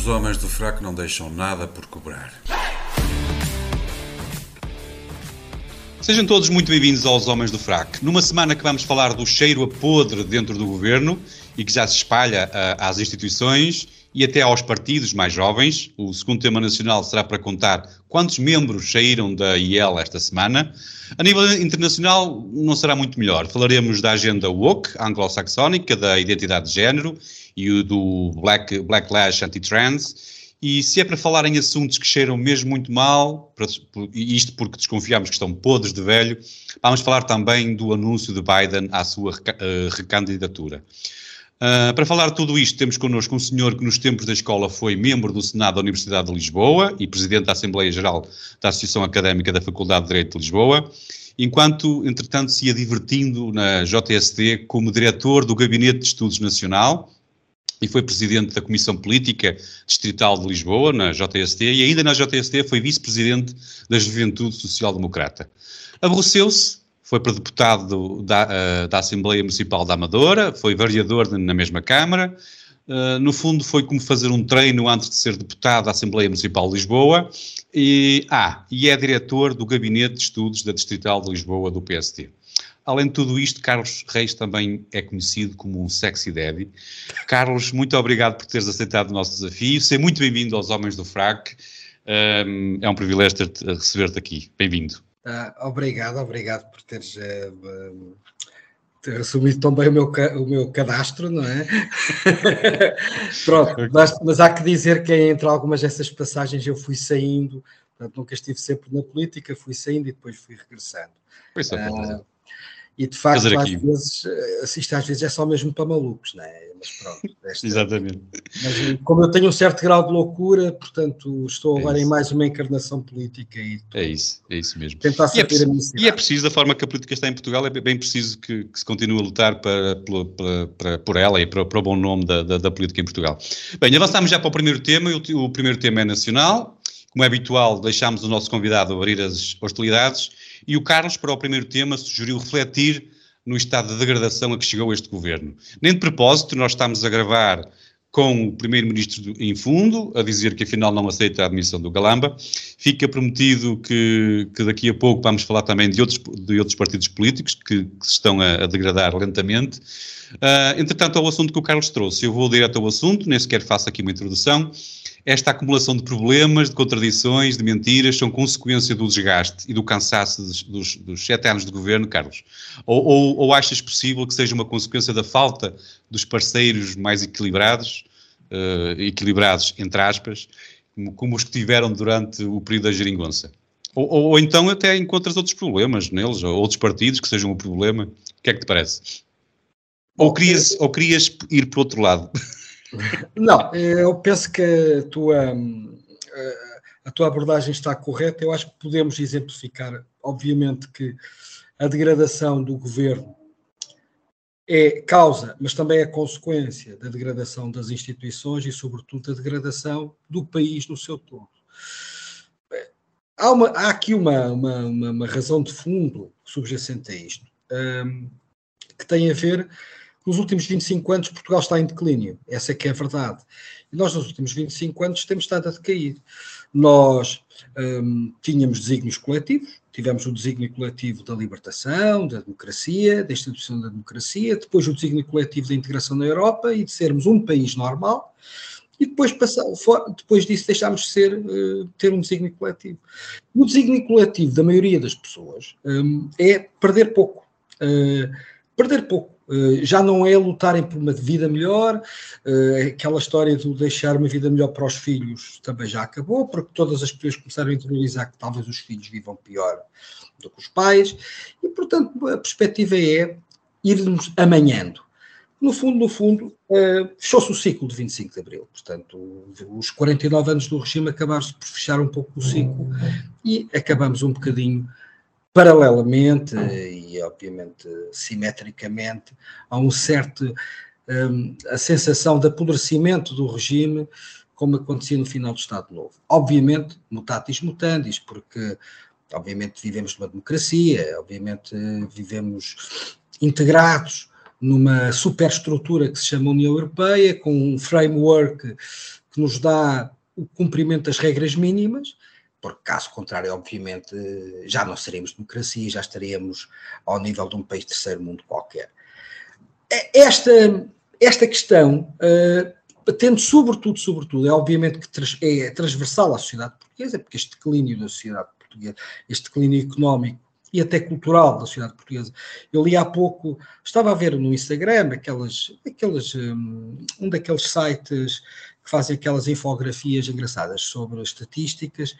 Os homens do fraco não deixam nada por cobrar. Sejam todos muito bem-vindos aos Homens do Fraco. Numa semana que vamos falar do cheiro a podre dentro do governo e que já se espalha uh, às instituições e até aos partidos mais jovens. O segundo tema nacional será para contar quantos membros saíram da IEL esta semana. A nível internacional não será muito melhor. Falaremos da agenda woke, anglo-saxónica, da identidade de género e do black, backlash anti-trans. E se é para falar em assuntos que cheiram mesmo muito mal, isto porque desconfiamos que estão podres de velho, vamos falar também do anúncio de Biden à sua uh, recandidatura. Uh, para falar tudo isto, temos connosco um senhor que nos tempos da escola foi membro do Senado da Universidade de Lisboa e presidente da Assembleia Geral da Associação Académica da Faculdade de Direito de Lisboa, enquanto, entretanto, se ia divertindo na JSD como diretor do Gabinete de Estudos Nacional, e foi presidente da Comissão Política Distrital de Lisboa, na JST, e ainda na JST foi vice-presidente da Juventude Social Democrata. Aborreceu-se, foi para deputado da, uh, da, Assembleia Municipal da Amadora, foi vereador na mesma Câmara, uh, no fundo foi como fazer um treino antes de ser deputado da Assembleia Municipal de Lisboa, e, ah, e é diretor do Gabinete de Estudos da Distrital de Lisboa do PST. Além de tudo isto, Carlos Reis também é conhecido como um sexy daddy. Carlos, muito obrigado por teres aceitado o nosso desafio. Seja muito bem-vindo aos Homens do FRAC. Um, é um privilégio ter receber-te aqui. Bem-vindo. Uh, obrigado, obrigado por teres uh, ter assumido tão bem o meu, o meu cadastro, não é? Pronto, mas, mas, há que dizer que entre algumas dessas passagens eu fui saindo, portanto, nunca estive sempre na política, fui saindo e depois fui regressando. Pois é, uh, e de facto, às vezes, eh, isto às vezes é só mesmo para malucos, não é? Mas pronto. Esta, Exatamente. Mas como eu tenho um certo grau de loucura, portanto, estou é agora isso. em mais uma encarnação política e é isso, é isso mesmo. Tentar e, é preciso, e é preciso, da forma que a política está em Portugal, é bem preciso que, que se continue a lutar para, para, para, por ela e para, para o bom nome da, da, da, política em Portugal. Bem, avançamos já para o primeiro tema. O, o primeiro tema é nacional. Como é habitual, deixámos o nosso convidado abrir as hostilidades e o Carlos, para o primeiro tema, sugeriu refletir no estado de degradação a que chegou este governo. Nem de propósito, nós estamos a gravar com o primeiro-ministro em fundo, a dizer que afinal não aceita a admissão do Galamba. Fica prometido que, que daqui a pouco vamos falar também de outros, de outros partidos políticos que, que se estão a, a degradar lentamente. Uh, entretanto, ao assunto que o Carlos trouxe, eu vou direto ao assunto, nem sequer faço aqui uma introdução esta acumulação de problemas, de contradições, de mentiras, são consequência do desgaste e do cansaço dos, dos, dos sete anos de governo, Carlos? Ou, ou, ou, achas possível que seja uma consequência da falta dos parceiros mais equilibrados, uh, equilibrados entre aspas, como, como, os que tiveram durante o período da geringonça? Ou, ou, ou, então até encontras outros problemas neles, ou outros partidos que sejam um problema. O que é que te parece? Ou querias, ou querias ir para o outro lado? Não, eu penso que a tua, a tua abordagem está correta. Eu acho que podemos exemplificar, obviamente, que a degradação do governo é causa, mas também é consequência da degradação das instituições e, sobretudo, da degradação do país no seu todo. Há, uma, há aqui uma, uma, uma, razão de fundo subjacente a isto, um, que tem a ver nos últimos 25 anos Portugal está em declínio, essa é que é a verdade. E nós nos últimos 25 anos temos estado a decair. Nós hum, tínhamos desígnios coletivos, tivemos o desígnio coletivo da libertação, da democracia, da instituição da democracia, depois o desígnio coletivo da integração na Europa e de sermos um país normal, e depois, passar, depois disso deixámos de ser, uh, ter um desígnio coletivo. O desígnio coletivo da maioria das pessoas um, é perder pouco. Uh, perder pouco. Eh, já não é lutarem por uma vida melhor, eh, aquela história de deixar uma vida melhor para os filhos também já acabou, porque todas as pessoas começaram a interiorizar que talvez os filhos vivam pior do que os pais, e portanto a perspectiva é irmos amanhando. No fundo, no fundo, uh, fechou-se o ciclo de 25 de Abril. Portanto, os 49 anos do regime acabaram-se por fechar um pouco o ciclo e acabamos um bocadinho paralelamente e obviamente simetricamente a um certo um, a sensação de apodrecimento do regime como acontecia no final do Estado Novo. Obviamente, mutatis mutandis, porque obviamente vivemos numa democracia, obviamente vivemos integrados numa superestrutura que se chama União Europeia, com um framework que nos dá o cumprimento das regras mínimas, porque caso contrário, obviamente, já não seríamos democracia, já estaríamos ao nível de um país terceiro mundo qualquer. Esta, esta questão, uh, tendo sobretudo, sobretudo, é obviamente que é transversal à sociedade portuguesa, porque este declínio da sociedade portuguesa, este declínio económico e até cultural da sociedade portuguesa. Eu li há pouco, estava a ver no Instagram aquelas, aquelas, um, um daqueles sites que fazem aquelas infografias engraçadas sobre estatísticas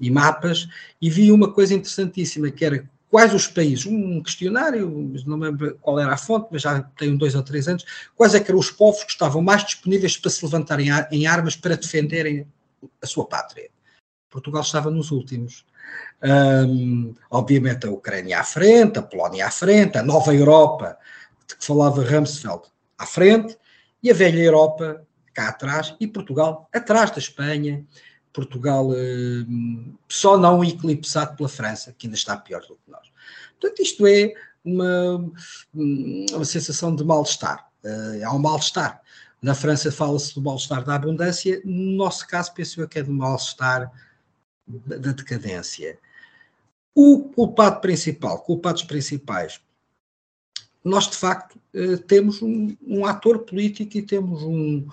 e mapas, e vi uma coisa interessantíssima, que era quais os países, um questionário, não me lembro qual era a fonte, mas já tem dois ou três anos, quais é eram os povos que estavam mais disponíveis para se levantarem em armas para defenderem a sua pátria. Portugal estava nos últimos. Um, obviamente a Ucrânia à frente, a Polónia à frente, a nova Europa, de que falava Rumsfeld, à frente, e a velha Europa cá atrás, e Portugal atrás da Espanha, Portugal hum, só não eclipsado pela França, que ainda está pior do que nós. Portanto, isto é uma, uma sensação de mal-estar. Uh, há um mal-estar. Na França fala-se do mal-estar da abundância, no nosso caso, penso eu que é do mal-estar da decadência. O culpado principal, culpados principais, nós de facto eh, temos um, um ator político e temos um.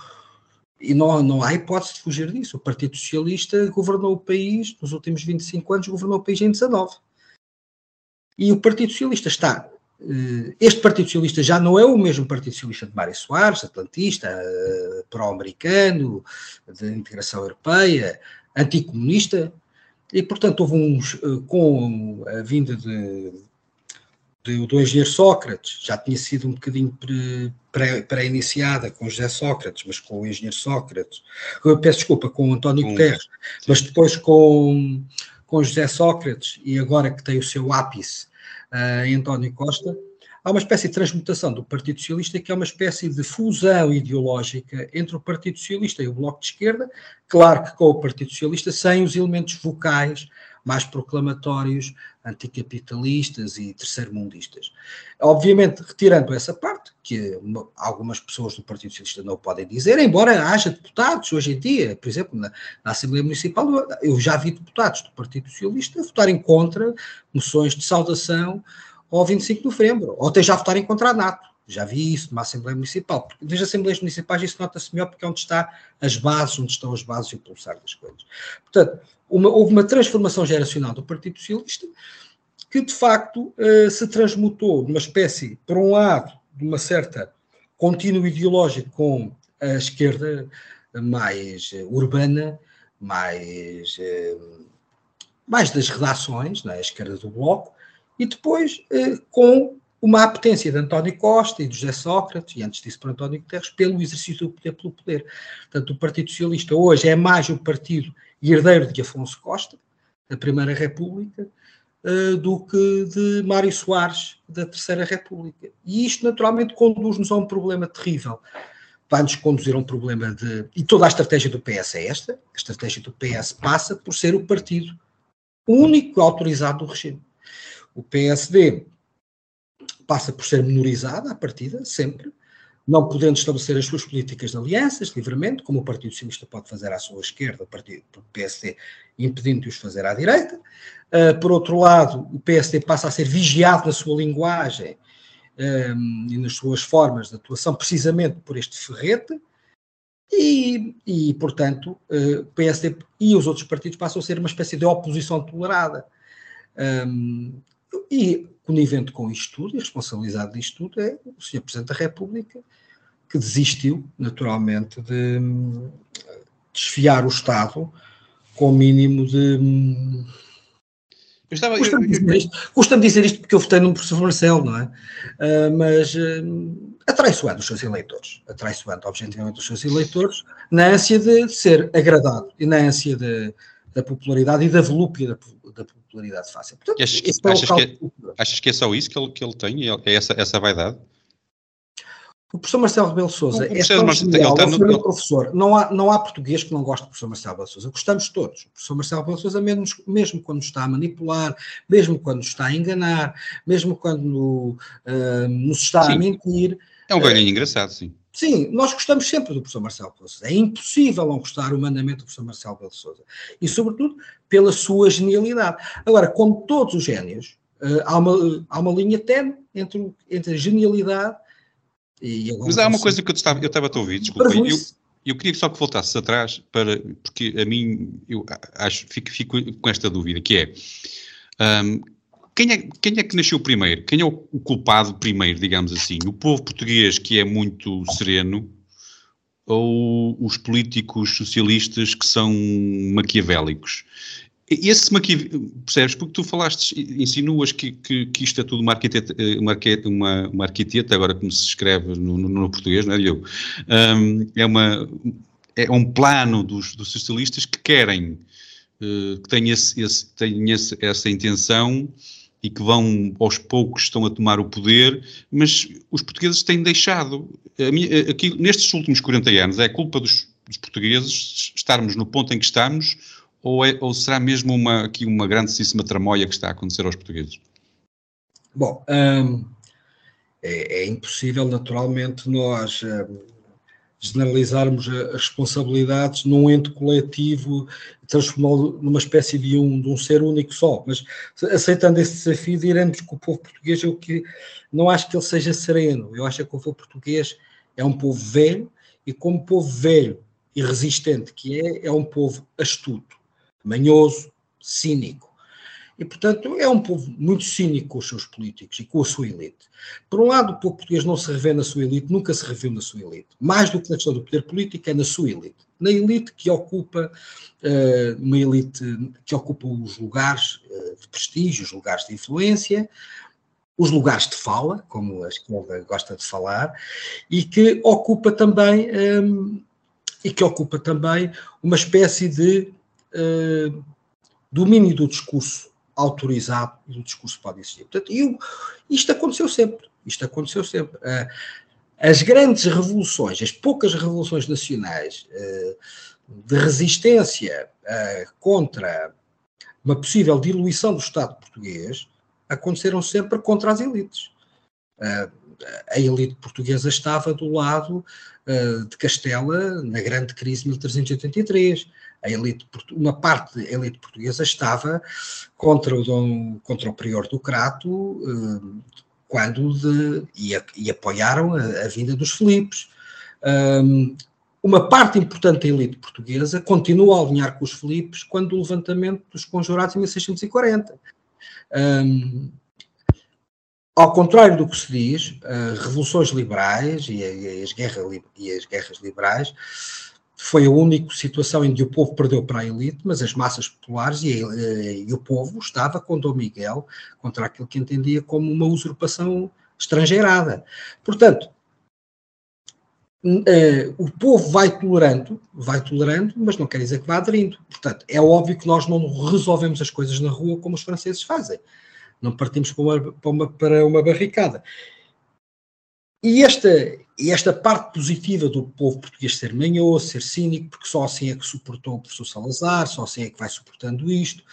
E não, não há hipótese de fugir disso. O Partido Socialista governou o país, nos últimos 25 anos, governou o país em 19. E o Partido Socialista está. Eh, este Partido Socialista já não é o mesmo Partido Socialista de Mário Soares, atlantista, eh, pró-americano, de integração europeia, anticomunista, e, portanto, houve uns, eh, com a vinda de, de, do engenheiro Sócrates, já tinha sido um bocadinho pré-iniciada com José Sócrates, mas com o engenheiro Sócrates, eu peço desculpa, com António com, Guterres, mas depois com, com José Sócrates, e agora que tem o seu ápice uh, em António Costa, há uma espécie de transmutação do Partido Socialista que é uma espécie de fusão ideológica entre o Partido Socialista e o Bloco de Esquerda, claro que com o Partido Socialista sem os elementos vocais mais proclamatórios, anticapitalistas e terceiro-mundistas. Obviamente, retirando essa parte, que algumas pessoas do Partido Socialista não podem dizer, embora haja deputados hoje em dia, por exemplo, na, na Assembleia Municipal, eu já vi deputados do Partido Socialista votarem contra moções de saudação ao 25 de novembro, ou até já votarem contra a NATO. Já vi isso numa Assembleia Municipal. Porque nas Assembleias Municipais isso nota-se melhor porque é onde está as bases, onde estão as bases e o pulsar das coisas. Portanto, uma, houve uma transformação geracional do Partido Socialista que, de facto, uh, se transmutou numa espécie, por um lado, de uma certa contínuo ideológico com a esquerda mais uh, urbana, mais, uh, mais das redações, né, a esquerda do Bloco, e depois eh, com uma apetência de António Costa e de José Sócrates, e antes disso por António Guterres, pelo exercício do poder pelo poder. Portanto, o Partido Socialista hoje é mais o partido herdeiro de Afonso Costa, da Primeira República, eh, do que de Mário Soares, da Terceira República. E isto, naturalmente, conduz-nos a um problema terrível. Vai-nos conduzir a um problema de. E toda a estratégia do PS é esta: a estratégia do PS passa por ser o partido único autorizado do regime. O PSD passa por ser menorizado à partida, sempre, não podendo estabelecer as suas políticas de alianças livremente, como o Partido Socialista pode fazer à sua esquerda, o, partido, o PSD impedindo de fazer à direita. Uh, por outro lado, o PSD passa a ser vigiado na sua linguagem um, e nas suas formas de atuação, precisamente por este ferrete, e, e portanto, uh, o PSD e os outros partidos passam a ser uma espécie de oposição tolerada. Um, e conivente com isto tudo, e responsabilizado disto tudo, é o Sr. Presidente da República, que desistiu, naturalmente, de desfiar o Estado com o mínimo de. Custa-me dizer, custa dizer, isto porque eu votei no professor Marcelo, não é? Uh, mas uh, atraiçoando os seus eleitores, atraiçoando objetivamente os seus eleitores, na ânsia de ser agradado e na ânsia de, da popularidade e da volúpia da, da popularidade fácil. Portanto, achas, que, é achas, que é, achas, que é, só isso que ele, que ele tem? É essa, essa vaidade? O professor Marcelo Rebelo Souza é tão Marcelo, genial, ele está no... professor. Não há, não há português que não goste do professor Marcelo Rebelo Souza. Gostamos todos. O professor Marcelo Rebelo Souza, mesmo, mesmo quando está a manipular, mesmo quando está a enganar, mesmo quando uh, nos está Sim. a mentir, É um velhinho engraçado, sim. Sim, nós gostamos sempre do professor Marcelo Belo Souza. É impossível não gostar humanamente do professor Marcelo Belo Souza. E, sobretudo, pela sua genialidade. Agora, como todos os génios, uh, há, uma, há uma linha tenue entre, entre a genialidade e... Mas há uma coisa que eu estava, eu estava a te ouvir, desculpa. Eu, eu queria só que voltasses atrás, para, porque a mim, eu acho, fico, fico com esta dúvida, que é... Um, quem é, quem é que nasceu primeiro? Quem é o, o culpado primeiro, digamos assim? O povo português que é muito sereno ou os políticos socialistas que são maquiavélicos? Esse maquiavélico, percebes? Porque tu falaste, insinuas que, que, que isto é tudo uma arquiteta, uma, uma, uma arquiteta, agora como se escreve no, no, no português, não é, Diogo? Um, é, uma, é um plano dos, dos socialistas que querem, uh, que têm, esse, esse, têm esse, essa intenção e que vão aos poucos estão a tomar o poder, mas os portugueses têm deixado. Minha, aqui, nestes últimos 40 anos, é culpa dos, dos, portugueses estarmos no ponto em que estamos, ou, é, ou será mesmo uma, aqui uma grandíssima tramóia que está a acontecer aos portugueses? Bom, hum, é, é, impossível, naturalmente, nós. Hum, generalizarmos as responsabilidades num ente coletivo, transformá-lo numa espécie de um, de um ser único só. Mas aceitando esse desafio, diremos que o povo português, eu que não acho que ele seja sereno, eu acho que o povo português é um povo velho e como povo velho e resistente que é, é um povo astuto, manhoso, cínico e, portanto, é um povo muito cínico com os seus políticos e com a sua elite. Por um lado, o povo português não se revê na sua elite, nunca se reviu na sua elite. Mais do que na questão do poder político, é na sua elite. Na elite que ocupa, uh, uma elite que ocupa os lugares uh, de prestígio, os lugares de influência, os lugares de fala, como a esquerda gosta de falar, e que ocupa também, um, e que ocupa também uma espécie de uh, domínio do discurso autorizado e o discurso pode existir. Portanto, eu, isto aconteceu sempre. Isto aconteceu sempre. Uh, as grandes revoluções, as poucas revoluções nacionais uh, de resistência uh, contra uma possível diluição do Estado português aconteceram sempre contra as elites. a elite portuguesa estava do lado de Castela na grande crise de 1383 a elite, uma parte da elite portuguesa estava contra o, dom, contra o prior do Crato eh, quando de, e, e, apoiaram a, a, vinda dos Filipes. Um, uma parte importante da elite portuguesa continua a alinhar com os Filipes quando o levantamento dos conjurados em 1640. Um, ao contrário do que se diz, uh, revoluções liberais e, as guerras, e as guerras liberais foi a única situação em que o povo perdeu para a elite, mas as massas populares e, eh, e, o povo estava com Dom Miguel contra aquilo que entendia como uma usurpação estrangeirada. Portanto, uh, o povo vai tolerando, vai tolerando, mas não quer dizer que vá aderindo. Portanto, é óbvio que nós não resolvemos as coisas na rua como os franceses fazem. Não partimos para uma, para uma, para uma barricada. E esta, esta parte positiva do povo português ser manhoso, ser cínico, porque só assim é que suportou o professor Salazar, só assim é que vai suportando isto,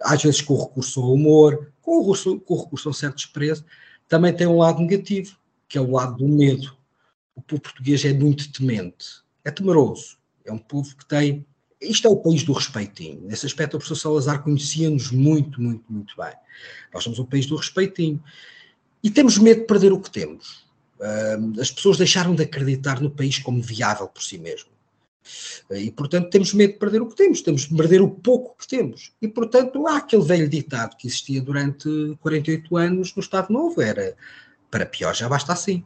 às vezes com recurso ao humor, com recurso, com recurso a um certo desprezo, também tem um lado negativo, que é o lado do medo. O povo português é muito temente, é temeroso, é um povo que tem. Isto é o país do respeitinho. Nesse aspecto, o professor Salazar conhecia-nos muito, muito, muito bem. Nós somos o país do respeitinho. E temos medo de perder o que temos as pessoas deixaram de acreditar no país como viável por si mesmo. E, portanto, temos medo de perder o que temos, temos de perder o pouco que temos. E, portanto, há aquele velho ditado que existia durante 48 anos no Estado Novo, era para pior já basta assim.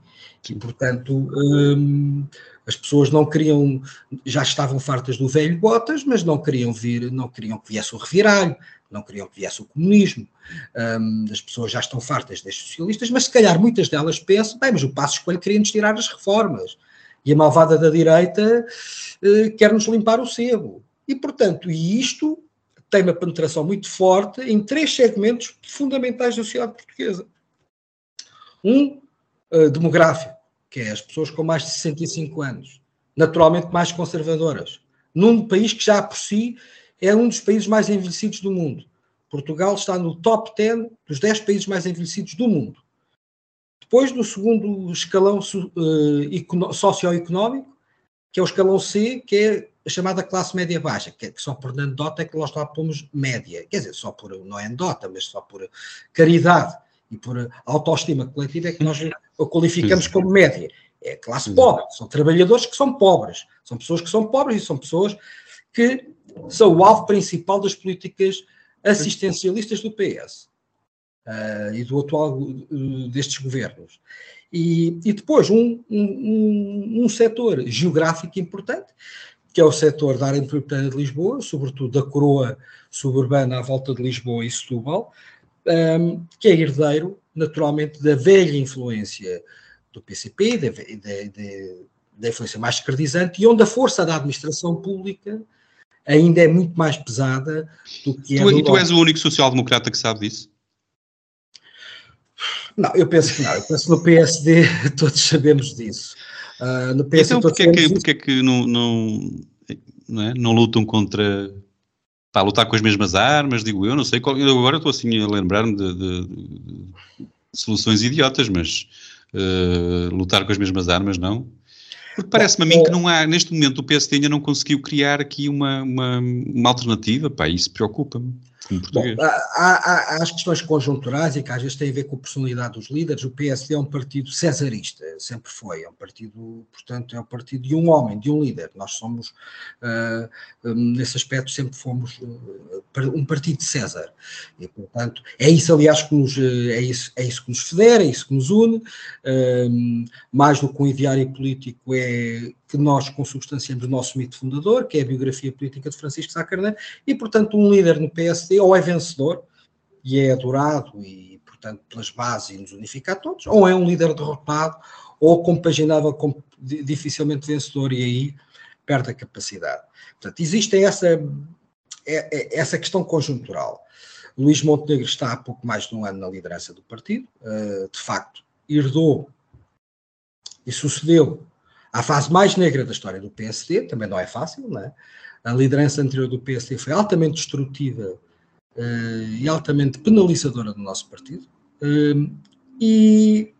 E, portanto, hum, as pessoas não queriam, já estavam fartas do velho Botas, mas não queriam vir, não queriam que viesse o reviralho, não queriam que viesse o comunismo. Um, as pessoas já estão fartas destes socialistas, mas se calhar muitas delas pensam, bem, mas o Passo Escolho queria-nos tirar as reformas e a malvada da direita uh, quer-nos limpar o sebo. E, portanto, e isto tem uma penetração muito forte em três segmentos fundamentais da sociedade portuguesa. Um, uh, demográfico, que é as pessoas com mais de 65 anos, naturalmente mais conservadoras, num país que já por si é um dos países mais envelhecidos do mundo. Portugal está no top 10 dos 10 países mais envelhecidos do mundo. Depois, no segundo escalão uh, socioeconómico, que é o escalão C, que é a chamada classe média baixa, que, é, que só por anedota é que nós lá pomos média, quer dizer, só por, não é anedota, mas só por caridade e por autoestima coletiva é que nós o qualificamos como média. É classe pobre, são trabalhadores que são pobres, são pessoas que são pobres e são pessoas que são o alvo principal das políticas assistencialistas do PS uh, eh, e do atual uh, destes governos. E, e depois um, um, um, setor geográfico importante, que é o setor da área metropolitana de Lisboa, sobretudo da coroa suburbana à volta de Lisboa e Setúbal, um, que é herdeiro, naturalmente, da velha influência do PCP, da, da, da influência mais esquerdizante, e onde a força da administração pública ainda é muito mais pesada do que é. Tu, e tu és o único social-democrata que sabe disso? Não, eu penso que não. Eu penso que no PSD todos sabemos disso. Uh, no PSD então, porque é que, porque é que não, não, não, é? não lutam contra. Pá, lutar com as mesmas armas, digo eu, não sei. Qual, eu agora estou assim a lembrar-me de, de, de, soluções idiotas, mas uh, lutar com as mesmas armas, não. Porque parece-me a mim que não há, neste momento, o PSD ainda não conseguiu criar aqui uma, uma, uma alternativa, pá, isso preocupa-me. Bom, há, há, há, as questões conjunturais e que às vezes têm a ver com a personalidade dos líderes. O PSD é um partido cesarista, sempre foi. É um partido, portanto, é um partido de um homem, de um líder. Nós somos, uh, nesse aspecto, sempre fomos uh, um partido de César. E, portanto, é isso, aliás, que nos, é, isso, é isso que nos federa, é isso que nos une. Uh, mais do que um ideário político é que nós consubstanciamos o nosso mito fundador, que é a biografia política de Francisco Sá Carneiro, e, portanto, um líder no PSD ou é vencedor e é adorado e, portanto, pelas bases e nos unifica a todos, ou é um líder derrotado ou compaginável com dificilmente vencedor e aí perde a capacidade. Portanto, existe essa, é, é, essa questão conjuntural. Luís Montenegro está há pouco mais de um ano na liderança do partido, eh, de facto, herdou e sucedeu a fase mais negra da história do PSD, também não é fácil, não é? A liderança anterior do PSD foi altamente destrutiva uh, e altamente penalizadora do nosso partido. Uh, e,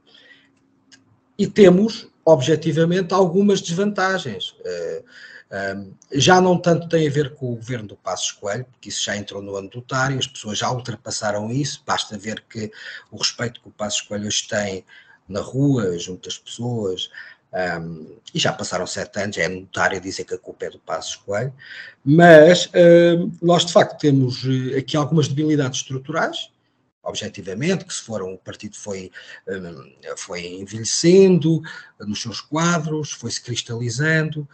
e, temos, objetivamente, algumas desvantagens. Uh, já não tanto tem a ver com o governo do Passos Coelho, porque isso já entrou no anedotário, as pessoas já ultrapassaram isso, basta ver que o respeito que o Passos Coelho hoje tem na rua, junto às pessoas, um, e já passaram sete anos, é notário dizer que a culpa é do Passos Coelho, mas um, nós de facto temos eh, aqui algumas debilidades estruturais, objetivamente, que se foram, o partido foi, foi envelhecendo nos seus quadros, foi-se cristalizando,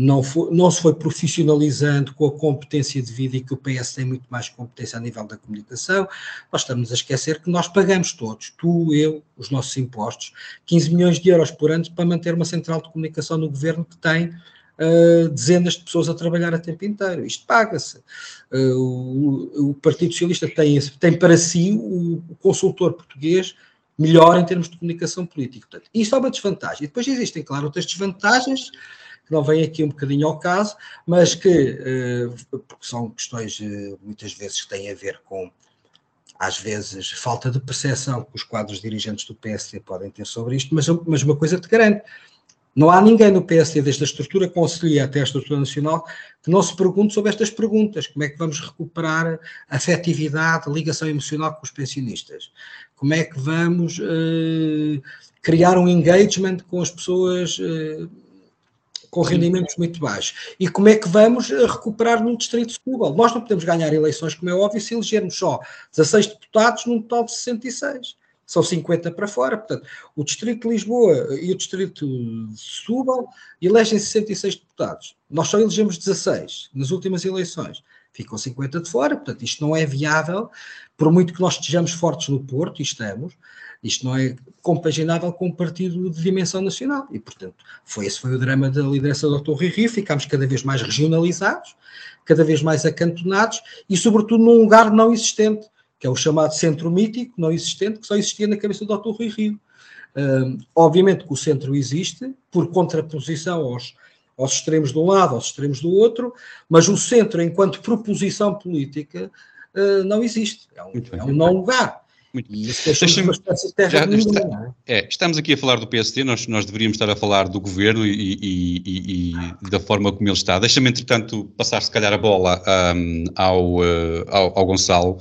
não, foi, não se foi profissionalizando com a competência de vida e que o PS tem muito mais competência a nível da comunicação. Nós estamos a esquecer que nós pagamos todos, tu, eu, os nossos impostos, 15 milhões de euros por ano para manter uma central de comunicação no governo que tem uh, dezenas de pessoas a trabalhar a tempo inteiro. Isto paga-se. Uh, o, o, Partido Socialista tem, tem para si o, o consultor português melhor em termos de comunicação política. Portanto, isto é uma desvantagem. E depois existem, claro, outras desvantagens que não vem aqui um bocadinho ao caso, mas que eh, porque são questões eh, muitas vezes que têm a ver com às vezes falta de percepção que os quadros dirigentes do PSD podem ter sobre isto, mas, uma coisa te garanto, não há ninguém no PSD, desde a estrutura conselhia até a estrutura nacional, que não se pergunte sobre estas perguntas. Como é que vamos recuperar a afetividade, a ligação emocional com os pensionistas? Como é que vamos uh, criar um engagement com as pessoas com rendimentos muito baixos. E como é que vamos eh, recuperar no Distrito de Setúbal? Nós não podemos ganhar eleições, como é óbvio, se elegermos só 16 deputados num total de 66. São 50 para fora. Portanto, o Distrito de Lisboa e o Distrito de Setúbal elegem 66 deputados. Nós só elegemos 16 nas últimas eleições. Ficam 50 de fora, portanto, isto não é viável, por muito que nós estejamos fortes no Porto, e estamos, isto não é compaginável com um partido de dimensão nacional. E, portanto, foi, esse foi o drama da liderança do Dr. Rui Rio. Ficámos cada vez mais regionalizados, cada vez mais acantonados e, sobretudo, num lugar não existente, que é o chamado centro mítico, não existente, que só existia na cabeça do Dr. Rui Rio. Um, obviamente que o centro existe, por contraposição aos, aos extremos de um lado, aos extremos do outro, mas o centro, enquanto proposição política, uh, não existe. É um, é um não lugar. Muito. E isso deixa uma espécie de terra já, está, é? é, Estamos aqui a falar do PSD, nós, nós deveríamos estar a falar do governo e, e, e, e da forma como ele está. Deixa-me, entretanto, passar se calhar a bola um, ao, uh, ao, ao, Gonçalo.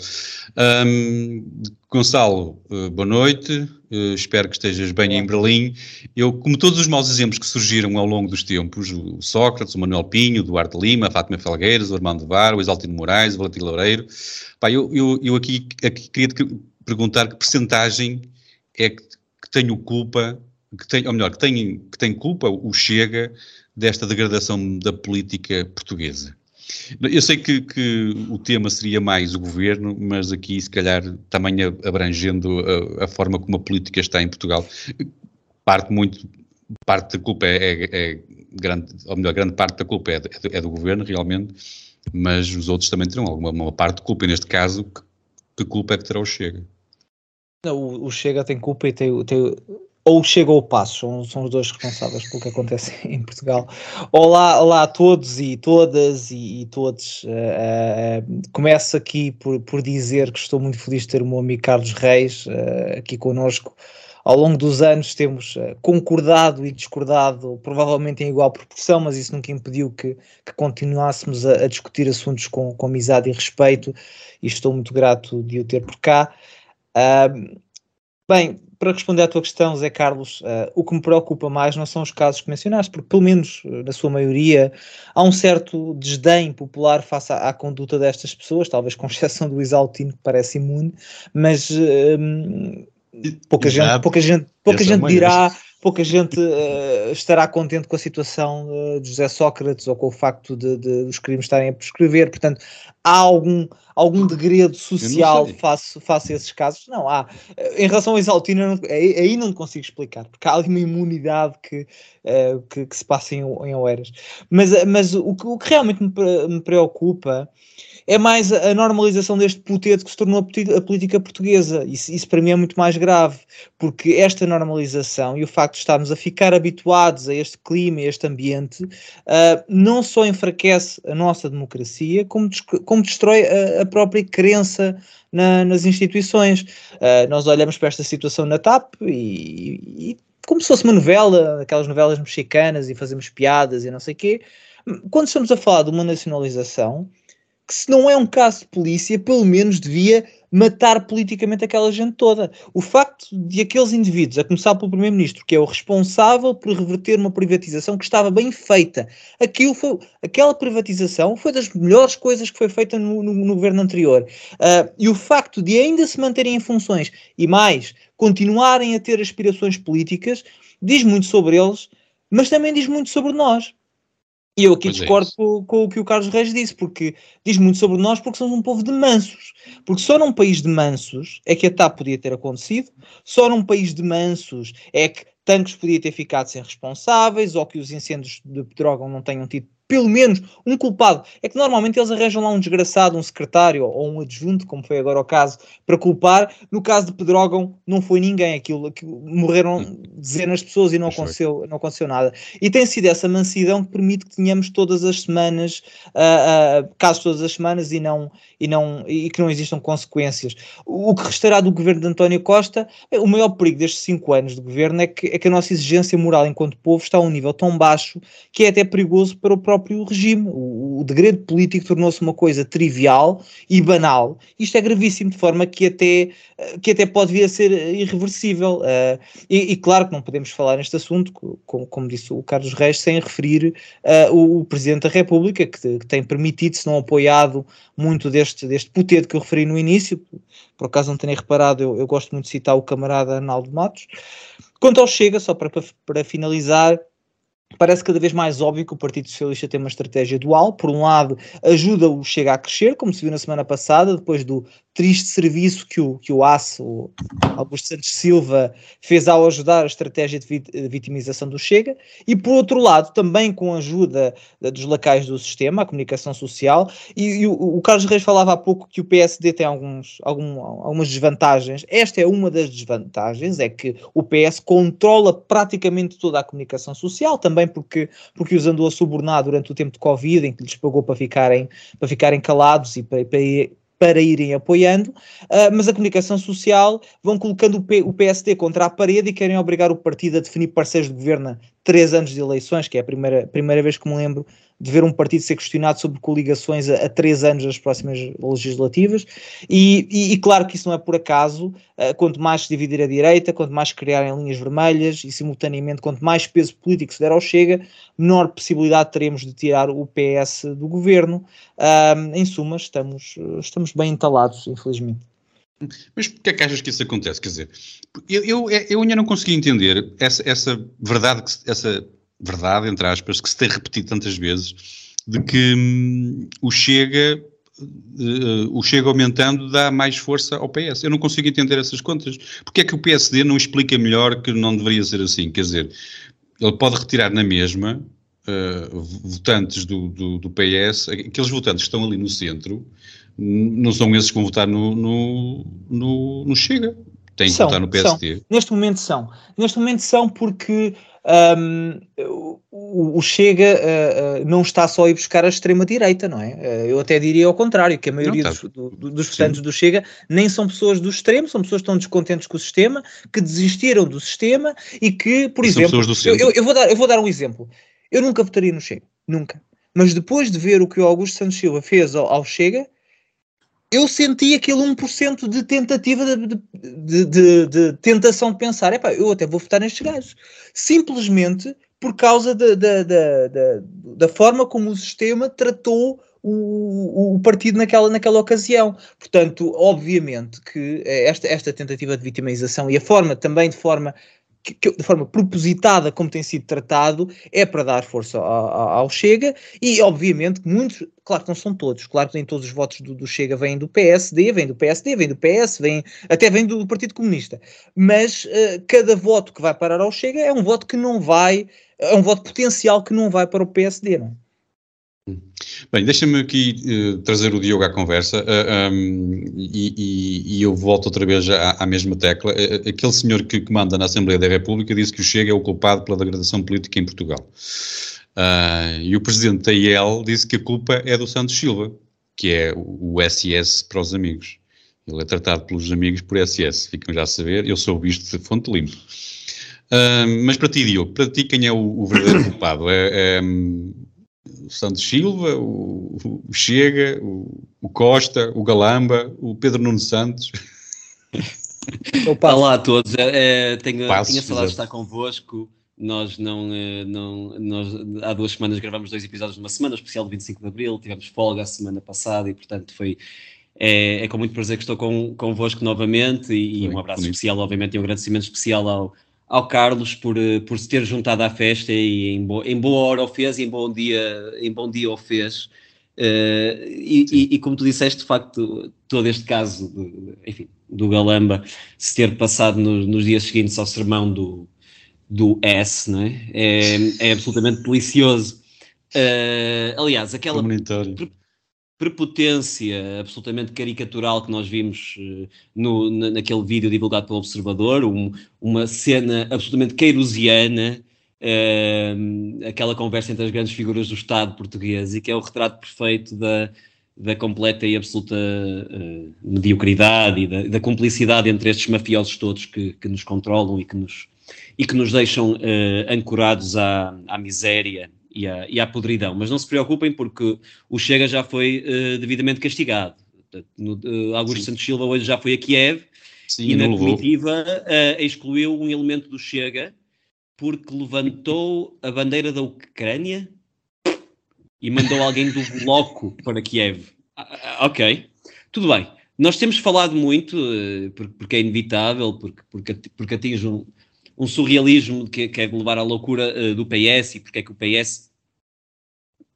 Um, Gonçalo, uh, boa noite. Uh, espero que estejas bem em Berlim. Eu, como todos os maus exemplos que surgiram ao longo dos tempos, o Sócrates, o Manuel Pinho, o Duarte Lima, a Fátima Felgueiras, o Armando Var, o Exaltino Moraes, o Valentim Loureiro, pá, eu, eu, eu aqui, aqui queria perguntar que percentagem é que, que culpa, que tem, ou melhor, que tem, que tem culpa o Chega desta degradação da política portuguesa. Eu sei que, que, o tema seria mais o governo, mas aqui, se calhar, também abrangendo a, a, forma como a política está em Portugal, parte muito, parte da culpa é, é, é grande, ou melhor, grande parte da culpa é, do, é do governo, realmente, mas os outros também terão alguma parte de culpa, e neste caso, que, que culpa é que terá o Chega? O, o, Chega tem culpa e tem, tem ou Chega ou Passo, são, são os dois responsáveis pelo que acontece em Portugal. Olá, olá a todos e todas e, e todos. Uh, uh, começo aqui por, por dizer que estou muito feliz de ter o meu amigo Carlos Reis uh, aqui connosco. Ao longo dos anos temos concordado e discordado, provavelmente em igual proporção, mas isso nunca impediu que, que continuássemos a, a, discutir assuntos com, com amizade e respeito, e estou muito grato de o ter por cá. Uh, bem, para responder à tua questão, Zé Carlos, uh, o que me preocupa mais não são os casos que mencionaste, porque pelo menos uh, na sua maioria há um certo desdém popular face à, à, conduta destas pessoas, talvez com exceção do Isaltino, que parece imune, mas uh, pouca, gente, pouca gente, pouca gente dirá pouca gente uh, estará contente com a situação uh, de José Sócrates ou com o facto de, de, os crimes estarem a prescrever. Portanto, há algum, algum degredo social face, face a esses casos? Não, há. Eh, em relação ao Exaltino, aí, aí não consigo explicar, porque há ali uma imunidade que, uh, que, que, se passa em, em Oeiras. Mas, mas o, que, o que realmente me, me preocupa é mais a normalização deste puteto que se tornou a política portuguesa. Isso, isso, para mim é muito mais grave, porque esta normalização e o facto de estarmos a ficar habituados a este clima, a este ambiente, uh, não só enfraquece a nossa democracia, como, como destrói a, a própria crença na, nas instituições. Uh, nós olhamos para esta situação na TAP e, e como se fosse uma novela, aquelas novelas mexicanas e fazemos piadas e não sei o quê. Quando estamos a falar de uma nacionalização, que se não é um caso de polícia, pelo menos devia matar politicamente aquela gente toda. O facto de aqueles indivíduos, a começar pelo Primeiro-Ministro, que é o responsável por reverter uma privatização que estava bem feita, aquilo foi, aquela privatização foi das melhores coisas que foi feita no, no, no governo anterior. Uh, e o facto de ainda se manterem em funções e mais, continuarem a ter aspirações políticas, diz muito sobre eles, mas também diz muito sobre nós. E eu aqui pois é discordo é com, com, o que o Carlos Reis disse, porque diz muito sobre nós porque somos um povo de mansos. Porque só num país de mansos é que a TAP podia ter acontecido, só num país de mansos é que tanques podia ter ficado sem responsáveis ou que os incêndios de Pedrógão não tenham tido pelo menos um culpado. É que normalmente eles arranjam lá um desgraçado, um secretário ou um adjunto, como foi agora o caso, para culpar. No caso de Pedrógão, não foi ninguém. Aquilo, aquilo morreram hum. dezenas de pessoas e não aconteceu, não aconteceu nada. E tem sido essa mansidão que permite que tenhamos todas as semanas, uh, uh, casos todas as semanas e, não, e, não, e que não existam consequências. O que restará do governo de António Costa, o maior perigo destes cinco anos de governo é que, é que a nossa exigência moral enquanto povo está a um nível tão baixo que é até perigoso para o próprio próprio regime. O, o degredo político tornou-se uma coisa trivial e banal. Isto é gravíssimo, de forma que até, que até pode vir a ser irreversível. Uh, e, e, claro que não podemos falar neste assunto, como, como disse o Carlos Reis, sem referir uh, o, o, Presidente da República, que, que tem permitido, se não apoiado, muito deste, deste puteto que eu referi no início. Por acaso não tenha reparado, eu, eu gosto muito de citar o camarada Arnaldo Matos. Quanto ao Chega, só para, para finalizar, parece cada vez mais óbvio que o Partido Socialista tem uma estratégia dual. Por um lado, ajuda-o Chega a crescer, como se viu na semana passada, depois do triste serviço que o, que o ACE, o Augusto Santos Silva, fez ao ajudar a estratégia de vitimização do Chega, e por outro lado, também com a ajuda dos lacais do sistema, a comunicação social, e, e o, o, Carlos Reis falava há pouco que o PSD tem alguns, algum, algumas desvantagens. Esta é uma das desvantagens, é que o PS controla praticamente toda a comunicação social, também porque, porque os andou a subornar durante o tempo de Covid, em que lhes pagou para ficarem, para ficarem calados e para, para para irem apoiando, uh, mas a comunicação social vão colocando o, P, o, PSD contra a parede e querem obrigar o partido a definir parceiros de governo três anos de eleições, que é a primeira, primeira vez que me lembro de ver um partido ser questionado sobre coligações a, a três anos das próximas legislativas, e, e, e, claro que isso não é por acaso, uh, quanto mais se dividir a direita, quanto mais criarem linhas vermelhas, e simultaneamente quanto mais peso político se der ao Chega, menor possibilidade teremos de tirar o PS do governo. Uh, em suma, estamos, estamos bem entalados, infelizmente. Mas porquê é que achas que isso acontece? Quer dizer, eu, eu, eu ainda não consegui entender essa, essa verdade, essa verdade, entre aspas, que se tem repetido tantas vezes, de que hum, o Chega Uh, o Chega aumentando dá mais força ao PS. Eu não consigo entender essas contas. Porque é que o PSD não explica melhor que não deveria ser assim? Quer dizer, ele pode retirar na mesma uh, votantes do, do, do, PS, aqueles votantes que estão ali no centro, não são esses que vão votar no, no, no, no Chega. Têm que são, votar no PSD. São. Neste momento são. Neste momento são porque um, o, o, Chega uh, uh, não está só a ir buscar a extrema-direita, não é? Uh, eu até diria ao contrário, que a maioria tá. dos, do, dos votantes do Chega nem são pessoas do extremo, são pessoas que estão descontentes com o sistema, que desistiram do sistema e que, por e exemplo, eu, eu, eu, vou dar, eu vou dar um exemplo. Eu nunca votaria no Chega, nunca. Mas depois de ver o que o Augusto Santos Silva fez ao, ao Chega, eu senti aquele 1% de tentativa de, de, de, de, tentação de pensar, epá, eu até vou votar nestes gajos. Simplesmente por causa da, da, da, da, forma como o sistema tratou o, o partido naquela, naquela ocasião. Portanto, obviamente que esta, esta tentativa de vitimização e a forma também de forma que, que, de forma propositada como tem sido tratado, é para dar força ao, ao, Chega e, obviamente, muitos, claro que não são todos, claro que nem todos os votos do, do Chega vêm do PSD, vêm do PSD, vêm do PS, vêm, até vêm do Partido Comunista, mas uh, cada voto que vai parar ao Chega é um voto que não vai, é um voto potencial que não vai para o PSD, não é? Bem, deixa-me aqui uh, trazer o Diogo à conversa uh, eh, um, e, e, e, eu volto outra vez à, à mesma tecla. Uh, aquele senhor que comanda na Assembleia da República disse que o Chega é o culpado pela degradação política em Portugal. e o presidente da IEL disse que a culpa é do Santos Silva, que é o, o SS para os amigos. Ele é tratado pelos amigos por SS, ficam já a saber. Eu sou visto de fonte limpa. mas para ti, Diogo, para ti quem é o, o verdadeiro culpado? É, é o Santos Silva, o, o Chega, o, o, Costa, o Galamba, o Pedro Nuno Santos. Olá a todos, é, é, tenho, Passos, tinha saudade de estar convosco. Nós não, eh, não nós, há duas semanas gravamos dois episódios numa semana, especial do 25 de Abril, tivemos folga a semana passada e portanto foi é, é com muito prazer que estou com, convosco novamente e, e um abraço bonito. especial, obviamente, e um agradecimento especial ao, ao Carlos por, eh, por se ter juntado à festa e em, bo, em boa hora o fez e em bom dia, em bom dia o fez. Uh, e, e, e, como tu disseste, de facto, todo este caso, de, enfim, do Galamba se ter passado no, nos dias seguintes ao sermão do, do S, é? É, é absolutamente delicioso. Uh, aliás, aquela prepotência absolutamente caricatural que nós vimos uh, no, na, naquele vídeo divulgado pelo Observador, um, uma cena absolutamente queirosiana, uh, aquela conversa entre as grandes figuras do Estado português e que é o retrato perfeito da, da completa e absoluta uh, mediocridade e da, da, cumplicidade entre estes mafiosos todos que, que, nos controlam e que nos, e que nos deixam ancorados à, à miséria e à, e à podridão. Mas não se preocupem porque o Chega já foi uh, devidamente castigado. No, uh, Augusto Sim. Santos Silva hoje já foi a Kiev Sim, e na comitiva uh, excluiu um elemento do Chega porque levantou a bandeira da Ucrânia e mandou alguém do bloco para Kiev. Uh, ok, tudo bem. Nós temos falado muito, porque é inevitável, porque, porque, porque atinge um, um surrealismo que, que é de levar à loucura uh, do PS e porque é que o PS,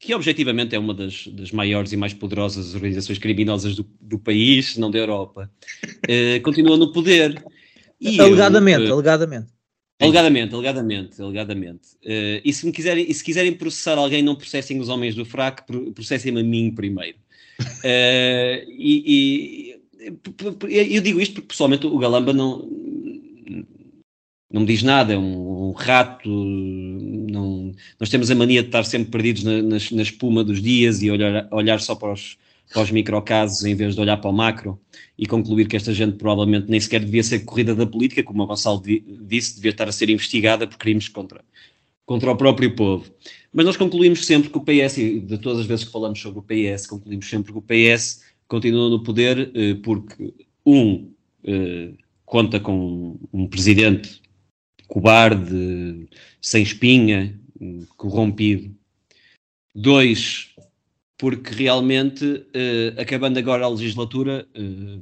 que objetivamente é uma das, das maiores e mais poderosas organizações criminosas do, do país, não da Europa, uh, continua no poder. E alegadamente, eu, uh, alegadamente. Alegadamente, alegadamente, alegadamente. Uh, e, se me quiserem, e se quiserem processar alguém, não processem os homens do fraco, processem-me a mim primeiro. Uh, e, e, eu digo isto porque pessoalmente o Galamba não, não me diz nada, é um, um rato. Não, nós temos a mania de estar sempre perdidos na, na, na espuma dos dias e olhar, olhar só para os, para os microcasos em vez de olhar para o macro e concluir que esta gente provavelmente nem sequer devia ser corrida da política, como o Gonçalo disse, devia estar a ser investigada por crimes contra, contra o próprio povo. Mas nós concluímos sempre que o PS, e de todas as vezes que falamos sobre o PS, concluímos sempre que o PS continua no poder eh, porque, um, eh, conta com um presidente cobarde, sem espinha, corrompido. Dois, porque realmente, uh, acabando agora a legislatura, uh,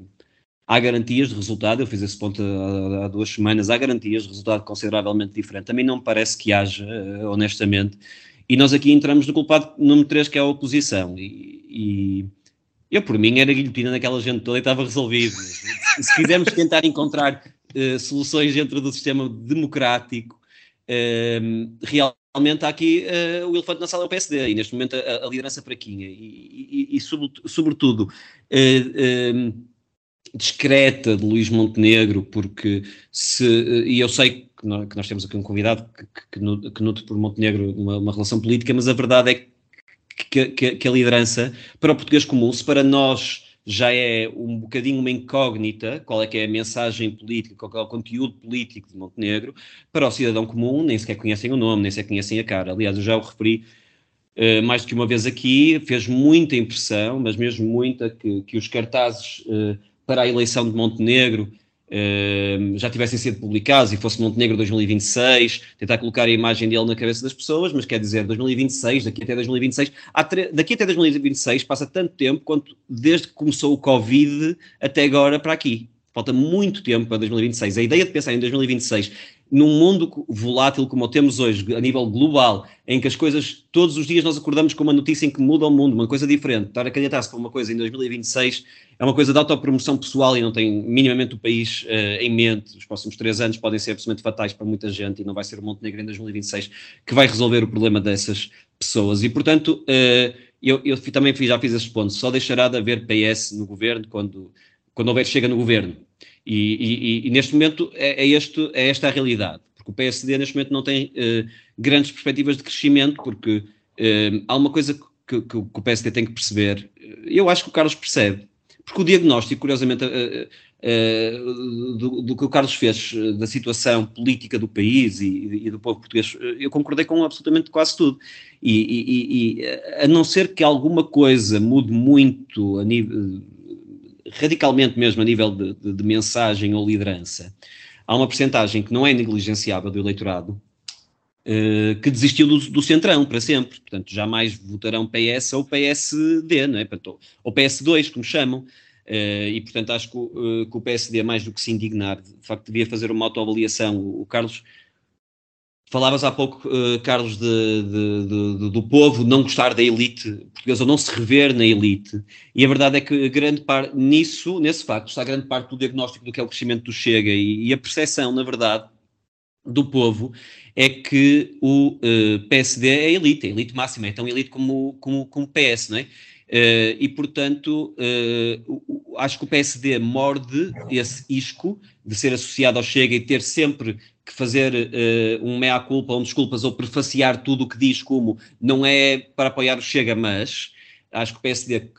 há garantias de resultado. Eu fiz esse ponto há, há, duas semanas. Há garantias de resultado consideravelmente diferente. Também não parece que haja, uh, honestamente. E nós aqui entramos no culpado número 3, que é a oposição. E, e eu, por mim, era guilhotina naquela gente toda e estava resolvido. Se quisermos tentar encontrar soluções dentro do sistema democrático, realmente realmente há aqui uh, o elefante na sala é o PSD e neste momento a, a liderança fraquinha. E, e, e sobretudo uh, discreta de Luís Montenegro, porque se, e eu sei que nós, que nós temos aqui um convidado que, que, que nutre por Montenegro uma, uma, relação política, mas a verdade é que, que, que a liderança, para o português comum, se para nós já é um bocadinho uma incógnita qual é que é a mensagem política, qual é o conteúdo político de Montenegro, para o cidadão comum nem sequer conhecem o nome, nem sequer conhecem a cara. Aliás, eu já o referi uh, mais do que uma vez aqui, fez muita impressão, mas mesmo muita, que, que os cartazes uh, para a eleição de Montenegro Uh, já tivessem sido publicados e fosse Montenegro 2026, tentar colocar a imagem dele na cabeça das pessoas, mas quer dizer, 2026, daqui até 2026, daqui até 2026 passa tanto tempo quanto desde que começou o Covid até agora para aqui. Falta muito tempo para 2026. A ideia de pensar em 2026 num mundo volátil como o temos hoje, a nível global, em que as coisas, todos os dias nós acordamos com uma notícia em que muda o mundo, uma coisa diferente, estar a candidatar-se para uma coisa em 2026 é uma coisa de autopromoção pessoal e não tem minimamente o país uh, em mente. Os próximos três anos podem ser absolutamente fatais para muita gente e não vai ser o Montenegro em 2026 que vai resolver o problema dessas pessoas. E, portanto, uh, eu, eu, também já fiz esse ponto, só deixará de haver PS no governo quando, quando houver chega no governo. E, e, e neste momento é, é, este, é esta a realidade, porque o PSD neste momento não tem uh, grandes perspectivas de crescimento, porque uh, há uma coisa que, que, que, o PSD tem que perceber, eu acho que o Carlos percebe, porque o diagnóstico, curiosamente, do, do, que o Carlos fez da situação política do país e, e, do povo português, eu concordei com absolutamente quase tudo. E, e a não ser que alguma coisa mude muito a nível radicalmente mesmo a nível de, de, de mensagem ou liderança, há uma percentagem que não é negligenciável do eleitorado uh, que desistiu do, do, centrão para sempre. Portanto, jamais votarão PS ou PSD, não é? Portanto, ou PS2, como chamam. Uh, e, portanto, acho que, uh, que, o PSD, mais do que se indignar, de facto, devia fazer uma autoavaliação. O, o Carlos Falavas há pouco, uh, Carlos, de, de, de, do povo não gostar da elite portuguesa ou não se rever na elite, e a verdade é que grande parte, nisso, nesse facto, está grande parte do diagnóstico do que é o crescimento do Chega e, e a percepção, na verdade, do povo é que o uh, eh, PSD é elite, é elite máxima, é tão elite como, como, como o PS, não é? Uh, e, portanto, uh, acho que o PSD morde esse isco de ser associado ao Chega e ter sempre que fazer uh, um meia-culpa ou um desculpas ou prefaciar tudo o que diz como não é para apoiar o Chega, mas acho que o PSD uh,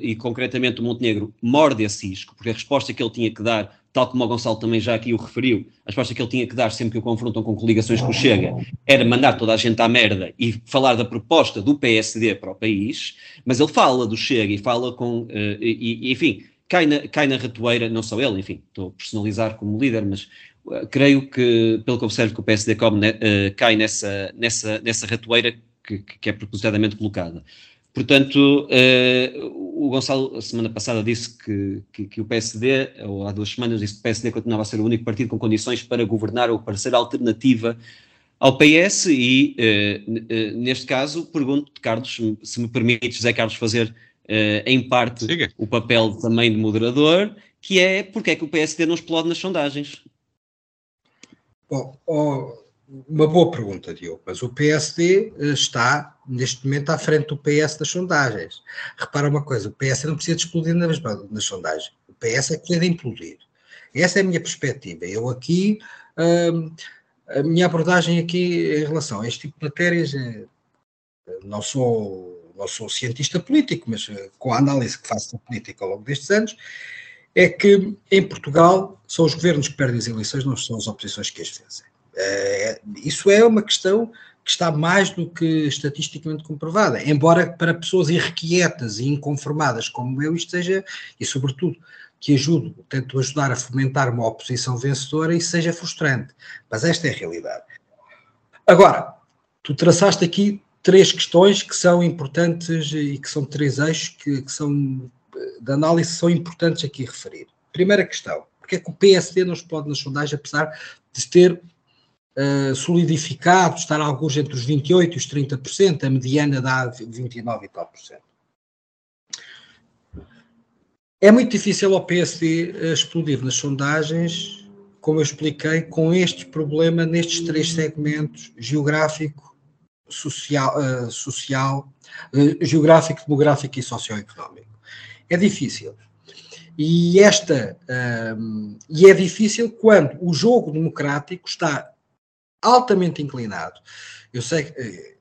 e concretamente o Montenegro morde esse isco, porque a resposta que ele tinha que dar, tal como o Gonçalo também já aqui o referiu, a resposta que ele tinha que dar sempre que o confrontam com coligações com o Chega era mandar toda a gente à merda e falar da proposta do PSD para o país, mas ele fala do Chega e fala com, uh, e, e, enfim, cai na, cai na ratoeira, não só ele, enfim, estou a personalizar como líder, mas creio que, pelo que observo, que o PSD come, uh, cai nessa, nessa, nessa ratoeira que, que é propositadamente colocada. Portanto, uh, o Gonçalo, semana passada, disse que, que, que, o PSD, ou há duas semanas, disse que o PSD continuava a ser o único partido com condições para governar ou para ser alternativa ao PS, e uh, neste caso, pergunto, Carlos, se me permites, José Carlos, fazer em parte Siga. o papel também de moderador, que é porque é que o PSD não explode nas sondagens? Oh, uma boa pergunta, Diogo, mas o PSD eh, está, neste momento, à frente do PS das sondagens. Repara uma coisa, o PS não precisa de explodir nas, nas sondagens, o PS é que precisa de implodir. Essa é a minha perspectiva. Eu aqui, hum, a minha abordagem aqui em relação a este tipo de matérias, é, não sou não sou cientista político, mas uh, com a análise que faço da política ao longo destes anos, é que em Portugal são os governos que perdem as eleições, não são as oposições que as vencem. Uh, isso é uma questão que está mais do que estatisticamente comprovada, embora para pessoas irrequietas e inconformadas como eu isto seja, e sobretudo que ajudo, tento ajudar a fomentar uma oposição vencedora e seja frustrante. Mas esta é a realidade. Agora, tu traçaste aqui três questões que são importantes e que são três eixos que, que são de análise são importantes aqui referir. Primeira questão, porque é que o PSD não explode nas sondagens, apesar de ter uh, solidificado, estar alguns entre os 28% e os 30%, a mediana dá 29% e tal por cento. É muito difícil ao PSD eh, explodir nas sondagens, como eu expliquei, com este problema nestes três segmentos: geográfico, social, uh, social uh, geográfico, demográfico e socioeconómico. É difícil. E esta um, e é difícil quando o jogo democrático está altamente inclinado. Eu sei que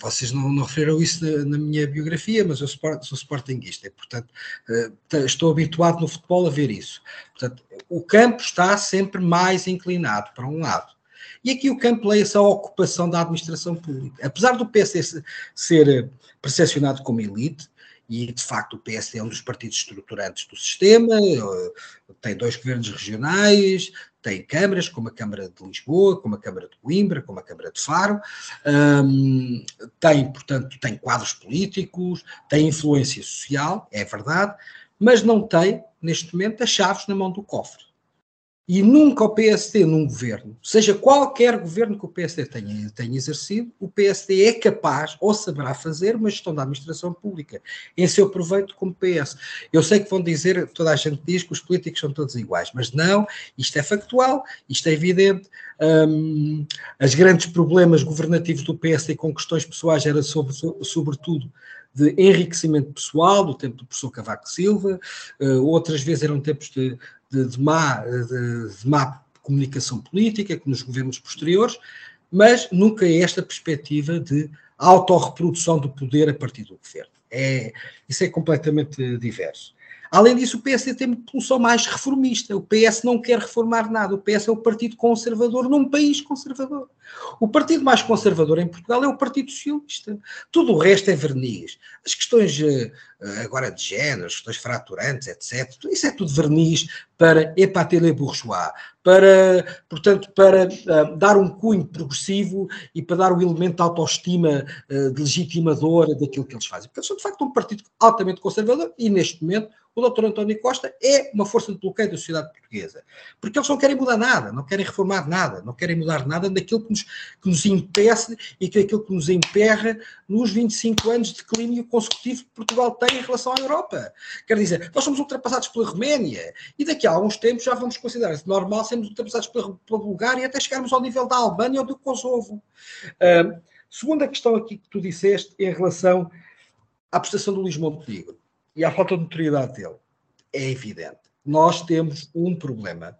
vocês não, não referiram isso na, na, minha biografia, mas eu sou, sportinguista portanto, uh, estou habituado no futebol a ver isso. Portanto, o campo está sempre mais inclinado para um lado. E aqui o campo leia-se a ocupação da administração pública. Apesar do PC ser eh, percepcionado como elite, e de facto o PSD é um dos partidos estruturantes do sistema, eh, tem dois governos regionais, tem câmaras, como a Câmara de Lisboa, como a Câmara de Coimbra, como a Câmara de Faro, um, tem, portanto, tem quadros políticos, tem influência social, é verdade, mas não tem, neste momento, as chaves na mão do cofre. E nunca o PSD num governo, seja qualquer governo que o PSD tenha, tenha exercido, o PSD é capaz ou saberá fazer uma gestão da administração pública em seu proveito como PS. Eu sei que vão dizer, toda a gente diz que os políticos são todos iguais, mas não, isto é factual, isto é evidente. Um, as grandes problemas governativos do PSD com questões pessoais era sobre, sobretudo de enriquecimento pessoal, do tempo do professor Cavaco Silva, uh, outras vezes eram tempos de de, de, má, de, de má comunicação política, como nos governos posteriores, mas nunca é esta perspectiva de autorreprodução do poder a partir do governo. É, isso é completamente diverso. Além disso, o PSD tem uma pulsão mais reformista. O PS não quer reformar nada. O PS é o partido conservador num país conservador. O partido mais conservador em Portugal é o Partido Socialista. Tudo o resto é verniz. As questões eh, agora de género, as questões fraturantes, etc. Isso é tudo verniz para épater les bourgeois, para, portanto, para uh, dar um cunho progressivo e para dar o um elemento de autoestima uh, de legitimador daquilo que eles fazem. Porque eles são, de facto, um partido altamente conservador e, neste momento, o doutor António Costa é uma força de bloqueio da sociedade portuguesa. Porque eles não querem mudar nada, não querem reformar nada, não querem mudar nada daquilo que nos, que nos e que aquilo que nos emperra nos 25 anos de declínio consecutivo que Portugal tem em relação à Europa. Quer dizer, nós somos ultrapassados pela Roménia e daqui a alguns tempos já vamos considerar normal sermos ultrapassados pela, pela Bulgária até chegarmos ao nível da Albânia ou do Kosovo. Segunda questão aqui que tu disseste em relação à prestação do Luís Montenegro e à falta de notoriedade dele. É evidente. Nós temos um problema,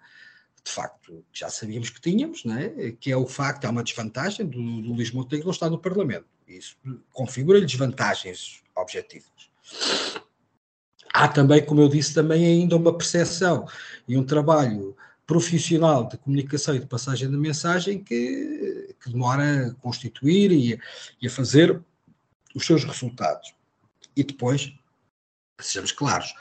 de facto, já sabíamos que tínhamos, é? que é o facto, há uma desvantagem do, do Luís Montenegro não estar no Parlamento. Isso configura-lhe desvantagens objetivas. Há também, como eu disse, também ainda uma percepção e um trabalho profissional de comunicação e de passagem da mensagem que, que demora a constituir e, e a fazer os seus resultados. E depois Sejamos claros,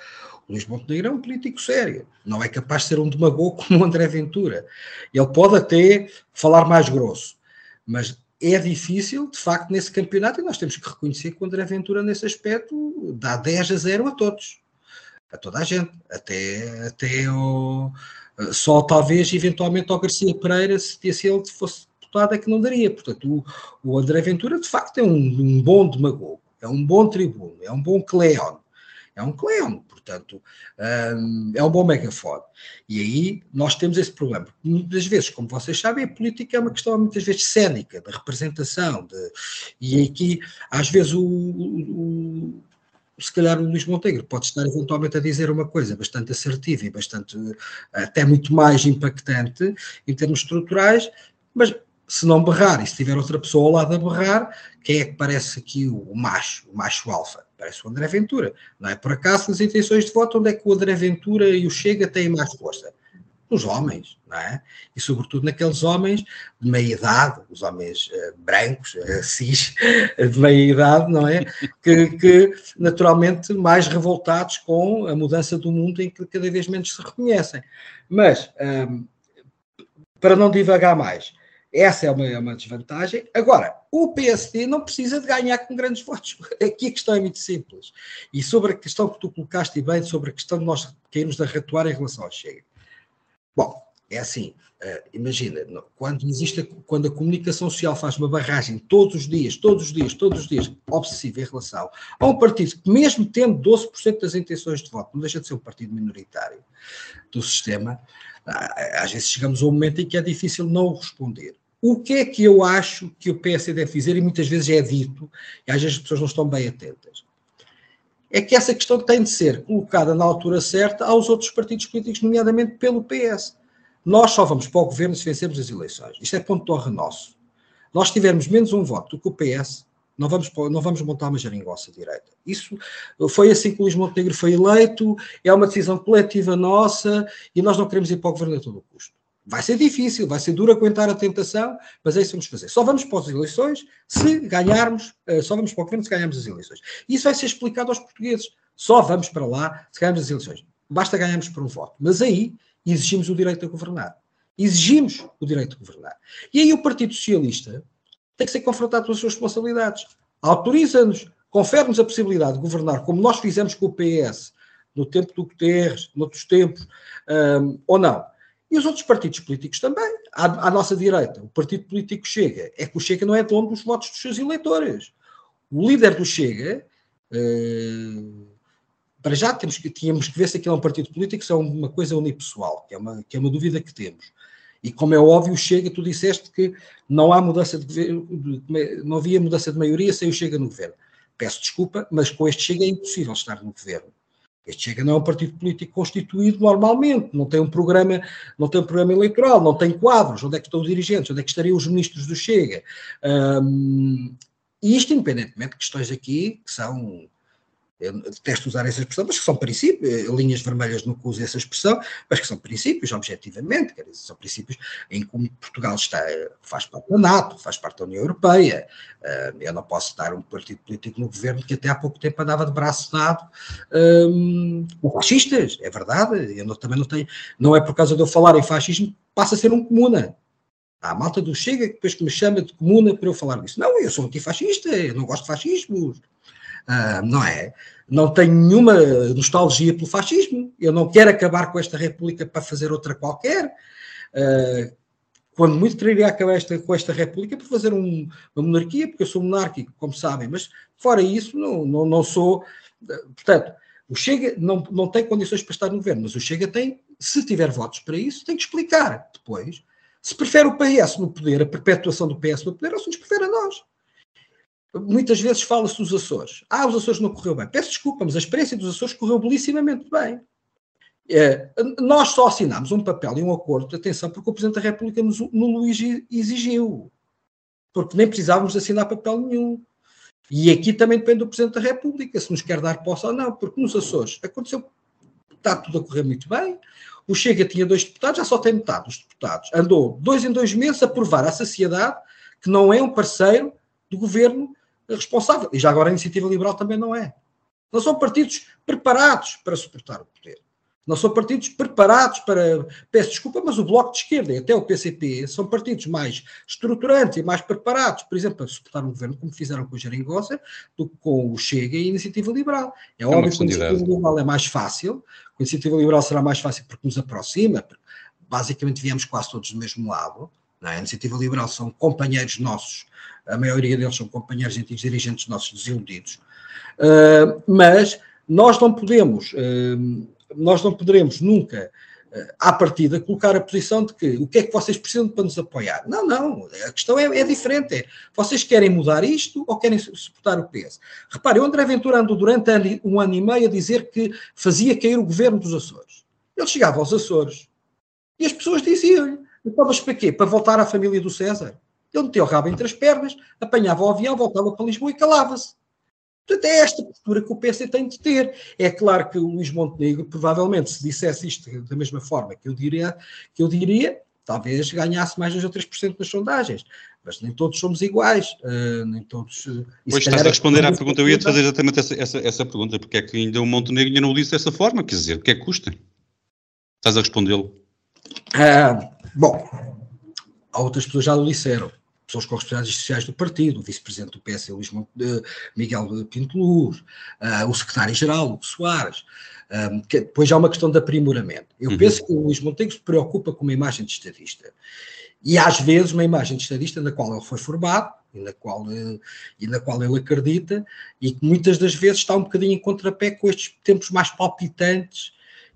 o Luís Montenegro é um político sério, não é capaz de ser um demagogo como o André Ventura. Ele pode até falar mais grosso, mas é difícil, de facto, nesse campeonato, e nós temos que reconhecer que o André Ventura, nesse aspecto, dá 10 a 0 a todos, a toda a gente, até, até o, só talvez, eventualmente, ao Garcia Pereira, se, se ele fosse deputado, é que não daria. Portanto, o, o André Ventura, de facto, é um, um bom demagogo, é um bom tribuno, é um bom Cleon é um clown, portanto, um, é um bom megafone. E aí nós temos esse problema. Muitas vezes, como vocês sabem, a política é uma questão muitas vezes cénica, de representação, de, e aqui, às vezes, o, o, se calhar o Luís Montenegro pode estar eventualmente a dizer uma coisa bastante assertiva e bastante, até muito mais impactante em termos estruturais, mas se não berrar e se tiver outra pessoa ao lado a berrar, quem é que parece aqui o, o macho, o macho alfa? Parece o André Ventura. Não é por acaso nas intenções de voto onde é que o André Ventura e o Chega têm mais força? Nos homens, não é? E sobretudo naqueles homens de meia idade, os homens uh, brancos, uh, cis, de meia idade, não é? Que, que naturalmente mais revoltados com a mudança do mundo em que cada vez menos se reconhecem. Mas, um, ehm, para não divagar mais, essa é uma, é uma, desvantagem. Agora, o PSD não precisa de ganhar com grandes votos. Aqui a questão é muito simples. E sobre a questão que tu colocaste bem, sobre a questão de nós cairmos a ratuar em relação ao Chega. Bom, é assim, uh, imagina, quando existe, a, quando a comunicação social faz uma barragem todos os dias, todos os dias, todos os dias, obsessiva em relação a um partido que mesmo tendo 12% das intenções de voto, não deixa de ser um partido minoritário do sistema, uh, às vezes chegamos a um momento em que é difícil não responder. O que é que eu acho que o PS deve dizer, e muitas vezes é dito, e às vezes as pessoas não estão bem atentas, é que essa questão tem de ser colocada na altura certa aos outros partidos políticos, nomeadamente pelo PS. Nós só vamos para o governo se vencermos as eleições. Isto é ponto de honra nosso. Nós tivermos menos um voto do que o PS, não vamos, não vamos montar uma geringonça direita. Isso foi assim que o Luís Montenegro foi eleito, é uma decisão coletiva nossa e nós não queremos ir para o governo a todo custo. Vai ser difícil, vai ser duro aguentar a tentação, mas é isso que vamos fazer. Só vamos para as eleições se ganharmos, uh, só vamos para o governo se ganharmos as eleições. Isso vai ser explicado aos portugueses. Só vamos para lá se ganharmos as eleições. Basta ganharmos por um voto. Mas aí exigimos o direito a governar. Exigimos o direito a governar. E aí o Partido Socialista tem que ser confrontado com as suas responsabilidades. Autoriza-nos, confere-nos a possibilidade de governar como nós fizemos com o PS no tempo do Guterres, noutros tempos, um, ou não e os outros partidos políticos também. À, à, nossa direita, o partido político Chega. É que o Chega não é dono dos votos dos seus eleitores. O líder do Chega. Uh, para já temos que, tínhamos que ver se aquilo é um partido político, se é uma coisa unipessoal, que é uma, que é uma dúvida que temos. E como é óbvio, Chega, tu disseste que não há mudança de não havia mudança de maioria sem o Chega no governo. Peço desculpa, mas com este Chega é impossível estar no governo. Este Chega não é um partido político constituído normalmente, não tem um programa, não tem um programa eleitoral, não tem quadros, onde é que estão os dirigentes, onde é que estariam os ministros do Chega. Um, isto independentemente de questões aqui que são eu detesto usar essa expressão, mas que são princípios, eh, linhas vermelhas não uso essa expressão, mas que são princípios, objetivamente, quer dizer, são princípios em que Portugal está, faz parte da NATO, faz parte da União Europeia. Eh, eu não posso estar um partido político no governo que até há pouco tempo andava de braço dado um, com fascistas, é verdade. Eu não, também não tenho, não é por causa de eu falar em fascismo, passa a ser um comuna. Há a malta do Chega que depois que me chama de comuna para eu falar disso. Não, eu sou antifascista, eu não gosto de fascismos uh, não é? Não tenho nenhuma nostalgia pelo fascismo, eu não quero acabar com esta república para fazer outra qualquer. Uh, quando muito quereria acabar esta, com esta república para fazer um, uma monarquia, porque eu sou monárquico, como sabem, mas fora isso, não, não, não sou. Portanto, o Chega não, não tem condições para estar no governo, mas o Chega tem, se tiver votos para isso, tem que explicar depois se prefere o PS no poder, a perpetuação do PS no poder, ou se nos prefere a nós muitas vezes fala-se dos Açores. Ah, os Açores não correu bem. Peço desculpa, mas a experiência dos Açores correu belíssimamente bem. É, nós só assinámos um papel e um acordo de atenção porque o Presidente da República nos, no exigiu. Porque nem precisávamos assinar papel nenhum. E aqui também depende do Presidente da República, se nos quer dar posse ou não, porque nos Açores aconteceu, está tudo a correr muito bem. O Chega tinha dois deputados, já só tem metade dos deputados. Andou dois em dois meses a provar à sociedade que não é um parceiro do governo responsável. E já agora a iniciativa liberal também não é. Não são partidos preparados para suportar o poder. Não são partidos preparados para. Peço desculpa, mas o Bloco de Esquerda e até o PCP são partidos mais estruturantes e mais preparados, por exemplo, para suportar um governo, como fizeram com o Jeringosa, do que com o Chega e a Iniciativa Liberal. É, é óbvio que a Iniciativa Liberal é mais fácil, a Iniciativa Liberal será mais fácil porque nos aproxima, porque basicamente viemos quase todos do mesmo lado. É? A Iniciativa Liberal são companheiros nossos a maioria deles são companheiros antigos dirigentes nossos desiludidos. Uh, mas nós não podemos, uh, nós não poderemos nunca, uh, à partida, colocar a posição de que o que é que vocês precisam para nos apoiar. Não, não, a questão é, é diferente. É, vocês querem mudar isto ou querem suportar o peso? Repare, o André Ventura andou durante um ano e meio a dizer que fazia cair o governo dos Açores. Ele chegava aos Açores e as pessoas diziam-lhe, então, mas para quê? Para voltar à família do César? Ele metia o rabo entre as pernas, apanhava o avião, voltava para Lisboa e calava-se. Portanto, é esta postura que o PC tem de ter. É claro que o Luís Montenegro, provavelmente, se dissesse isto da mesma forma que eu diria, que eu diria talvez ganhasse mais 2 ou 3% nas sondagens. Mas nem todos somos iguais, uh, nem todos. Uh, pois estás a responder à pergunta, eu ia te fazer exatamente essa, essa, essa pergunta, porque é que ainda o Montenegro ainda não o disse dessa forma, quer dizer, o que é que custa? Estás a respondê-lo? Uh, bom, há outras pessoas já o disseram pessoas com responsabilidades sociais do partido, o vice-presidente do PS, Luís Miguel Pinto Luz, uh, o secretário-geral, Soares. Um, que, depois há uma questão de aprimoramento. Eu uhum. penso que o Luís Montenegro se preocupa com uma imagem de estadista. E às vezes uma imagem de estadista na qual ele foi formado, e na qual, eh, e na qual ele acredita, e que muitas das vezes está um bocadinho em contrapé com estes tempos mais palpitantes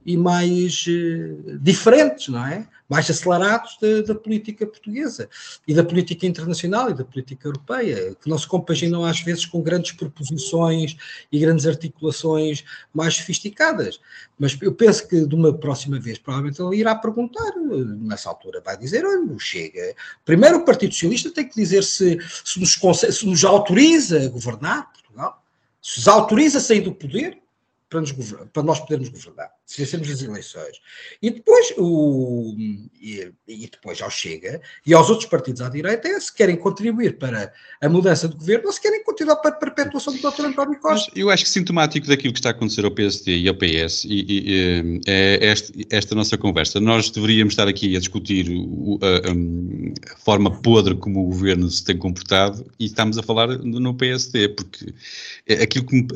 e mais uh, diferentes, não é? mais acelerados da, da, política portuguesa e da política internacional e da política europeia, que não se compaginam às vezes com grandes proposições e grandes articulações mais sofisticadas. Mas eu penso que de uma próxima vez, provavelmente ele irá perguntar, nessa altura vai dizer, olha, chega. Primeiro o Partido Socialista tem que dizer se, se, nos, se nos autoriza a governar Portugal, se nos autoriza a sair do poder, para, nos, para nós podermos governar, se vencermos as eleições. E depois, o, e, e, depois já Chega e aos outros partidos à direita é se querem contribuir para a mudança de governo ou se querem continuar para a perpetuação do Dr. António Costa. eu acho que sintomático daquilo que está a acontecer ao PSD e ao PS e, e, é esta, esta, nossa conversa. Nós deveríamos estar aqui a discutir o, a, a, forma podre como o governo se tem comportado e estamos a falar no PSD, porque é aquilo que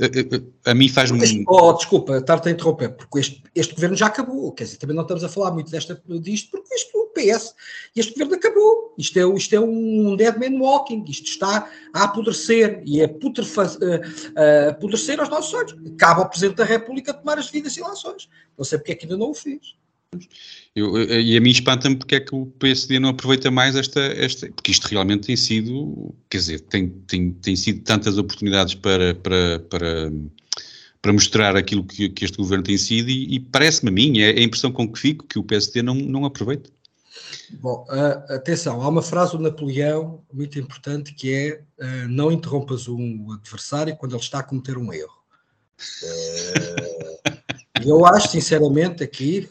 a, a mim faz-me. Oh, desculpa, estar-te a interromper, porque este, este governo já acabou. Quer dizer, também não estamos a falar muito desta, disto, porque este, o PS, este governo acabou. Isto é, isto é um dead man walking. Isto está a apodrecer e a, putrefa, a, a apodrecer aos nossos olhos. Cabe ao Presidente da República tomar as devidas ilações. Não sei porque é que ainda não o fez. Eu, e a mim espanta-me porque é que o PSD não aproveita mais esta, esta. Porque isto realmente tem sido. Quer dizer, tem, tem, tem sido tantas oportunidades para, para, para para mostrar aquilo que, que, este governo tem sido e, e parece-me a mim, é a impressão com que fico, que o PSD não, não aproveita. Bom, uh, atenção, há uma frase do Napoleão muito importante que é uh, não interrompas um adversário quando ele está a cometer um erro. Uh, eu acho, sinceramente, aqui...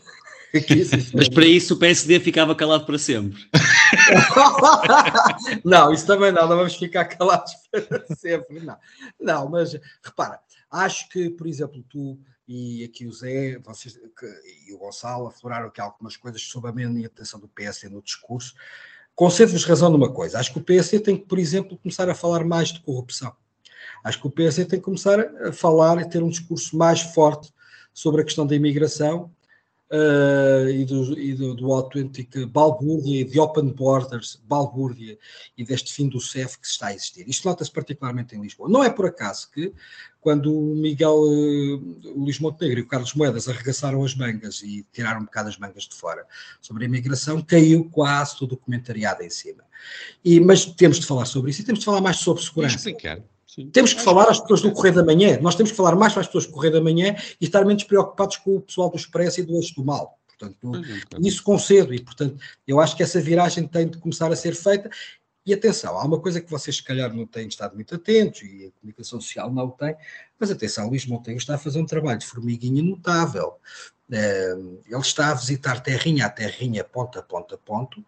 aqui sinceramente... Mas para isso o PSD ficava calado para sempre. não, isso também não, não vamos ficar calados para sempre, não. Não, mas repara, Acho que, por exemplo, tu e aqui o Zé vocês, e o Gonçalo afloraram aqui algumas coisas sobre a manifestação do PSD no discurso. Concedo-vos razão numa coisa. Acho que o PSD tem que, por exemplo, começar a falar mais de corrupção. Acho que o PSD tem que começar a falar e ter um discurso mais forte sobre a questão da imigração uh, e, do, e do, do autêntico balbúrdia de open borders, balbúrdia e deste fim do CEF que está a existir. Isto nota-se particularmente em Lisboa. Não é por acaso que quando o Miguel uh, Luís Montenegro e o Carlos Moedas arregaçaram as mangas e tiraram um bocado as mangas de fora sobre a imigração, caiu quase todo o documentariado em cima. E, mas temos de falar sobre isso e temos de falar mais sobre segurança. Explicar. Sim. Temos que falar às pessoas do Correio da Manhã. Nós temos que falar mais para as pessoas do Correio da Manhã e estar menos preocupados com o pessoal do Expresso e do Eixo do Mal. Portanto, é, isso concedo e, portanto, eu acho que essa viragem tem de começar a ser feita. E atenção, há uma coisa que vocês, se calhar, não têm estado muito atentos e a comunicação social não tem, mas atenção, Luís Montenegro está a fazer um trabalho de formiguinha notável. Ele está a visitar terrinha a terrinha, ponto a ponto a ponto,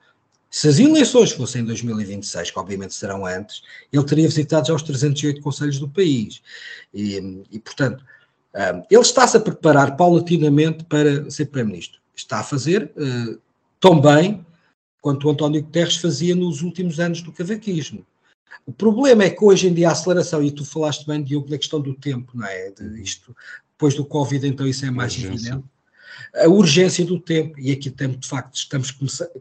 se as eleições fossem em 2026, que obviamente serão antes, ele teria visitado já os 308 conselhos do país. E, e portanto, um, ele está-se a preparar paulatinamente para ser Primeiro-Ministro. Está a fazer uh, tão bem quanto o António Guterres fazia nos últimos anos do cavaquismo. O problema é que hoje em dia a aceleração, e tu falaste bem, Diogo, na questão do tempo, não é? De isto, depois do Covid, então isso é mais evidente a urgência do tempo, e aqui temos, de facto, estamos,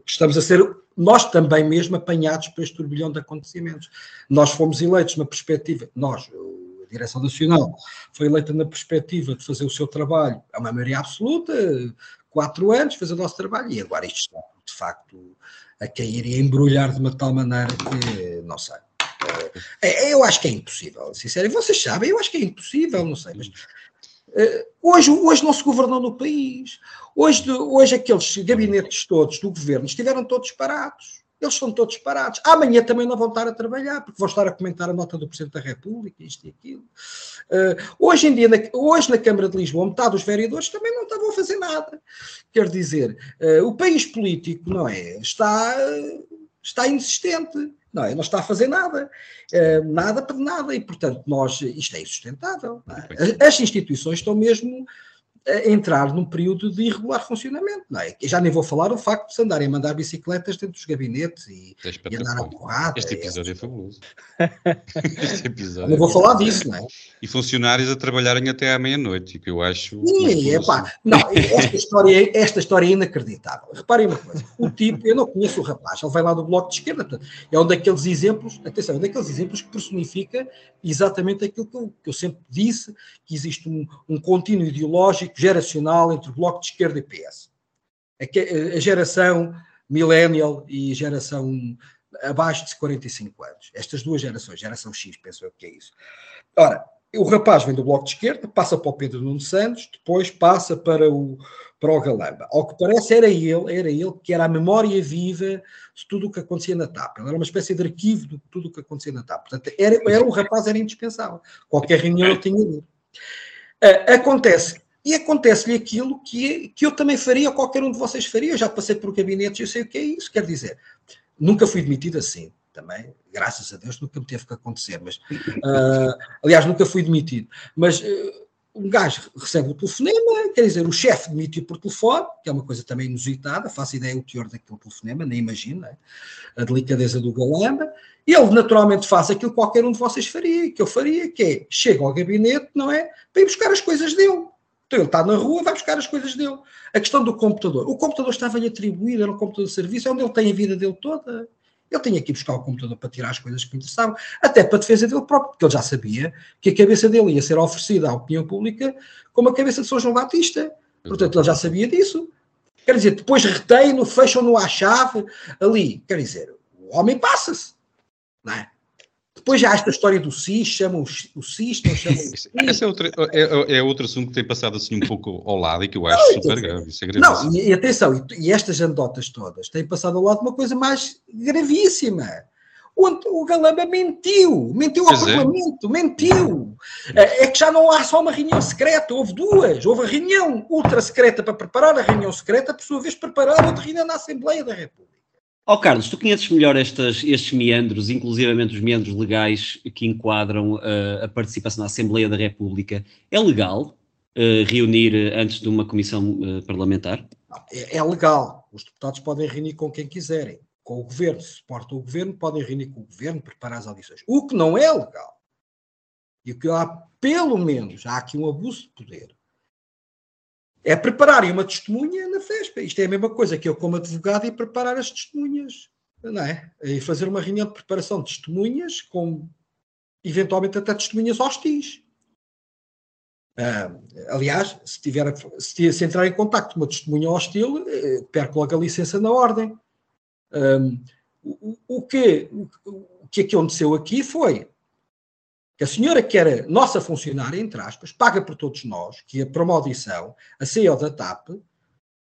estamos a ser nós também mesmo apanhados por este turbilhão de acontecimentos. Nós fomos eleitos na perspectiva, nós, a Direção Nacional, foi eleita na perspectiva de fazer o seu trabalho, é uma maioria absoluta, quatro anos, fazer o nosso trabalho, e agora isto está, de facto, a cair e a embrulhar de uma tal maneira que, não sei. É, eu acho que é impossível, sinceramente. Vocês sabem, eu acho que é impossível, não sei, mas Uh, hoje, hoje não se governou no país. Hoje, hoje aqueles gabinetes todos do governo estiveram todos parados. Eles são todos parados. Amanhã também não vão estar a trabalhar, porque vão estar a comentar a nota do Presidente da República, isto e aquilo. Uh, hoje em dia, na, hoje na Câmara de Lisboa, metade dos vereadores também não estavam a fazer nada. Quer dizer, uh, o país político, não é? Está, está inexistente não, é? não está a fazer nada, uh, nada para nada, e portanto nós, isto é insustentável. É? As instituições estão mesmo entrar num período de irregular funcionamento. Não é? Já nem vou falar o facto de se andarem a mandar bicicletas dentro dos gabinetes e, é e andar a porrada. Este episódio é, fabuloso. este episódio não vou é falar disso, não é? E funcionários a trabalharem até à meia-noite, que eu acho. Sim, é pá. Não, esta história, esta história é inacreditável. Reparem uma coisa: o tipo, eu não conheço o rapaz, ele vai lá do bloco de esquerda, portanto, é um daqueles exemplos, atenção, é um daqueles exemplos que personifica exatamente aquilo que eu, que eu sempre disse, que existe um, um contínuo ideológico geracional entre o Bloco de Esquerda e PS. A, geração millennial e geração abaixo de 45 anos. Estas duas gerações, geração X, penso eu que é isso. Ora, o rapaz vem do Bloco de Esquerda, passa para o Pedro Nuno Santos, depois passa para o, para o Galamba. Ao que parece, era ele, era ele que era a memória viva de tudo o que acontecia na TAP. Ele era uma espécie de arquivo de tudo o que acontecia na TAP. Portanto, era, era um rapaz, era indispensável. Qualquer reunião eu tinha ali. Uh, acontece e acontece-lhe aquilo que, que eu também faria, ou qualquer um de vocês faria. Eu já passei por gabinetes e eu sei o que é isso. Quer dizer, nunca fui demitido assim, também, graças a Deus, nunca me teve que acontecer. Mas, uh, aliás, nunca fui demitido. Mas uh, um gajo recebe o telefonema, quer dizer, o chefe demitiu por telefone, que é uma coisa também inusitada, faço ideia o teor daquele telefonema, nem imagino, é? a delicadeza do galamba. E ele naturalmente faz aquilo que qualquer um de vocês faria, que eu faria, que é chega ao gabinete, não é? Para ir buscar as coisas dele. Então ele está na rua, vai buscar as coisas dele. A questão do computador. O computador estava-lhe atribuído, era um computador de serviço, é onde ele tem a vida dele toda. Ele tinha que ir buscar o computador para tirar as coisas que interessavam, até para a defesa dele próprio, porque ele já sabia que a cabeça dele ia ser oferecida à opinião pública como a cabeça de São João Batista. Portanto, ele já sabia disso. Quer dizer, depois retém-no, fecham-no à chave, ali. Quer dizer, o homem passa-se. Não é? Depois já há esta história do SIS, chamam o SIS, não chamam o SIS. Esse é outro, é, é, é, outro assunto que tem passado assim um pouco ao lado e que eu acho não, super grave. Isso é não, e, e atenção, e, e, estas anedotas todas têm passado ao lado uma coisa mais gravíssima. O, o Galamba mentiu, mentiu ao é. Parlamento, é. mentiu. É que já não há só uma reunião secreta, houve duas. Houve a reunião ultra secreta para preparar a reunião secreta, por sua vez preparar outra reunião na Assembleia da República. Ó oh, Carlos, tu conheces melhor estas, estes meandros, inclusivamente os meandros legais que enquadram uh, a participação na Assembleia da República. É legal uh, reunir antes de uma comissão uh, parlamentar? É, é, legal. Os deputados podem reunir com quem quiserem. Com o governo, se suportam o governo, podem reunir com o governo, preparar as audições. O que não é legal, e o que há, pelo menos, há aqui um abuso de poder, é prepararem uma testemunha na FESP. Isto é a mesma coisa que eu, como advogado, e preparar as testemunhas. Não é? E fazer uma reunião de preparação de testemunhas com, eventualmente, até testemunhas hostis. Uh, aliás, se, tiver, se, se, entrar em contato com uma testemunha hostil, eh, perco logo a licença na ordem. Um, o, o, que, o, o que aconteceu aqui foi que a senhora que era nossa funcionária, entre aspas, paga por todos nós, que para uma audição, a CEO da TAP,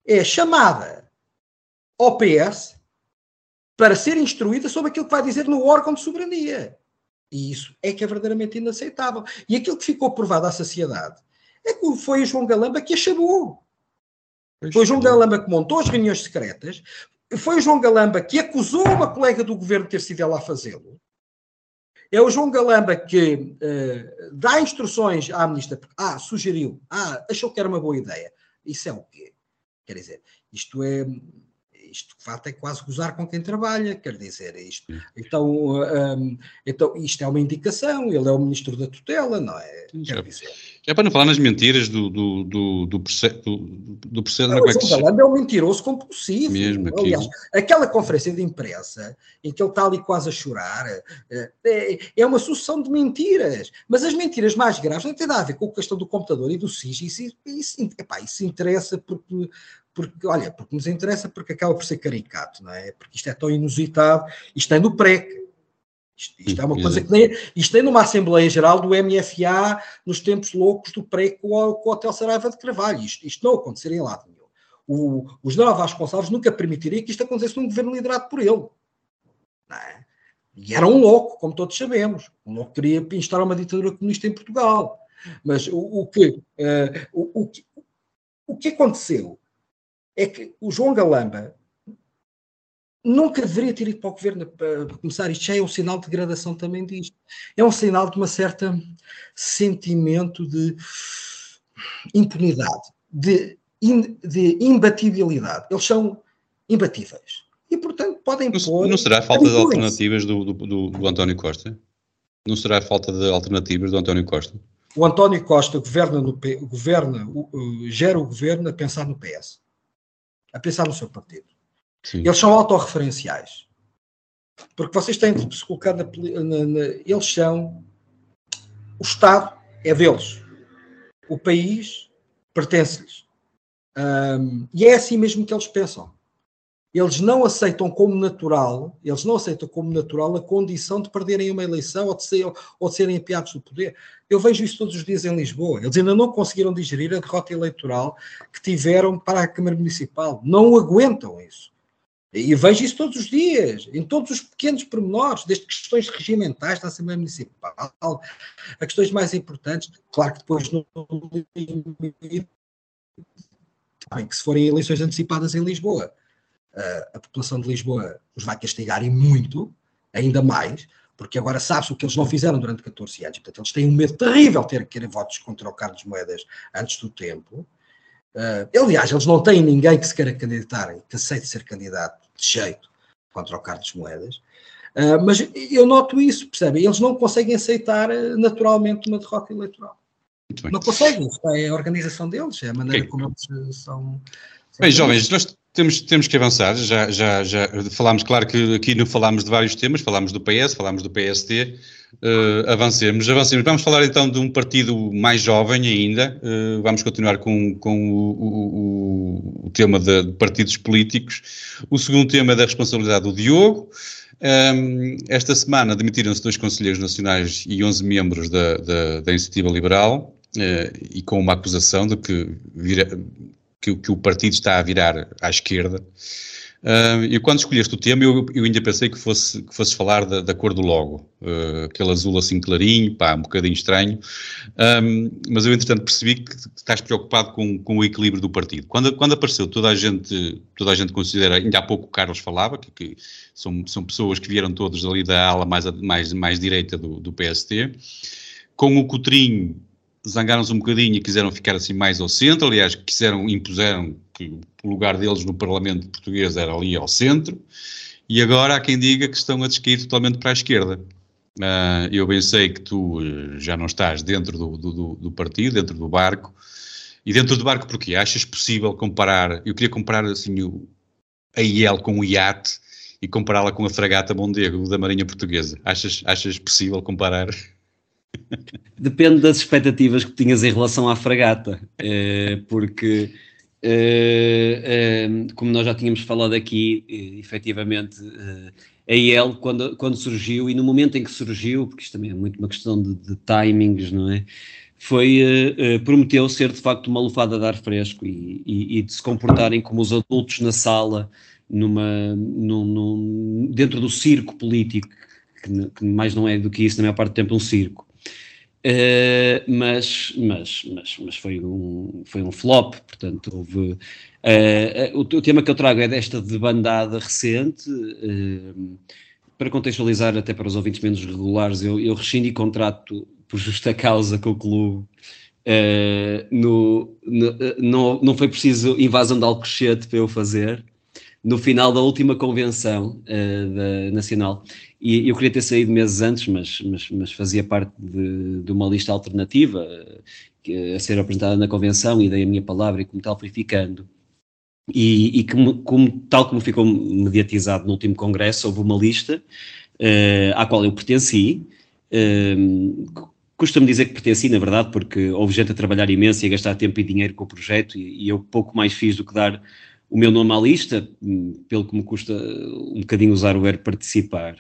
é chamada ao PS para ser instruída sobre aquilo que vai dizer no órgão de soberania. E isso é que é verdadeiramente inaceitável. E aquilo que ficou provado à sociedade é que foi o João Galamba que a chamou. Foi o João Galamba que montou as reuniões secretas, foi o João Galamba que acusou uma colega do governo de ter sido ela a fazê-lo. É o João Galamba que uh, dá instruções à ministra, ah, sugeriu, ah, achou que era uma boa ideia. Isso é o quê? Quer dizer, isto é isto de facto é quase gozar com quem trabalha, quer dizer, isto, então, um, então isto é uma indicação, ele é o ministro da tutela, não é? Quer dizer. É para não falar nas mentiras do, do, do, do processo. Do, do processo não, é que é um mentiroso compulsivo. Mesmo Aliás, aquela conferência de imprensa em que ele está ali quase a chorar é, é, é uma sucessão de mentiras. Mas as mentiras mais graves não têm nada a ver com a questão do computador e do SIS. Isso, isso, epá, isso interessa porque, porque, olha, porque nos interessa porque acaba por ser caricato, não é? Porque isto é tão inusitado, isto é no PREC, isto, isto, é uma coisa que nem. Isto tem numa Assembleia Geral do MFA nos tempos loucos do pré com, o Hotel Saraiva de Carvalho. Isto, isto não aconteceria em lado nenhum. O, o general Vasconcelos nunca permitiria que isto acontecesse num governo liderado por ele. É? E era um louco, como todos sabemos. Um louco queria instaurar uma ditadura comunista em Portugal. Mas o, o que, uh, o, o, o que aconteceu é que o João Galamba nunca deveria ter ido para o governo para começar. Isto já é um sinal de degradação também disto. É um sinal de uma certa sentimento de impunidade, de, in, de imbatibilidade. Eles são imbatíveis. E, portanto, podem não, pôr... Não será falta de alternativas do, do, do, do António Costa? Não será falta de alternativas do António Costa? O António Costa governa, no, governa gera o governo a pensar no PS, a pensar no seu partido. Sim. Eles são autorreferenciais. Porque vocês têm de se colocar na, na, na, Eles são. O Estado é deles. O país pertence-lhes. Um, e é assim mesmo que eles pensam eles não aceitam como natural, eles não aceitam como natural a condição de perderem uma eleição ou de, ser, ou de serem apiados do poder. Eu vejo isso todos os dias em Lisboa. Eles ainda não conseguiram digerir a derrota eleitoral que tiveram para a Câmara Municipal. Não aguentam isso. E vejo isso todos os dias, em todos os pequenos pormenores, desde questões regimentais da Assembleia Municipal, a questões mais importantes. Claro que depois no que se forem eleições antecipadas em Lisboa, a população de Lisboa os vai castigar e muito, ainda mais, porque agora sabe-se o que eles não fizeram durante 14 anos. Portanto, eles têm um medo terrível de ter que querer votos contra o Carlos Moedas antes do tempo. Uh, aliás, eles não têm ninguém que se queira candidatar, que aceite ser candidato de jeito contra o Carlos Moedas. Uh, mas eu noto isso, percebem? Eles não conseguem aceitar uh, naturalmente uma derrota eleitoral. Não conseguem, é a organização deles, é a maneira okay. como eles são. Bem, jovens, nós temos, temos que avançar, já, já, já falámos, claro que aqui não falámos de vários temas, falámos do PS, falámos do PST, uh, eh, avancemos, avancemos. Vamos falar então de um partido mais jovem ainda, uh, vamos continuar com, com o, o, o tema de, de, partidos políticos. O segundo tema é da responsabilidade do Diogo. Um, ehm, esta semana demitiram-se dois conselheiros nacionais e 11 membros da, da, da Iniciativa Liberal, uh, e com uma acusação de que vira, que, que o partido está a virar à esquerda. Uh, e quando escolheste o tema, eu, eu ainda pensei que fosse, que fosse falar da, da cor do logo, uh, aquele azul assim clarinho, pá, um bocadinho estranho, um, mas eu entretanto percebi que estás preocupado com, com o equilíbrio do partido. Quando, quando apareceu, toda a gente, toda a gente considera, ainda há pouco o Carlos falava, que, que são, são pessoas que vieram todos ali da ala mais, mais, mais direita do, do PST, com o Cotrinho zangaram-se um bocadinho e quiseram ficar assim mais ao centro, aliás, quiseram, impuseram que o lugar deles no Parlamento português era ali ao centro, e agora há quem diga que estão a descair totalmente para a esquerda. Uh, eu bem sei que tu uh, já não estás dentro do, do, do, partido, dentro do barco, e dentro do barco porquê? Achas possível comparar, eu queria comparar assim o, a IEL com o iate e compará-la com a fragata Mondego da Marinha Portuguesa. Achas, achas possível comparar? Depende das expectativas que tinhas em relação à fragata, eh, porque, eh, eh, como nós já tínhamos falado aqui, efetivamente, a IEL, quando, quando surgiu, e no momento em que surgiu, porque isto também é muito uma questão de, de timings, não é? Foi, prometeu ser de facto uma lufada de ar fresco e, e, e de se comportarem como os adultos na sala, numa, num, num, dentro do circo político, que, que mais não é do que isso, na maior parte do tempo, um circo. Uh, mas, mas, mas, mas foi, um, foi um flop, portanto, houve. Uh, o, o, tema que eu trago é desta debandada recente. Uh, para contextualizar, até para os ouvintes menos regulares, eu, eu rescindi contrato por justa causa com o clube. no, no, não, não foi preciso invasão de Alcochete para eu fazer. No final da última convenção da nacional, e eu queria ter saído meses antes, mas, mas, mas fazia parte de, de, uma lista alternativa a ser apresentada na convenção e dei a minha palavra e como tal fui ficando. E, e como, como, tal como ficou mediatizado no último congresso, houve uma lista uh, à qual eu pertenci. Uh, Costumo dizer que pertenci, na verdade, porque houve gente a trabalhar imenso e a gastar tempo e dinheiro com o projeto e, e eu pouco mais fiz do que dar o meu nome à lista, hum, pelo que me custa um bocadinho usar o verbo participar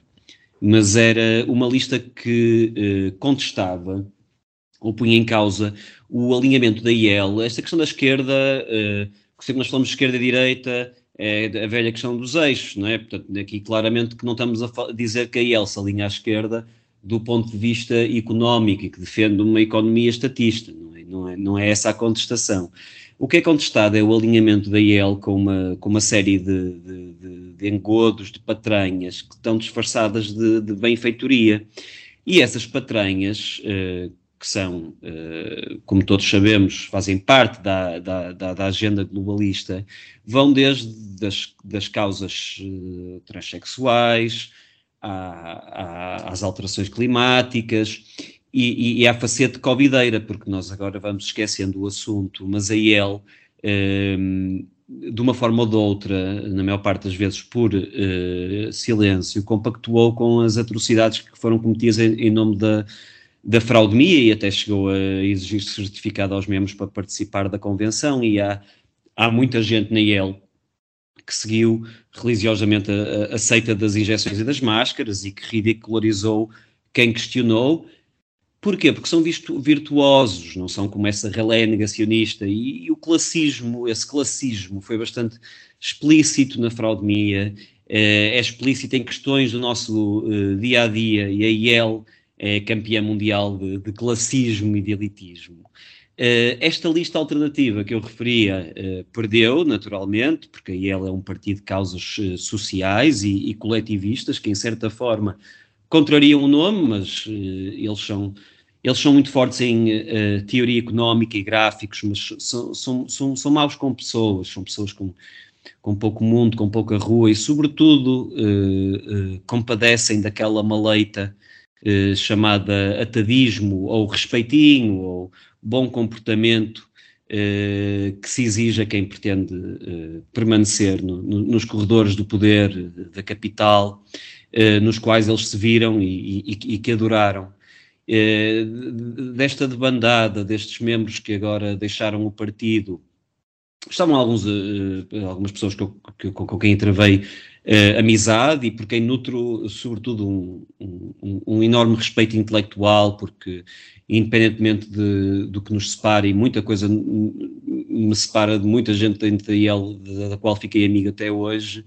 mas era uma lista que uh, contestava ou punha em causa o alinhamento da IEL, esta questão da esquerda, uh, sempre nós falamos de esquerda e direita, é a velha questão dos eixos, não é? Portanto, aqui claramente que não estamos a dizer que a Elsa alinha à esquerda do ponto de vista económico e que defende uma economia estatista, não é, não é, não é essa a contestação. O que é contestado é o alinhamento da IEL com uma, com uma série de, de, de, de engodos, de patranhas, que estão disfarçadas de, de benfeitoria. E essas patranhas, eh, que são, eh, como todos sabemos, fazem parte da, da, da, da agenda globalista, vão desde das, das causas eh, transexuais, às alterações climáticas e, e à facete covideira, porque nós agora vamos esquecendo o assunto, mas a IEL, um, de uma forma ou de outra, na maior parte das vezes por uh, silêncio, compactuou com as atrocidades que foram cometidas em, em nome da, da fraudemia e até chegou a exigir certificado aos membros para participar da convenção. E há, há muita gente na IEL que seguiu religiosamente a, a seita das injeções e das máscaras e que ridicularizou quem questionou Porquê? Porque são virtuosos, não são como essa relé negacionista. E, e, o classismo, esse classismo foi bastante explícito na fraudemia, é, é explícito em questões do nosso uh, dia a dia, e a IEL é campeã mundial de, de classismo e de elitismo. Uh, esta lista alternativa que eu referia uh, perdeu, naturalmente, porque a IEL é um partido de causas sociais e, e coletivistas que, em certa forma, contrariam o nome, mas eles são eles são muito fortes em uh, teoria económica e gráficos, mas são, são, são, são maus com pessoas, são pessoas com, com pouco mundo, com pouca rua e, sobretudo, uh, uh, compadecem daquela maleita chamada atadismo ou respeitinho ou bom comportamento que se exige a quem pretende permanecer no, no, nos corredores do poder da capital, nos quais eles se viram e, e, e que adoraram. Eh, desta debandada, destes membros que agora deixaram o partido, estavam alguns, eh, algumas pessoas com quem travei amizade e por quem nutro, sobretudo, um, um, um, enorme respeito intelectual, porque, independentemente de, do que nos separa, e muita coisa me separa de muita gente ele, da, da qual fiquei amigo até hoje,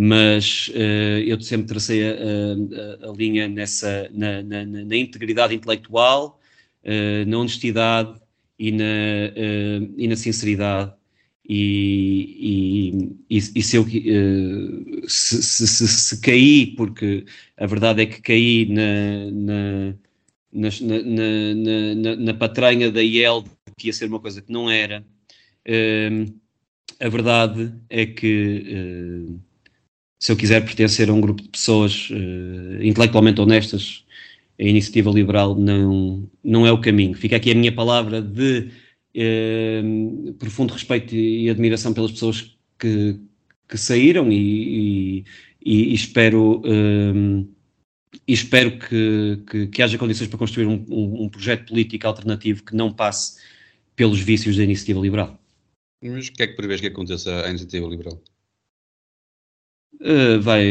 mas uh, eu sempre tracei a, a, a linha nessa, na, na, na integridade intelectual, uh, na honestidade e na, uh, e na sinceridade. E, e, e, se eu se, se, se, se, caí, porque a verdade é que caí na, na, na, na, na patranha da IEL, que ia ser uma coisa que não era, a verdade é que se eu quiser pertencer a um grupo de pessoas uh, intelectualmente honestas, a iniciativa liberal não, não é o caminho. Fica aqui a minha palavra de uh, profundo respeito e admiração pelas pessoas que, que saíram e, e, e espero, uh, e espero que, que, que, haja condições para construir um, um, um projeto político alternativo que não passe pelos vícios da iniciativa liberal. Mas o que é que prevês que aconteça à iniciativa liberal? Uh, vai.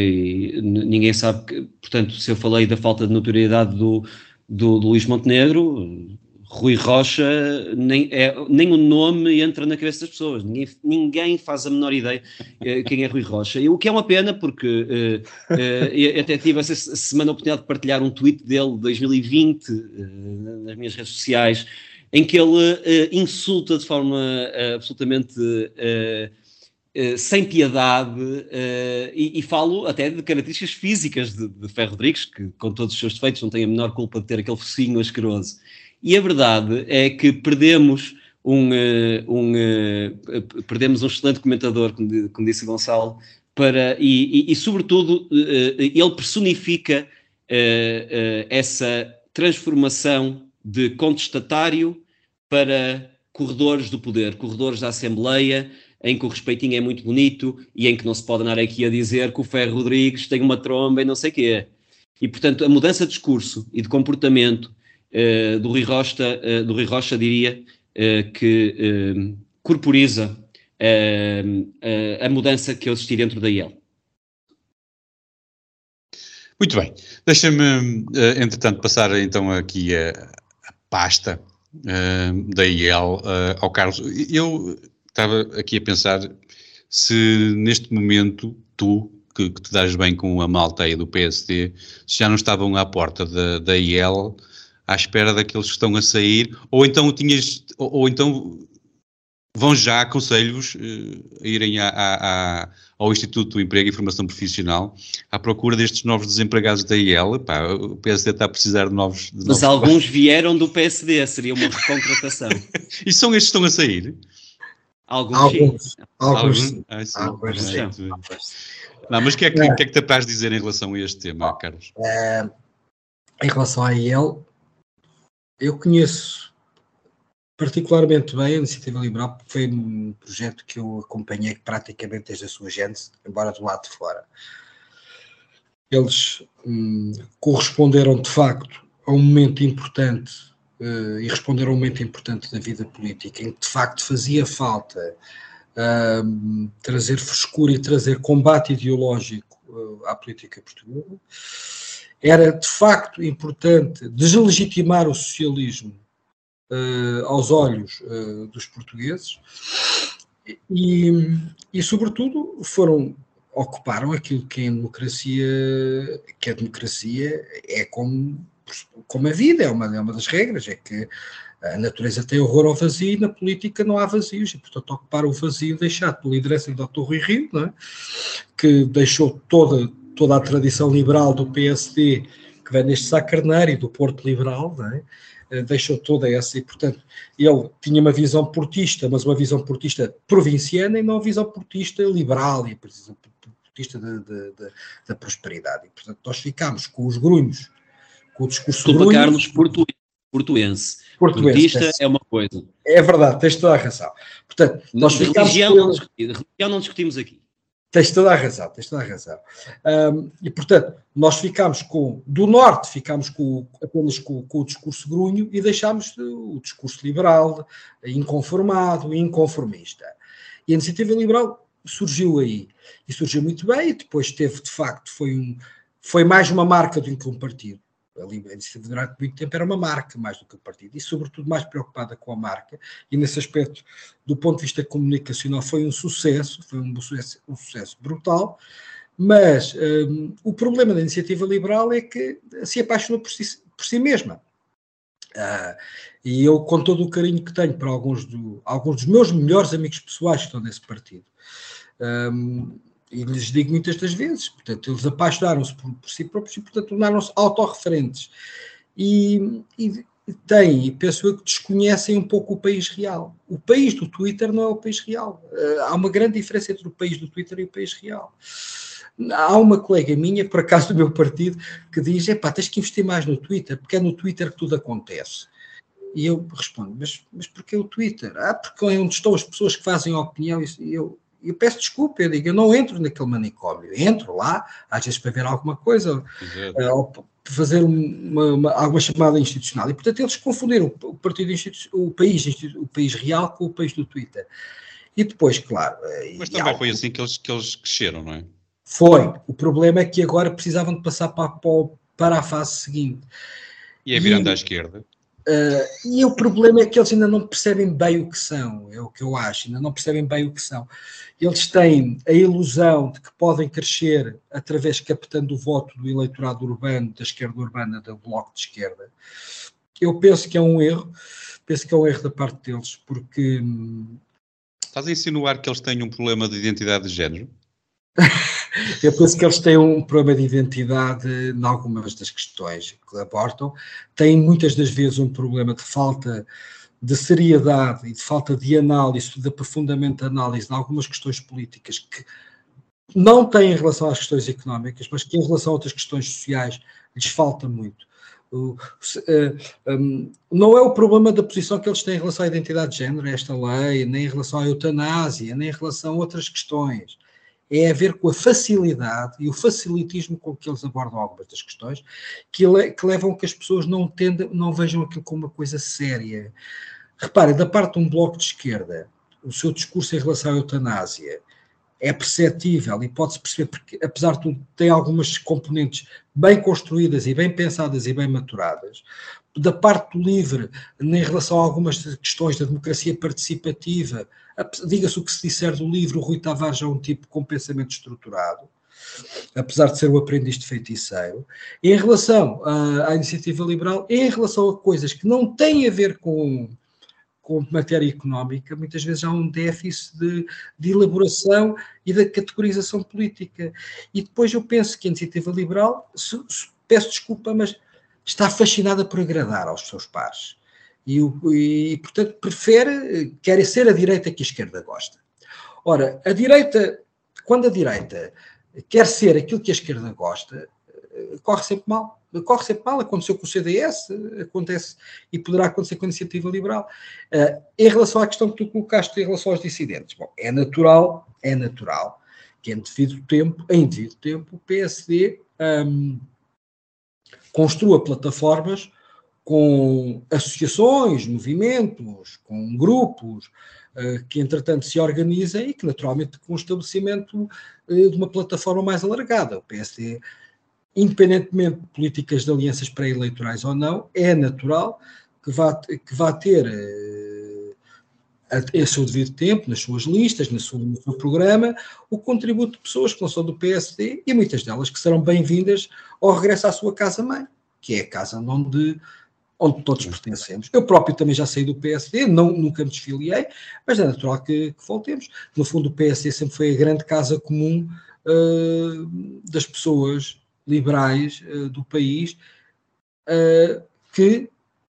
Ninguém sabe que. Portanto, se eu falei da falta de notoriedade do, do, do Luís Montenegro, Rui Rocha, nem, é, nem o nome entra na cabeça das pessoas. Ninguém, ninguém faz a menor ideia uh, quem é Rui Rocha. E o que é uma pena, porque uh, até tive essa semana a oportunidade de partilhar um tweet dele de 2020 nas minhas redes sociais, em que ele insulta de forma absolutamente eh, sem piedade, uh, e, e, falo até de características físicas de, de Ferro Rodrigues, que com todos os seus defeitos não tem a menor culpa de ter aquele focinho asqueroso. E a verdade é que perdemos um, uh, um perdemos um excelente comentador, como, como disse Gonçalo, para, e, e, e sobretudo ele personifica essa transformação de contestatário para corredores do poder, corredores da Assembleia, em que o respeitinho é muito bonito e em que não se pode andar aqui a dizer que o Ferro Rodrigues tem uma tromba e não sei o quê. E, portanto, a mudança de discurso e de comportamento uh, do, Rui Rocha, uh, do Rui Rocha, diria, uh, que corporiza a mudança que eu assisti dentro da IEL. Muito bem. Deixa-me, entretanto, passar então aqui a, a pasta da IEL ao Carlos. Eu estava aqui a pensar se neste momento tu, que, que te dás bem com a malta aí do PSD, se já não estavam à porta da, da IEL à espera daqueles que estão a sair, ou então tinhas, ou, ou então vão já conselhos uh, a irem a, a, a, ao Instituto do Emprego e Formação Profissional à procura destes novos desempregados da IEL. Pá, o PSD está a precisar de novos. De Mas novos alguns vieram do PSD, seria uma recontratação. e são estes que estão a sair? Alguns, Alguns, sim. alguns, sim. Ah, sim. Alguns, sim. Muito bem. Não, mas o que, é que, Não. que é que te apraz dizer em relação a este tema, Carlos? Eh, em relação à IEL, eu conheço particularmente bem a Iniciativa Liberal, porque foi um projeto que eu acompanhei praticamente desde a sua gênese, embora do lado de fora. Eles hum, corresponderam de facto a um momento importante eh, e responderam a um momento importante da vida política, em que de facto fazia falta hum, trazer frescura e trazer combate ideológico eh, à política portuguesa. Era de facto importante deslegitimar o socialismo eh, aos olhos dos portugueses e, e, sobretudo, foram ocuparam aquilo que em democracia, que a democracia é como, como a vida, é uma, é uma das regras, é que a natureza tem horror ao vazio e na política não há vazios, e portanto ocupar o vazio deixado pela liderança do Dr. Rui Rio, é? que deixou toda, toda a tradição liberal do PSD, que vem neste Sá Carneiro e do Porto Liberal, é? Eh, deixou toda essa, e portanto ele tinha uma visão portista, mas uma visão portista provinciana e não uma visão portista liberal e portista da prosperidade. E portanto nós ficámos com os grunhos, com o discurso Desculpa, Carlos, portu, portuense. portuense. Portista peço. é uma coisa. É verdade, tens toda a razão. Portanto, nós religião, com não discutimos, religião não discutimos aqui. Tens toda a razão, tens toda a razão. Ahm, e, portanto, nós ficámos com, do norte, ficámos com, apenas com, com o discurso grunho e deixámos o discurso liberal, inconformado, inconformista. E a iniciativa liberal surgiu aí. E surgiu muito bem, e depois teve, de facto, foi, um, foi mais uma marca do que um partido. A Liber- a iniciativa durante muito tempo era uma marca mais do que um partido, e sobretudo mais preocupada com a marca, e nesse aspecto, do ponto de vista comunicacional, foi um sucesso, foi um sucesso, um sucesso brutal, mas hum, o problema da iniciativa liberal é que se apaixonou por si, por si mesma. Ah, e eu, com todo o carinho que tenho para alguns, do, alguns dos meus melhores amigos pessoais que estão nesse partido, hum, e lhes digo muitas das vezes, portanto, eles apaixonaram-se por, por si próprios e, portanto, tornaram-se autorreferentes. E, e têm, e penso eu, que desconhecem um pouco o país real. O país do Twitter não é o país real. Eh, há uma grande diferença entre o país do Twitter e o país real. Há uma colega minha, por acaso do meu partido, que diz: epá, tens que investir mais no Twitter, porque é no Twitter que tudo acontece. E eu respondo: mas, mas porquê o Twitter? Ah, porque é onde estão as pessoas que fazem a opinião. E eu, eu peço desculpa, eu digo: eu não entro naquele manicômio. Entro lá, às vezes para ver alguma coisa, eh, ou fazer uma, uma, alguma chamada institucional. E, portanto, eles confundiram o partido o país, o país real com o país do Twitter. E depois, claro. eh, Mas e também há- foi assim que eles, que eles cresceram, não é? Foi. O problema é que agora precisavam de passar para, para a fase seguinte. E é virando E- à esquerda. Eh, e o problema é que eles ainda não percebem bem o que são, é o que eu acho, ainda não percebem bem o que são. Eles têm a ilusão de que podem crescer através captando o voto do eleitorado urbano, da esquerda urbana, do bloco de esquerda. Eu penso que é um erro, penso que é um erro da parte deles, porque hum, Estás a insinuar que eles têm um problema de identidade de género? Eu penso que eles têm um problema de identidade em algumas das questões que abordam. Têm muitas das vezes um problema de falta de seriedade e de falta de análise, de aprofundamento de análise em algumas questões políticas que não têm em relação às questões económicas, mas que em relação a outras questões sociais lhes falta muito. Eh, um, não é o problema da posição que eles têm em relação à identidade de género, esta lei, nem em relação à eutanásia, nem em relação a outras questões é a ver com a facilidade e o facilitismo com que eles abordam algumas das questões que, le- que levam que as pessoas não, entendam, não vejam aquilo como uma coisa séria. Repare, da parte de um bloco de esquerda, o seu discurso em relação à eutanásia é perceptível e pode-se perceber, porque apesar de tudo, tem algumas componentes bem construídas e bem pensadas e bem maturadas. Da parte do LIVRE, em relação a algumas questões da democracia participativa, diga-se o que se disser do livro, o Rui Tavares é um tipo com pensamento estruturado, apesar de ser o aprendiz de feiticeiro. Em relação à, à iniciativa liberal, em relação a coisas que não têm a ver com com matéria económica, muitas vezes há um déficit de, de, elaboração e da categorização política. E depois eu penso que a iniciativa liberal, se, se, peço desculpa, mas está fascinada por agradar aos seus pares. E, e, portanto, prefere, quer ser a direita que a esquerda gosta. Ora, a direita, quando a direita quer ser aquilo que a esquerda gosta, eh, corre sempre mal corre sempre mal, aconteceu com o CDS, acontece e poderá acontecer com a iniciativa liberal. Uh, em relação à questão que tu colocaste em relação aos dissidentes, bom, é natural, é natural que em devido tempo, em devido tempo, o PSD um, construa plataformas com associações, movimentos, com grupos uh, que entretanto se organizem e que naturalmente com o estabelecimento uh, de uma plataforma mais alargada. O PSD independentemente de políticas de alianças pré-eleitorais ou não, é natural que vá, que vá ter a, a seu devido tempo, nas suas listas, na sua, no seu programa, o contributo de pessoas que não são do PSD e muitas delas que serão bem-vindas ao regresso à sua casa-mãe, que é a casa onde, onde todos pertencemos. Eu próprio também já saí do PSD, não, nunca me desfiliei, mas é natural que, que voltemos. No fundo, o PSD sempre foi a grande casa comum uh, das pessoas liberais uh, do país uh, que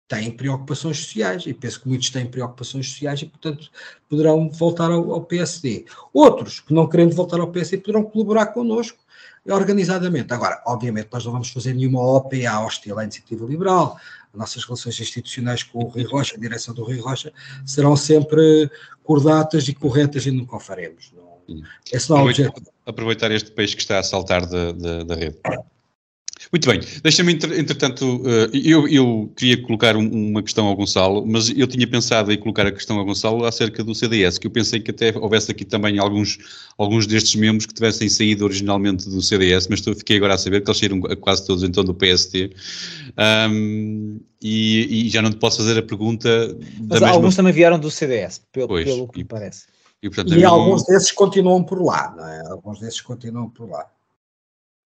têm preocupações sociais e penso que muitos têm preocupações sociais e, portanto, poderão voltar ao, ao PSD. Outros que não querendo voltar ao PSD poderão colaborar connosco organizadamente. Agora, obviamente, nós não vamos fazer nenhuma OPA hostil à iniciativa liberal. As nossas relações institucionais com o Rui Rocha, a direção do Rui Rocha, serão sempre cordatas e corretas e nunca o faremos. Não, esse não é o objetivo aproveitar este peixe que está a saltar da, da, da rede. Muito bem, deixa-me, entretanto, eh, eu, eu queria colocar uma questão ao Gonçalo, mas eu tinha pensado em colocar a questão ao Gonçalo acerca do CDS, que eu pensei que até houvesse aqui também alguns, alguns destes membros que tivessem saído originalmente do CDS, mas fiquei agora a saber que eles saíram quase todos então do PST, um, e, e, já não te posso fazer a pergunta... Mas mesma... alguns também vieram do CDS, pelo, pois, pelo que e, me parece. E, portanto, e alguns desses continuam por lá, não é? Alguns desses continuam por lá.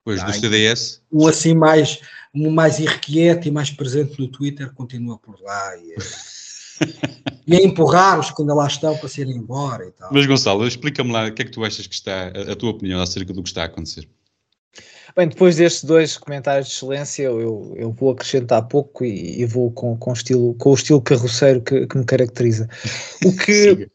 Pois, do CDS? Um assim mais, um mais irrequieto e mais presente no Twitter continua por lá e, e a empurrar-os quando lá estão para serem embora e tal. Mas Gonçalo, explica-me lá o que é que tu achas que está, a, a tua opinião acerca do que está a acontecer. Bem, depois destes dois comentários de excelência, eu, eu vou acrescentar pouco e, e vou com, com, estilo, com o estilo carroceiro que, que me caracteriza. O que,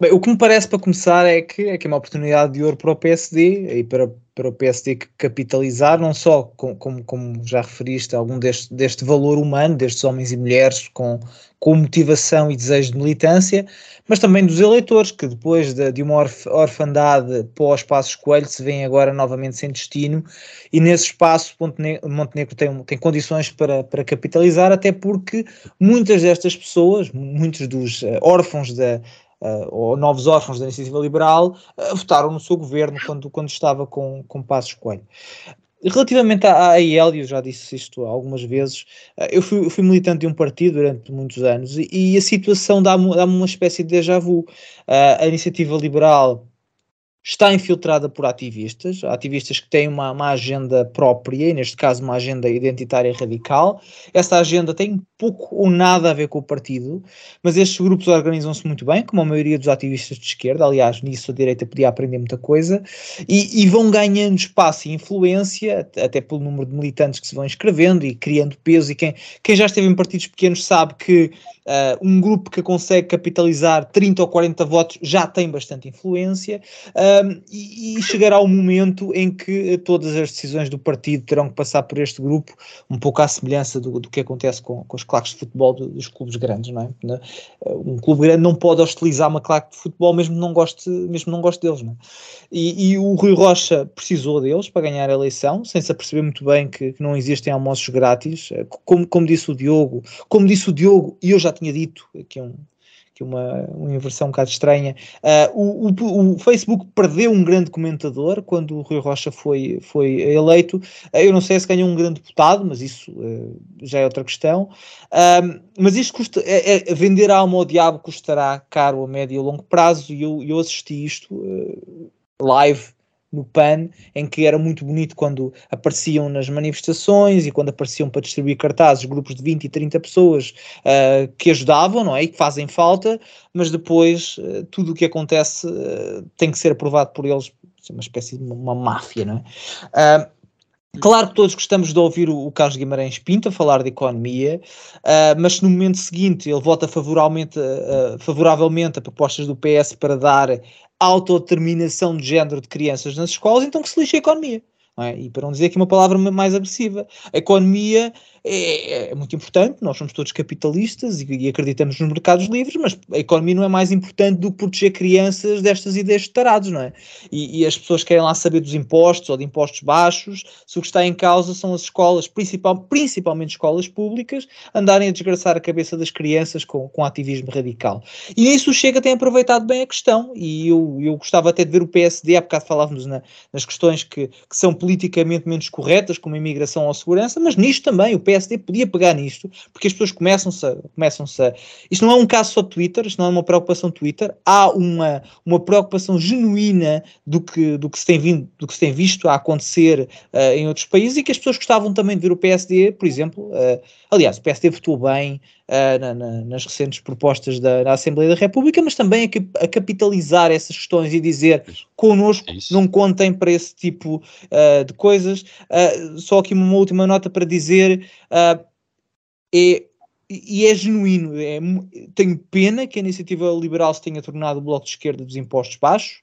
Bem, o que me parece para começar é que é, que é uma oportunidade de ouro para o PSD e para, para o PSD capitalizar, não só com, como, como já referiste, algum deste, deste valor humano, destes homens e mulheres com, com motivação e desejo de militância, mas também dos eleitores, que depois de, de uma orf, orfandade pós Passos Coelho se vêem agora novamente sem destino, e nesse espaço Montenegro tem, tem condições para, para capitalizar, até porque muitas destas pessoas, muitos dos uh, órfãos da uh, ou novos órfãos da iniciativa liberal, uh, votaram no seu governo quando, quando estava com, com Passos Coelho. Relativamente à AEL, eu já disse isto algumas vezes, uh, eu fui, fui, militante de um partido durante muitos anos e, e a situação dá-me dá uma espécie de déjà vu. a iniciativa liberal está infiltrada por ativistas, ativistas que têm uma, uma, agenda própria, e neste caso uma agenda identitária radical. Essa agenda tem pouco ou nada a ver com o partido, mas estes grupos organizam-se muito bem, como a maioria dos ativistas de esquerda, aliás, nisso a direita podia aprender muita coisa, e, e vão ganhando espaço e influência, até pelo número de militantes que se vão inscrevendo e criando peso, e quem, quem já esteve em partidos pequenos sabe que Uh, um grupo que consegue capitalizar 30 ou 40 votos já tem bastante influência. Uh, e, e, chegará o momento em que todas as decisões do partido terão que passar por este grupo, um pouco à semelhança do, do que acontece com, com os claques de futebol do, dos clubes grandes, não é? Né? Um clube grande não pode hostilizar uma claque de futebol mesmo não goste, mesmo não goste deles, não é? e, e, o Rui Rocha precisou deles para ganhar a eleição, sem se aperceber muito bem que, que não existem almoços grátis, como, como disse o Diogo, como disse o Diogo, e eu já tinha dito que é um, aqui uma, uma inversão um bocado estranha. Uh, o, o, o, Facebook perdeu um grande comentador quando o Rui Rocha foi, foi eleito. Uh, eu não sei se ganhou um grande deputado, mas isso uh, já é outra questão. mas isto custa, é, é, vender a alma ao diabo custará caro a médio e longo prazo, e eu, eu assisti isto live no PAN, em que era muito bonito quando apareciam nas manifestações e quando apareciam para distribuir cartazes, grupos de 20 e 30 pessoas uh, que ajudavam, não é? E que fazem falta, mas depois uh, tudo o que acontece uh, tem que ser aprovado por eles, uma espécie de uma máfia, não é? Claro que todos gostamos de ouvir o, Carlos Guimarães Pinto falar de economia, mas se no momento seguinte ele vota favoravelmente, favoravelmente a propostas do PS para dar autodeterminação de género de crianças nas escolas, então que se lixe a economia. É? E para não dizer aqui uma palavra mais agressiva, a economia é, é, muito importante, nós somos todos capitalistas e, e, acreditamos nos mercados livres, mas a economia não é mais importante do que proteger crianças destas ideias de tarados, não é? E, e, as pessoas querem lá saber dos impostos ou de impostos baixos, se o que está em causa são as escolas, principal, principalmente escolas públicas, andarem a desgraçar a cabeça das crianças com, com ativismo radical. E nisso o Chega tem aproveitado bem a questão, e eu, eu gostava até de ver o PSD, há bocado falávamos na, nas questões que, que são politicamente menos corretas, como a imigração ou a segurança, mas nisto também o PSD podia pegar nisto, porque as pessoas começam-se a, começam a. Isto não é um caso só Twitter, isto não é uma preocupação Twitter, há uma, uma preocupação genuína do que, do, que se tem vindo, do que se tem visto a acontecer uh, em outros países e que as pessoas gostavam também de ver o PSD, por exemplo. Uh, aliás, o PSD votou bem. Uh, na, na, nas recentes propostas da, da, Assembleia da República, mas também a, a capitalizar essas questões e dizer connosco é não contem para esse tipo uh, de coisas. Uh, só aqui uma última nota para dizer é, e é genuíno. É, tenho pena que a iniciativa liberal se tenha tornado o bloco de esquerda dos impostos baixos.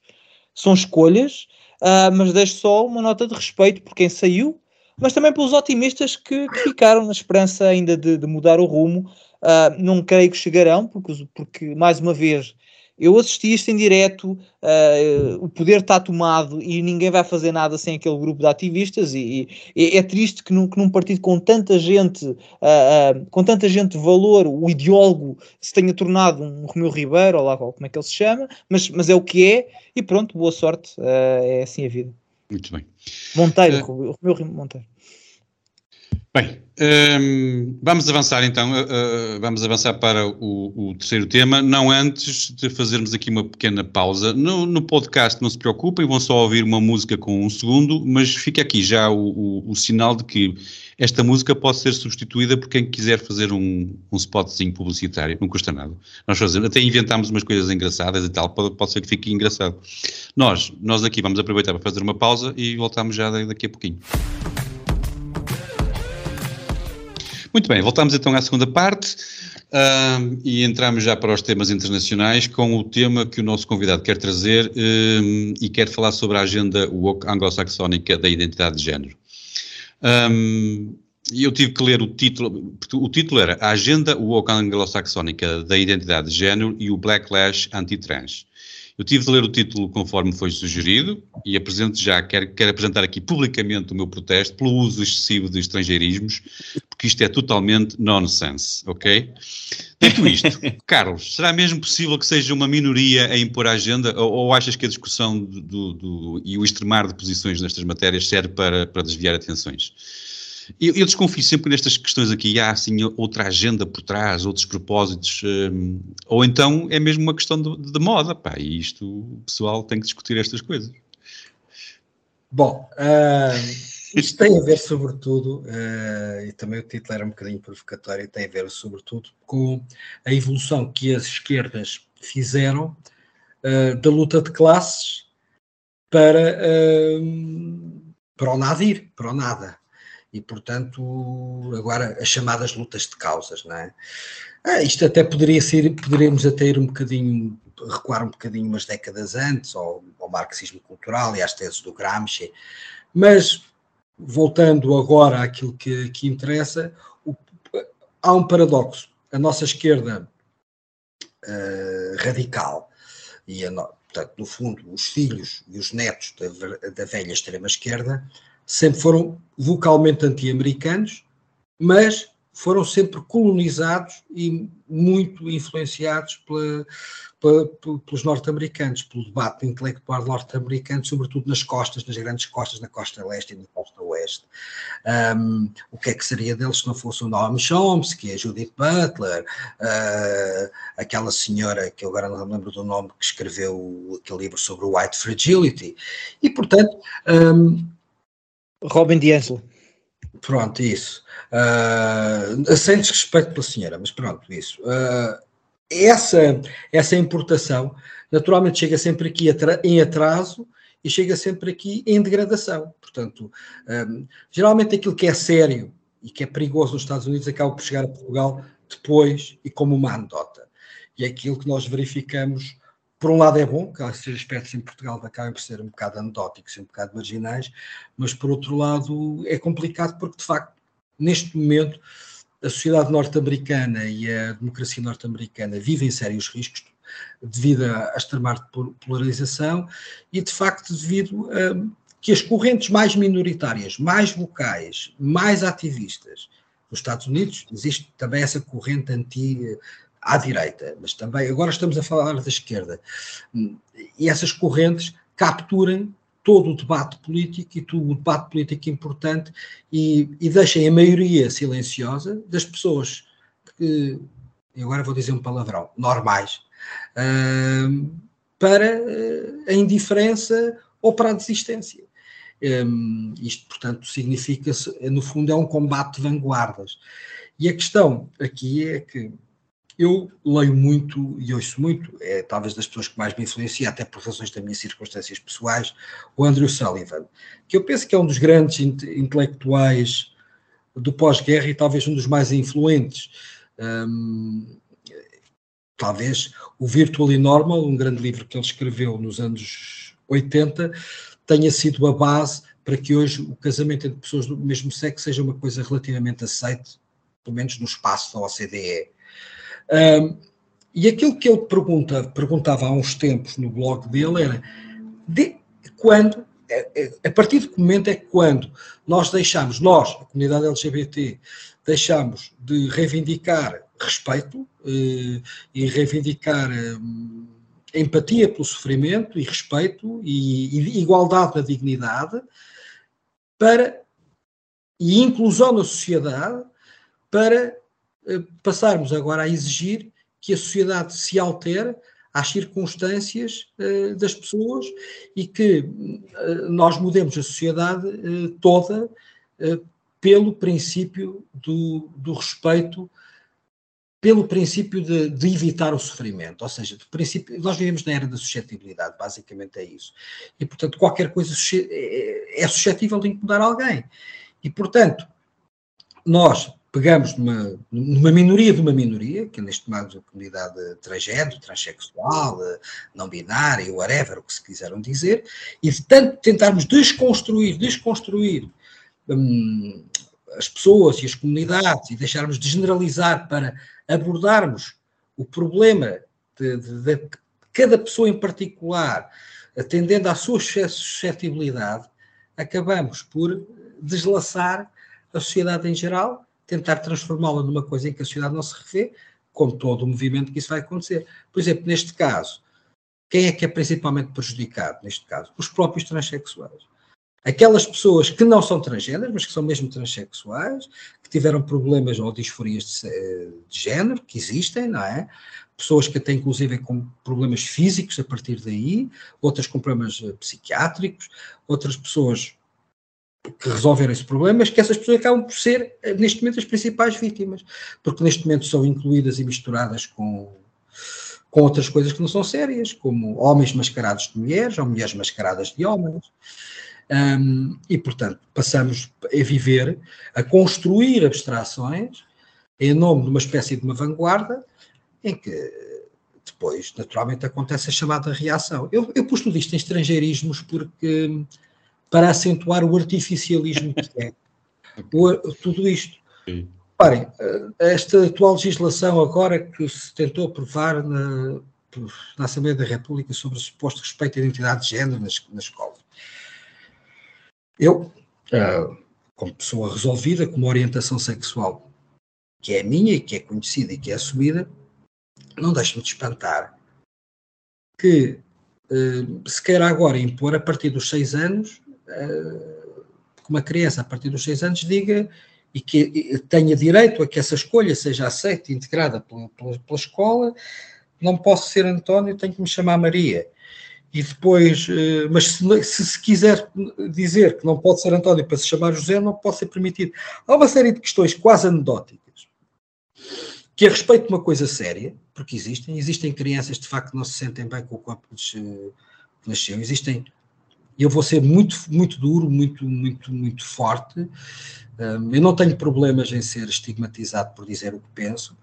São escolhas, uh, mas deixo só uma nota de respeito por quem saiu, mas também pelos otimistas que, que ficaram na esperança ainda de, de mudar o rumo. Uh, não creio que chegarão, porque, porque mais uma vez eu assisti isto em direto, uh, o poder está tomado e ninguém vai fazer nada sem aquele grupo de ativistas e, e é triste que num, que num, partido com tanta gente, uh, com tanta gente de valor, o ideólogo se tenha tornado um Romeu Ribeiro, ou lá como é que ele se chama, mas, mas é o que é e pronto, boa sorte, é assim a vida. Muito bem. Monteiro, Romeu Monteiro. Bem, um, vamos avançar então, uh, vamos avançar para o, o, terceiro tema, não antes de fazermos aqui uma pequena pausa. No, no, podcast não se preocupem, vão só ouvir uma música com um segundo, mas fica aqui já o, o, o sinal de que esta música pode ser substituída por quem quiser fazer um, um spotzinho publicitário, não custa nada. Nós fazemos, até inventámos umas coisas engraçadas e tal, pode, pode ser que fique engraçado. Nós, nós aqui vamos aproveitar para fazer uma pausa e voltamos já daqui a pouquinho. Muito bem, voltamos então à segunda parte uh, e entramos já para os temas internacionais com o tema que o nosso convidado quer trazer e quer falar sobre a agenda anglo-saxónica da identidade de género. Um, eu tive que ler o título, o título era A Agenda Woke Anglo-Saxónica da Identidade de Género e o Backlash Anti-Trans. Eu tive de ler o título conforme foi sugerido e apresento já, quero, quero apresentar aqui publicamente o meu protesto pelo uso excessivo de estrangeirismos, porque isto é totalmente nonsense, ok? Dito isto, Carlos, será mesmo possível que seja uma minoria a impor a agenda ou, ou achas que a discussão do, do, do, e o extremar de posições nestas matérias serve para, para desviar atenções? Eu, eu, desconfio sempre nestas questões aqui há assim outra agenda por trás, outros propósitos, um, ou então é mesmo uma questão de, de, moda, pá, e isto o pessoal tem que discutir estas coisas. Bom, uh, isto tem a ver sobretudo, uh, e também o título era um bocadinho provocatório, tem a ver sobretudo com a evolução que as esquerdas fizeram uh, da luta de classes para, para o nada ir, para o nada e, portanto, agora as chamadas lutas de causas, não é? Ah, isto até poderia ser, poderíamos até ir um bocadinho, recuar um bocadinho umas décadas antes, ao, ao marxismo cultural e às teses do Gramsci, mas voltando agora àquilo que, que interessa, o, há um paradoxo. A nossa esquerda uh, radical e, a, portanto, no fundo, os filhos e os netos da, da velha extrema-esquerda sempre foram vocalmente anti-americanos, mas foram sempre colonizados e muito influenciados pela, pela, pelos norte-americanos, pelo debate intelectual norte-americano, sobretudo nas costas, nas grandes costas, na costa leste e na costa oeste. Um, o que é que seria deles se não fosse o Noam Chomsky, a Judith Butler, uh, aquela senhora que eu agora não me lembro do nome, que escreveu aquele livro sobre o White Fragility. E, portanto... Um, Robin DiAngelo. Pronto, isso. Uh, sem desrespeito pela senhora, mas pronto, isso. Uh, essa, essa importação, naturalmente, chega sempre aqui em atraso e chega sempre aqui em degradação. Portanto, um, geralmente aquilo que é sério e que é perigoso nos Estados Unidos acaba por chegar a Portugal depois e como uma anedota. E é aquilo que nós verificamos, por um lado é bom, que esses aspectos em Portugal acabam por ser um bocado anedóticos um bocado marginais, mas por outro lado é complicado porque, de facto, neste momento, a sociedade norte-americana e a democracia norte-americana vivem sérios riscos devido à extremar polarização e, de facto, devido a que as correntes mais minoritárias, mais vocais, mais ativistas nos Estados Unidos, existe também essa corrente anti à direita, mas também agora estamos a falar da esquerda, e essas correntes capturem todo o debate político e todo o debate político importante e, e deixem a maioria silenciosa das pessoas que, agora vou dizer um palavrão, normais, uh, para uh, a indiferença ou para a desistência. Um, isto, portanto, significa, no fundo, é um combate de vanguardas. E a questão aqui é que eu leio muito e ouço muito, é talvez das pessoas que mais me influencia, até por razões das minhas circunstâncias pessoais, o Andrew Sullivan, que eu penso que é um dos grandes intelectuais do pós-guerra e talvez um dos mais influentes. Um, talvez o Virtually Normal, um grande livro que ele escreveu nos anos 80, tenha sido a base para que hoje o casamento entre pessoas do mesmo sexo seja uma coisa relativamente aceite, pelo menos no espaço da OCDE. Um, e aquilo que ele pergunta, perguntava há uns tempos no blog dele era de quando, a partir de que momento é quando nós deixamos, nós, a comunidade LGBT, deixamos de reivindicar respeito eh, e reivindicar eh, empatia pelo sofrimento e respeito e, e igualdade na dignidade para e inclusão na sociedade para passarmos agora a exigir que a sociedade se altere às circunstâncias uh, das pessoas e que uh, nós mudemos a sociedade uh, toda pelo princípio do, do respeito, pelo princípio de, de, evitar o sofrimento. Ou seja, princípio, nós vivemos na era da suscetibilidade, basicamente é isso. E, portanto, qualquer coisa é, é suscetível de incomodar alguém. E, portanto, nós pegamos numa, numa minoria de uma minoria, que neste caso a comunidade transgênero, transexual, não binária, whatever, o que se quiseram dizer, e de tanto tentarmos desconstruir, desconstruir hum, as pessoas e as comunidades e deixarmos de generalizar para abordarmos o problema de, de, de cada pessoa em particular, atendendo à sua suscetibilidade, acabamos por deslaçar a sociedade em geral tentar transformá-la numa coisa em que a sociedade não se revê, com todo o movimento que isso vai acontecer. Por exemplo, neste caso, quem é que é principalmente prejudicado neste caso? Os próprios transexuais. Aquelas pessoas que não são transgêneros, mas que são mesmo transexuais, que tiveram problemas ou disforias de, de género, que existem, não é? Pessoas que têm, inclusive, com problemas físicos a partir daí, outras com problemas eh, psiquiátricos, outras pessoas que resolveram esse problema, mas que essas pessoas acabam por ser, eh, neste momento, as principais vítimas, porque neste momento são incluídas e misturadas com, com outras coisas que não são sérias, como homens mascarados de mulheres ou mulheres mascaradas de homens. Um, e, portanto, passamos a viver, a construir abstrações em nome de uma espécie de uma vanguarda, em que depois, naturalmente, acontece a chamada reação. Eu, eu pus tudo isto em estrangeirismos porque para acentuar o artificialismo que é. O, tudo isto. Reparem, esta atual legislação agora que se tentou aprovar na, na Assembleia da República sobre o suposto respeito à identidade de género na, na escola. Eu, como pessoa resolvida, com uma orientação sexual que é minha e que é conhecida e que é assumida, não deixe-me de espantar que uh, se queira agora impor a partir dos seis anos, que uma criança a partir dos seis anos diga e que tenha direito a que essa escolha seja aceita e integrada pela, pela, pela escola, não posso ser António, tenho que me chamar Maria. E depois, uh, mas se, se, se quiser dizer que não pode ser António para se chamar José, não pode ser permitido. Há uma série de questões quase anedóticas que a respeito de uma coisa séria, porque existem, existem crianças de facto que não se sentem bem com o corpo que nasceu, existem, eu vou ser muito, muito duro, muito, muito, muito forte, eu não tenho problemas em ser estigmatizado por dizer o que penso,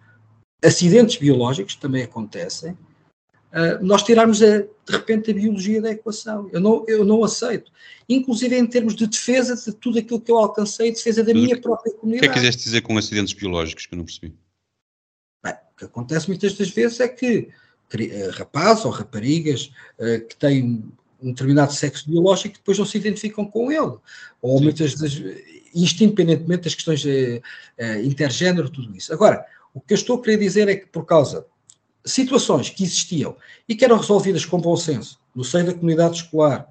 acidentes biológicos também acontecem, nós tirarmos a, de repente a biologia da equação. Eu não, eu não aceito. Inclusive em termos de defesa de tudo aquilo que eu alcancei, defesa da minha própria comunidade. O que é que quiseste dizer com acidentes biológicos que eu não percebi? O que acontece muitas das vezes é que eh, rapazes ou raparigas uh, que têm um determinado sexo biológico depois não se identificam com ele. Ou Sim. muitas das isto independentemente das questões uh, uh, intergênero, tudo isso. Agora, o que eu estou a querer dizer é que por causa de situações que existiam e que eram resolvidas com bom senso, no seio da comunidade escolar,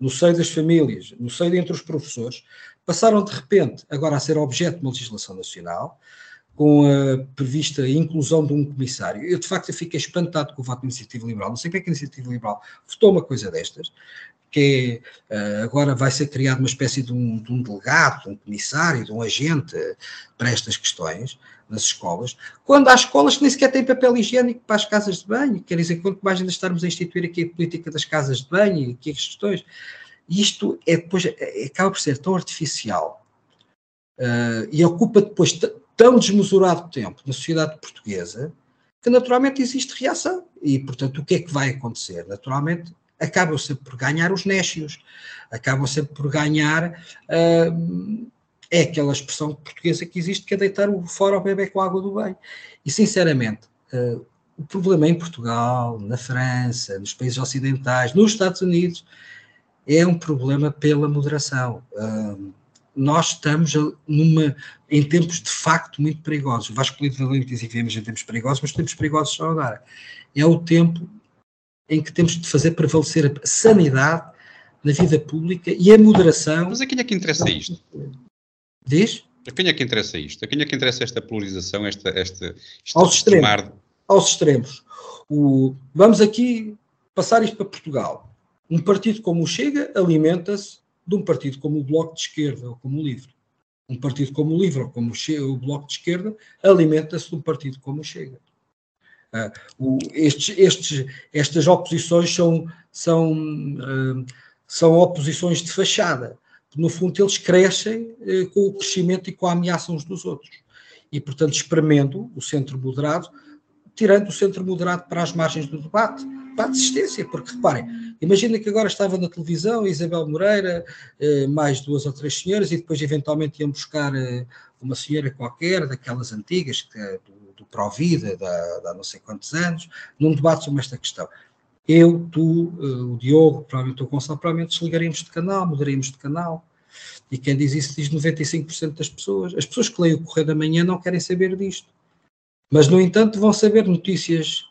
no seio das famílias, no seio entre os professores, passaram de repente agora a ser objeto de uma legislação nacional, com a prevista inclusão de um comissário. Eu, de facto, fiquei espantado com o voto da Iniciativa Liberal. Não sei porque é que a Iniciativa Liberal votou uma coisa destas, que é, agora vai ser criado uma espécie de um, de um, delegado, de um comissário, de um agente para estas questões nas escolas, quando há escolas que nem sequer têm papel higiênico para as casas de banho, quer dizer, quanto mais ainda estarmos a instituir aqui a política das casas de banho e aqui as questões, isto é depois, é, acaba por ser tão artificial uh, e ocupa depois tão desmesurado tempo na sociedade portuguesa que naturalmente existe reação. E, portanto, o que é que vai acontecer? Naturalmente, acabam sempre por ganhar os nécios, acabam sempre por ganhar. Uh, é aquela expressão portuguesa que existe que é deitar fora o bebê com a água do bem. E, sinceramente, uh, o problema em Portugal, na França, nos países ocidentais, nos Estados Unidos, é um problema pela moderação. Uh, nós estamos numa, em tempos de facto muito perigosos. O Vasco Polito Valente diz que vivemos em tempos perigosos, mas tempos perigosos são agora. É o tempo em que temos de fazer prevalecer a sanidade na vida pública e a moderação. Mas a quem é que interessa isto? Diz? A quem é que interessa isto? A quem é que interessa esta polarização, esta, esta, aos extremos, aos extremos. O, vamos aqui passar isto para Portugal. Um partido como o Chega alimenta-se de um partido como o Bloco de Esquerda ou como o Livre. Um partido como o Livre ou como o, Bloco de Esquerda alimenta-se de um partido como o Chega. Uh, o, estes, estes, estas oposições são, são, uh, são oposições de fachada. No fundo, eles crescem uh, com o crescimento e com a ameaça uns dos outros. E, portanto, espremendo o centro moderado, tirando o centro moderado para as margens do debate, para a desistência, porque reparem, imagina que agora estava na televisão Isabel Moreira, eh, mais duas ou três senhoras, e depois eventualmente iam buscar eh, uma senhora qualquer, daquelas antigas, que, é do, do Provida, da, da não sei quantos anos, num debate sobre esta questão. Eu, tu, eh, o Diogo, provavelmente o Gonçalo, provavelmente desligaríamos de canal, mudaríamos de canal. E quem diz isso diz 95% das pessoas. As pessoas que leem o Correio da Manhã não querem saber disto. Mas, no entanto, vão saber notícias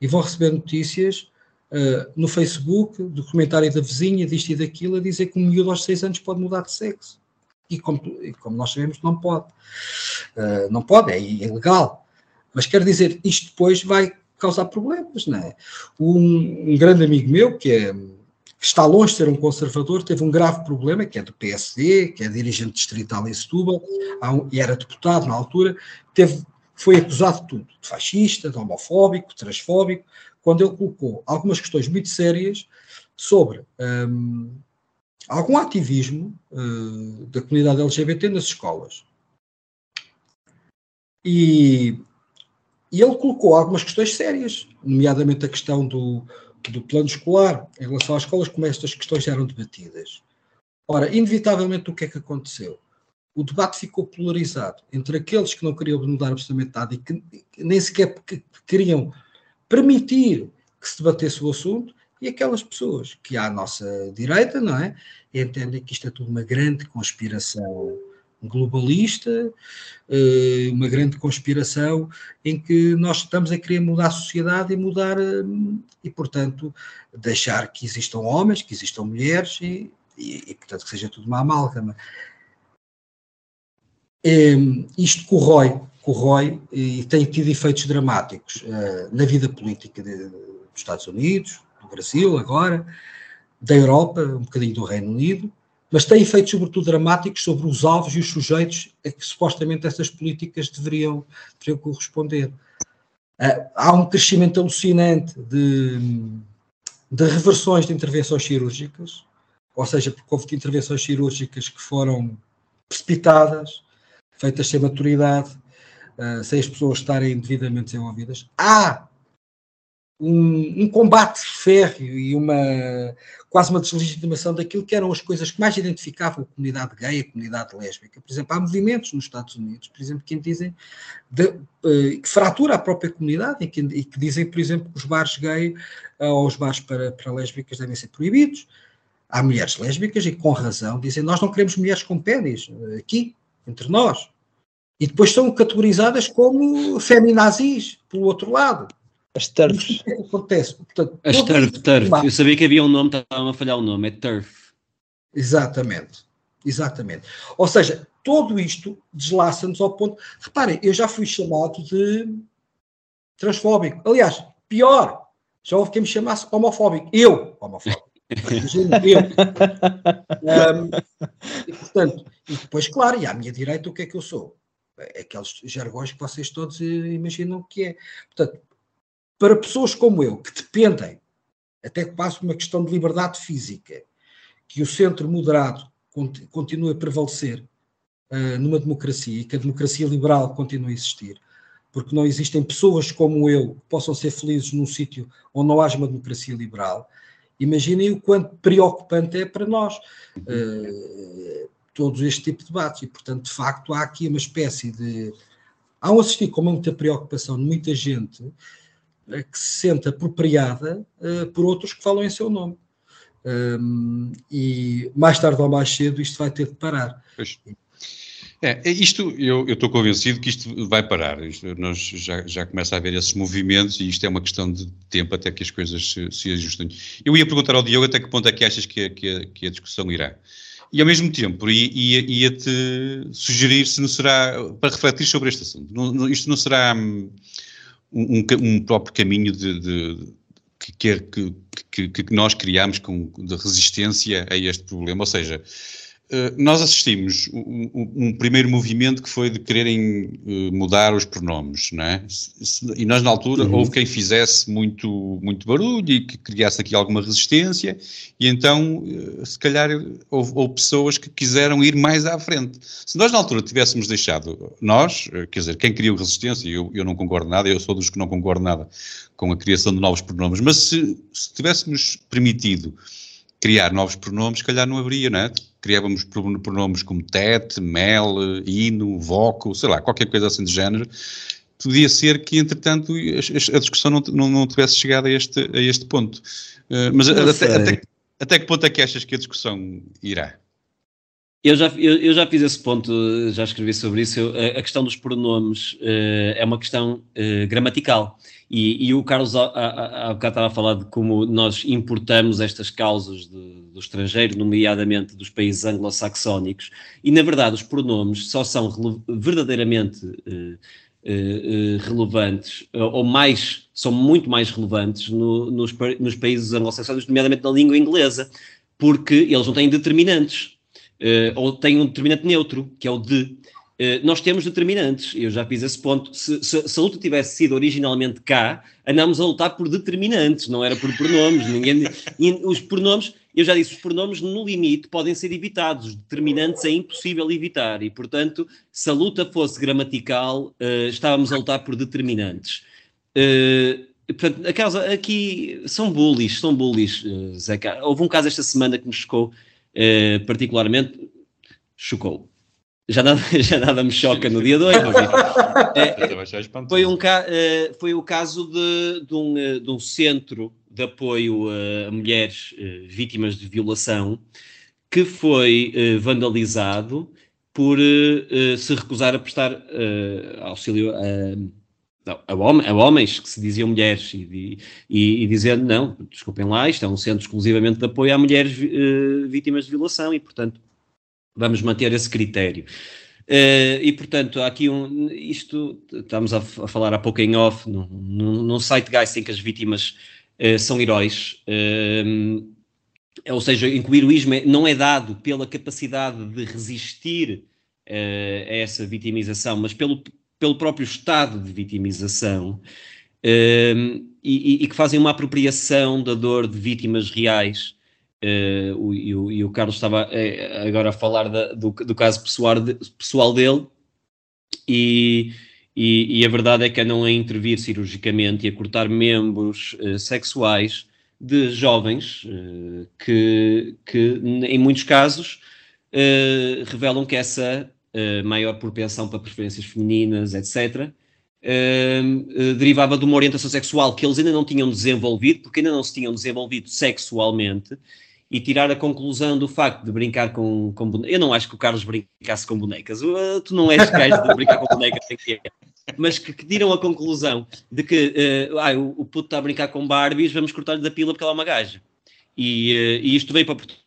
e vão receber notícias uh, no Facebook, do comentário da vizinha, disto e daquilo, a dizer que um miúdo aos 6 anos pode mudar de sexo. E como, e como nós sabemos, não pode. Uh, não pode, é ilegal. Mas quer dizer, isto depois vai causar problemas, não é? Um, um grande amigo meu, que é que está longe de ser um conservador, teve um grave problema, que é do PSD, que é dirigente distrital em Setúbal, um, e era deputado na altura, teve foi acusado de tudo, de fascista, de homofóbico, de transfóbico, quando ele colocou algumas questões muito sérias sobre um, algum ativismo uh, da comunidade LGBT nas escolas. E, e, ele colocou algumas questões sérias, nomeadamente a questão do, do plano escolar em relação às escolas, como estas questões eram debatidas. Ora, inevitavelmente o que é que aconteceu? O debate ficou polarizado entre aqueles que não queriam mudar absolutamente nada e que nem sequer queriam permitir que se debatesse o assunto e aquelas pessoas que à nossa direita, não é? Entendem que isto é tudo uma grande conspiração globalista, uh, uma grande conspiração em que nós estamos a querer mudar a sociedade e mudar, uh, e portanto, deixar que existam homens, que existam mulheres e, e, e portanto, que seja tudo uma amálgama. Um, isto corrói, corrói e tem tido efeitos dramáticos uh, na vida política de, dos Estados Unidos, do Brasil agora, da Europa, um bocadinho do Reino Unido, mas tem efeitos sobretudo dramáticos sobre os alvos e os sujeitos a que supostamente essas políticas deveriam, deveriam corresponder. Uh, há um crescimento alucinante de, de reversões de intervenções cirúrgicas, ou seja, porque houve intervenções cirúrgicas que foram precipitadas, feitas sem maturidade, uh, sem as pessoas estarem devidamente desenvolvidas. Há um, um, combate férreo e uma quase uma deslegitimação daquilo que eram as coisas que mais identificavam a comunidade gay, a comunidade lésbica. Por exemplo, há movimentos nos Estados Unidos, por exemplo, que dizem de, uh, que fratura a própria comunidade e que, e que, dizem, por exemplo, que os bares gay uh, ou os bares para, para lésbicas devem ser proibidos. Há mulheres lésbicas e com razão dizem nós não queremos mulheres com pênis uh, aqui, entre nós. E depois são categorizadas como feminazis, pelo outro lado. As TERFs. O que acontece? Portanto, As TERF, TERF. Eu sabia que havia um nome, estava a falhar o nome, é TERF. Exatamente. Exatamente. Ou seja, tudo isto deslaça-nos ao ponto. Reparem, eu já fui chamado de transfóbico. Aliás, pior, já houve quem me chamasse homofóbico. Eu, homofóbico. eu. um, e, portanto, e depois, claro, e à minha direita, o que é que eu sou? Aqueles jargões que vocês todos imaginam que é. Portanto, para pessoas como eu, que dependem, até quase uma questão de liberdade física, que o centro moderado continue a prevalecer uh, numa democracia e que a democracia liberal continue a existir, porque não existem pessoas como eu que possam ser felizes num sítio onde não haja uma democracia liberal. Imaginem o quanto preocupante é para nós uh, todo este tipo de debates. E, portanto, de facto, há aqui uma espécie de. Há um assistir com muita preocupação de muita gente eh, que se sente apropriada uh, por outros que falam em seu nome. Um, e mais tarde ou mais cedo isto vai ter de parar. Pois. É, é isto, eu estou convencido que isto vai parar. Isto, nós já, já começa a haver esses movimentos e isto é uma questão de tempo até que as coisas se, se ajustem. Eu ia perguntar ao Diogo até que ponto é que achas que, que, que a discussão irá. E ao mesmo tempo ia-te ia sugerir se não será, para refletir sobre este assunto, não, isto não será hum, um, um próprio caminho de, de que, que, que, que, nós criamos com, de resistência a este problema, ou seja, nós assistimos um, um, primeiro movimento que foi de quererem uh, mudar os pronomes, não é? E nós na altura uhum. houve quem fizesse muito, muito barulho e que criasse aqui alguma resistência e então uh, se calhar houve, houve, pessoas que quiseram ir mais à frente. Se nós na altura tivéssemos deixado, nós, quer dizer, quem criou resistência, eu, eu não concordo nada, eu sou dos que não concordo nada com a criação de novos pronomes, mas se, se tivéssemos permitido criar novos pronomes, se calhar não haveria, não é? criávamos pronomes como Tete, Mel, Hino, Voco, sei lá, qualquer coisa assim de género, podia ser que, entretanto, a, discussão não, não, não, tivesse chegado a este, a este ponto. Uh, mas até, até, até, que ponto é que achas que a discussão irá? Eu já, eu, eu já fiz esse ponto, já escrevi sobre isso. Eu, a, a, questão dos pronomes uh, é uma questão uh, gramatical. E, e, o Carlos há bocado estava a falar de como nós importamos estas causas de, do estrangeiro, nomeadamente dos países anglo-saxónicos, e na verdade os pronomes só são verdadeiramente uh, relevantes, ou mais, são muito mais relevantes no, nos, nos, países anglo-saxónicos, nomeadamente na língua inglesa, porque eles não têm determinantes, ou têm um determinante neutro, que é o de. Eh, nós temos determinantes, eu já fiz esse ponto. Se, se, se, a luta tivesse sido originalmente cá, andámos a lutar por determinantes, não era por pronomes. Ninguém, os pronomes, eu já disse, os pronomes no limite podem ser evitados, os determinantes é impossível evitar, e portanto, se a luta fosse gramatical, uh, estávamos a lutar por determinantes. Portanto, a causa aqui são bullies, são bullies, Zeca. Houve um caso esta semana que me chocou particularmente, chocou já nada, já nada me choca no dia 2. É, foi, um, eh, foi o caso de, de, um, eh, de um centro de apoio a mulheres eh, vítimas de violação que foi vandalizado por se recusar a prestar auxílio a, a, a, homens que se diziam mulheres e, e, e dizendo não, desculpem lá, isto é um centro exclusivamente de apoio a mulheres uh, vítimas de violação e, portanto, vamos manter esse critério. Uh, e portanto, há aqui um. Isto estamos a, a falar há pouco em off, num, num, guys em que as vítimas uh, são heróis. Ou seja, que o heroísmo é, não é dado pela capacidade de resistir a essa vitimização, mas pelo, pelo próprio estado de vitimização, uh, e, e, que fazem uma apropriação da dor de vítimas reais. Uh, o, e, o, e, o, Carlos estava agora a falar da, do, do, caso pessoal, de, pessoal dele, e, e, a verdade é que andam a intervir cirurgicamente e a cortar membros sexuais de jovens uh, que, que, em muitos casos, uh, revelam que essa uh, maior propensão para preferências femininas, etc., derivava de uma orientação sexual que eles ainda não tinham desenvolvido, porque ainda não se tinham desenvolvido sexualmente, e tirar a conclusão do facto de brincar com, com bonecas. Eu não acho que o Carlos brincasse com bonecas. Tu não és gajo de brincar com bonecas, tem que é mas que, que, a conclusão de que uh, ah, o, o puto está a brincar com Barbies, vamos cortar-lhe da pila porque ela é uma gaja. E, uh, e isto veio para Portugal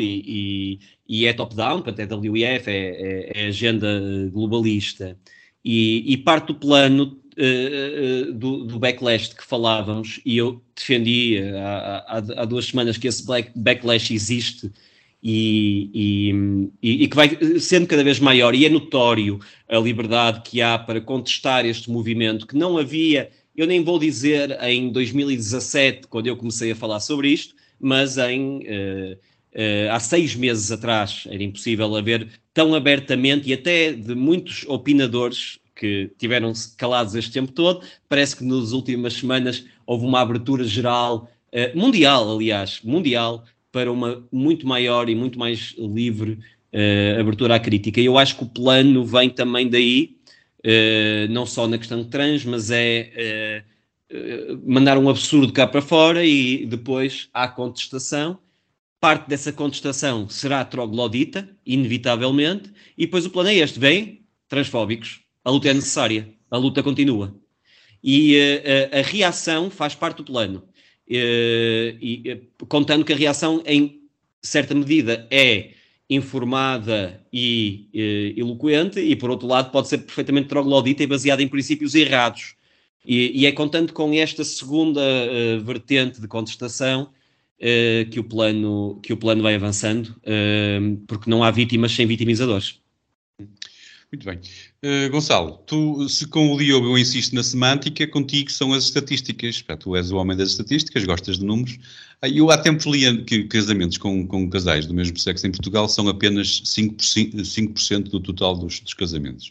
e, e, e é top-down, portanto é WIF, é, é, é agenda globalista. E, e, parte do plano uh, do, do, backlash que falávamos, e eu defendi há, há, há duas semanas que esse backlash existe e, e, e, que vai sendo cada vez maior, e é notório a liberdade que há para contestar este movimento, que não havia, eu nem vou dizer em 2017, quando eu comecei a falar sobre isto, mas em uh, há seis meses atrás era impossível haver tão abertamente e até de muitos opinadores que tiveram calados este tempo todo. Parece que nas últimas semanas houve uma abertura geral, uh, mundial, aliás, mundial, para uma muito maior e muito mais livre uh, abertura à crítica. E eu acho que o plano vem também daí, uh, não só na questão trans, mas é mandar um absurdo cá para fora e depois há contestação. Parte dessa contestação será troglodita, inevitavelmente, e depois o plano é este: vem, transfóbicos, a luta é necessária, a luta continua. E a reação faz parte do plano e, e, contando que a reação, em certa medida, é informada e eloquente, e por outro lado, pode ser perfeitamente troglodita e baseada em princípios errados. E, e é contando com esta segunda uh, vertente de contestação uh, que, o plano, que o plano vai avançando, uh, porque não há vítimas sem vitimizadores. Muito bem. Uh, Gonçalo, tu, se com o Diogo eu insisto na semântica, contigo são as estatísticas. Pá, tu és o homem das estatísticas, gostas de números. Ah, eu há tempos li que casamentos com, com casais do mesmo sexo em Portugal são apenas 5%, 5 do total dos, dos casamentos.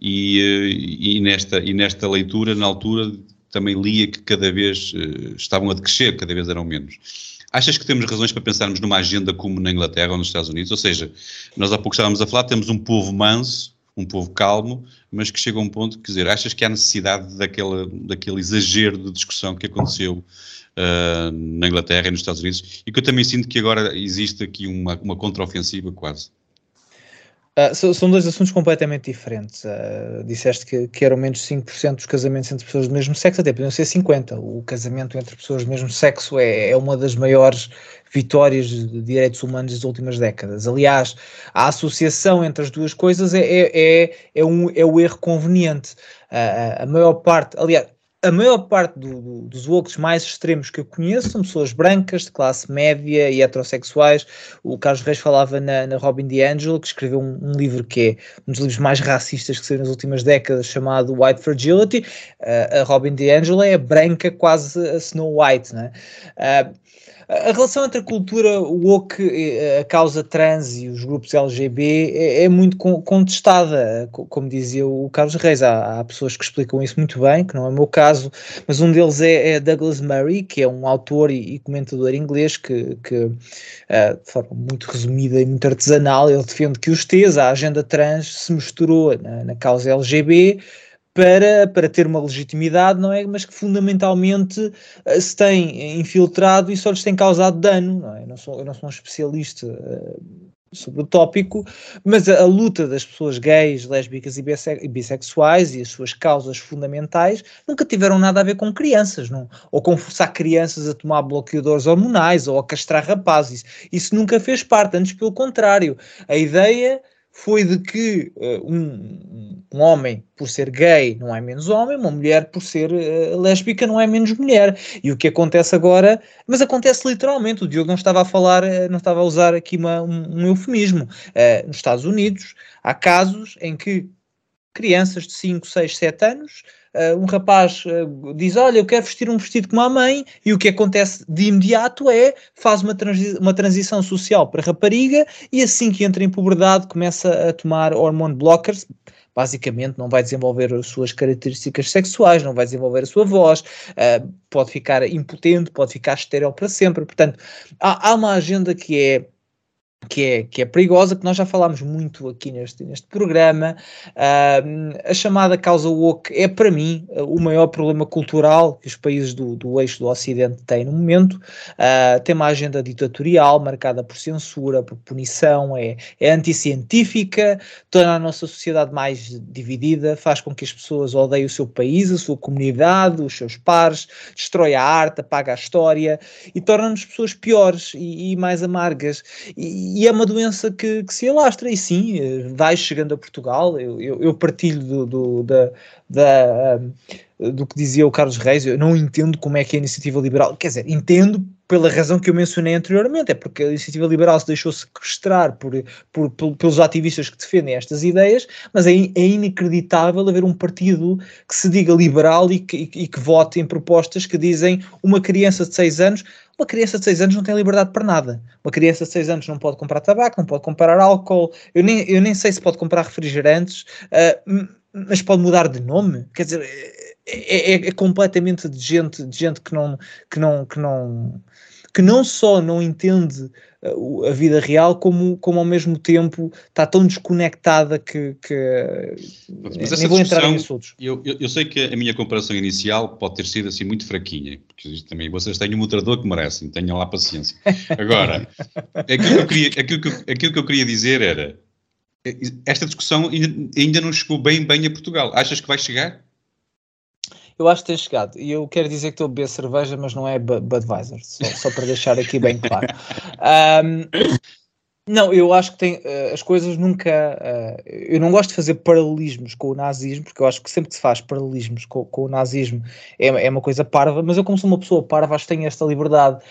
E, e, nesta, e nesta leitura, na altura, também lia que cada vez estavam a decrescer, cada vez eram menos. Achas que temos razões para pensarmos numa agenda como na Inglaterra ou nos Estados Unidos? Ou seja, nós há pouco estávamos a falar, temos um povo manso, um povo calmo, mas que chega a um ponto, quer dizer, achas que há necessidade daquela, daquele exagero de discussão que aconteceu uh, na Inglaterra e nos Estados Unidos, e que eu também sinto que agora existe aqui uma, uma contraofensiva quase. Uh, são dois assuntos completamente diferentes. Uh, disseste que, que eram menos de 5% dos casamentos entre pessoas do mesmo sexo, até podiam ser 50%. O casamento entre pessoas do mesmo sexo é, é uma das maiores vitórias de direitos humanos das últimas décadas. Aliás, a associação entre as duas coisas é, é, é, é um, é o erro conveniente. Uh, a maior parte, aliás, a maior parte do, do, dos woke mais extremos que eu conheço são pessoas brancas, de classe média e heterossexuais. O Carlos Reis falava na, na Robin DiAngelo, que escreveu um, um, livro que é um dos livros mais racistas que saiu nas últimas décadas, chamado White Fragility. Uh, a Robin DiAngelo é branca, quase a Snow White. Né? Uh, a relação entre a cultura woke, a causa trans e os grupos LGB é, é muito contestada, como dizia o Carlos Reis. Há, há, pessoas que explicam isso muito bem, que não é o meu caso, mas um deles é, é Douglas Murray, que é um autor e, e comentador inglês que, que uh, de forma muito resumida e muito artesanal, ele defende que os T's, a agenda trans, se misturou na, na causa LGB para, para ter uma legitimidade, não é? Mas que fundamentalmente eh, se tem infiltrado e só lhes tem causado dano, não é? Eu não sou, eu não sou um especialista uh, sobre o tópico, mas a, a, luta das pessoas gays, lésbicas e, e, bissexuais e as suas causas fundamentais nunca tiveram nada a ver com crianças, não? ou com forçar crianças a tomar bloqueadores hormonais ou a castrar rapazes. Isso nunca fez parte, antes pelo contrário. A ideia foi de que uh, um, um, homem, por ser gay, não é menos homem, uma mulher, por ser uh, lésbica, não é menos mulher. E o que acontece agora, mas acontece literalmente, o Diogo não estava a falar, uh, não estava a usar aqui uma, um, um, eufemismo. nos Estados Unidos, há casos em que crianças de 5, 6, 7 anos uh, um rapaz uh, diz: Olha, eu quero vestir um vestido como a mãe, e o que acontece de imediato é faz uma, transi uma transição social para rapariga e assim que entra em puberdade começa a tomar hormone blockers. Basicamente, não vai desenvolver as suas características sexuais, não vai desenvolver a sua voz, uh, pode ficar impotente, pode ficar estéril para sempre. Portanto, há, há uma agenda que é que é, que é perigosa, que nós já falámos muito aqui neste, neste programa. Uh, a chamada causa woke é, para mim, o maior problema cultural que os países do, do eixo do Ocidente têm no momento. Uh, tem uma agenda ditatorial marcada por censura, por punição, é, é anticientífica, torna a nossa sociedade mais dividida, faz com que as pessoas odeiem o seu país, a sua comunidade, os seus pares, destrói a arte, apaga a história e torna-nos pessoas piores e, e mais amargas. E, e é uma doença que, que, se alastra, e sim, vai chegando a Portugal. Eu, eu, eu partilho do, do, da, da, um, do que dizia o Carlos Reis, eu não entendo como é que a iniciativa liberal, quer dizer, entendo pela razão que eu mencionei anteriormente, é porque a iniciativa liberal se deixou sequestrar por, por, por, pelos ativistas que defendem estas ideias, mas é, é inacreditável haver um partido que se diga liberal e que, e, e que vote em propostas que dizem uma criança de 6 anos uma criança de 6 anos não tem liberdade para nada. Uma criança de 6 anos não pode comprar tabaco, não pode comprar álcool, eu nem, eu nem sei se pode comprar refrigerantes, uh, mas pode mudar de nome. Quer dizer, é, é, é, completamente de gente, de gente que não, que não, que não, que não só não entende a vida real, como, como ao mesmo tempo está tão desconectada que, que Mas nem vou entrar em assuntos. Eu, eu, eu, sei que a minha comparação inicial pode ter sido assim muito fraquinha, porque também vocês têm um moderador que merecem, tenham lá paciência. Agora, aquilo que eu queria, aquilo que, aquilo que eu queria dizer era esta discussão ainda, ainda não chegou bem, bem a Portugal. Achas que vai chegar? Eu acho que tem chegado. E eu quero dizer que estou a beber cerveja, mas não é Budweiser, só, só para deixar aqui bem claro. Um, não, eu acho que tem uh, as coisas nunca. Uh, eu não gosto de fazer paralelismos com o nazismo, porque eu acho que sempre que se faz paralelismos com, com o nazismo é, é, uma coisa parva, mas eu, como sou uma pessoa parva, acho que tenho esta liberdade.